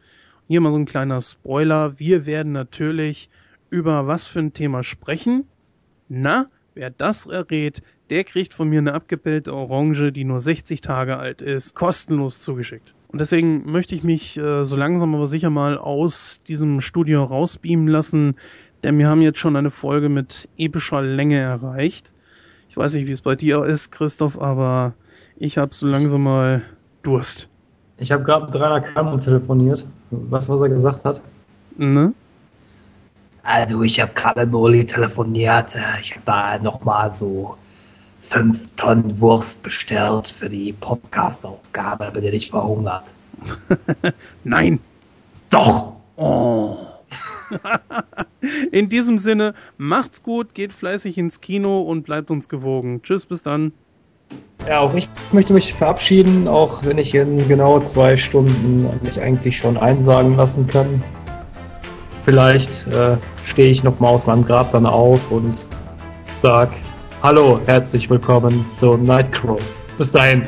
hier mal so ein kleiner Spoiler. Wir werden natürlich über was für ein Thema sprechen. Na, wer das errät, der kriegt von mir eine abgepellte Orange, die nur 60 Tage alt ist, kostenlos zugeschickt. Und deswegen möchte ich mich äh, so langsam aber sicher mal aus diesem Studio rausbeamen lassen, denn wir haben jetzt schon eine Folge mit epischer Länge erreicht. Ich weiß nicht, wie es bei dir ist, Christoph, aber ich habe so langsam mal Durst. Ich habe gerade mit Rainer Kalmund telefoniert. Was, was er gesagt hat? Ne? Also ich habe gerade mit Uli telefoniert. Ich habe da nochmal so fünf Tonnen Wurst bestellt für die Podcast-Ausgabe, damit ihr nicht verhungert. <laughs> Nein! Doch! Oh. <laughs> In diesem Sinne, macht's gut, geht fleißig ins Kino und bleibt uns gewogen. Tschüss, bis dann. Ja, auch ich möchte mich verabschieden, auch wenn ich in genau zwei Stunden mich eigentlich schon einsagen lassen kann. Vielleicht äh, stehe ich nochmal aus meinem Grab dann auf und sag Hallo, herzlich willkommen zu Nightcrow. Bis dahin.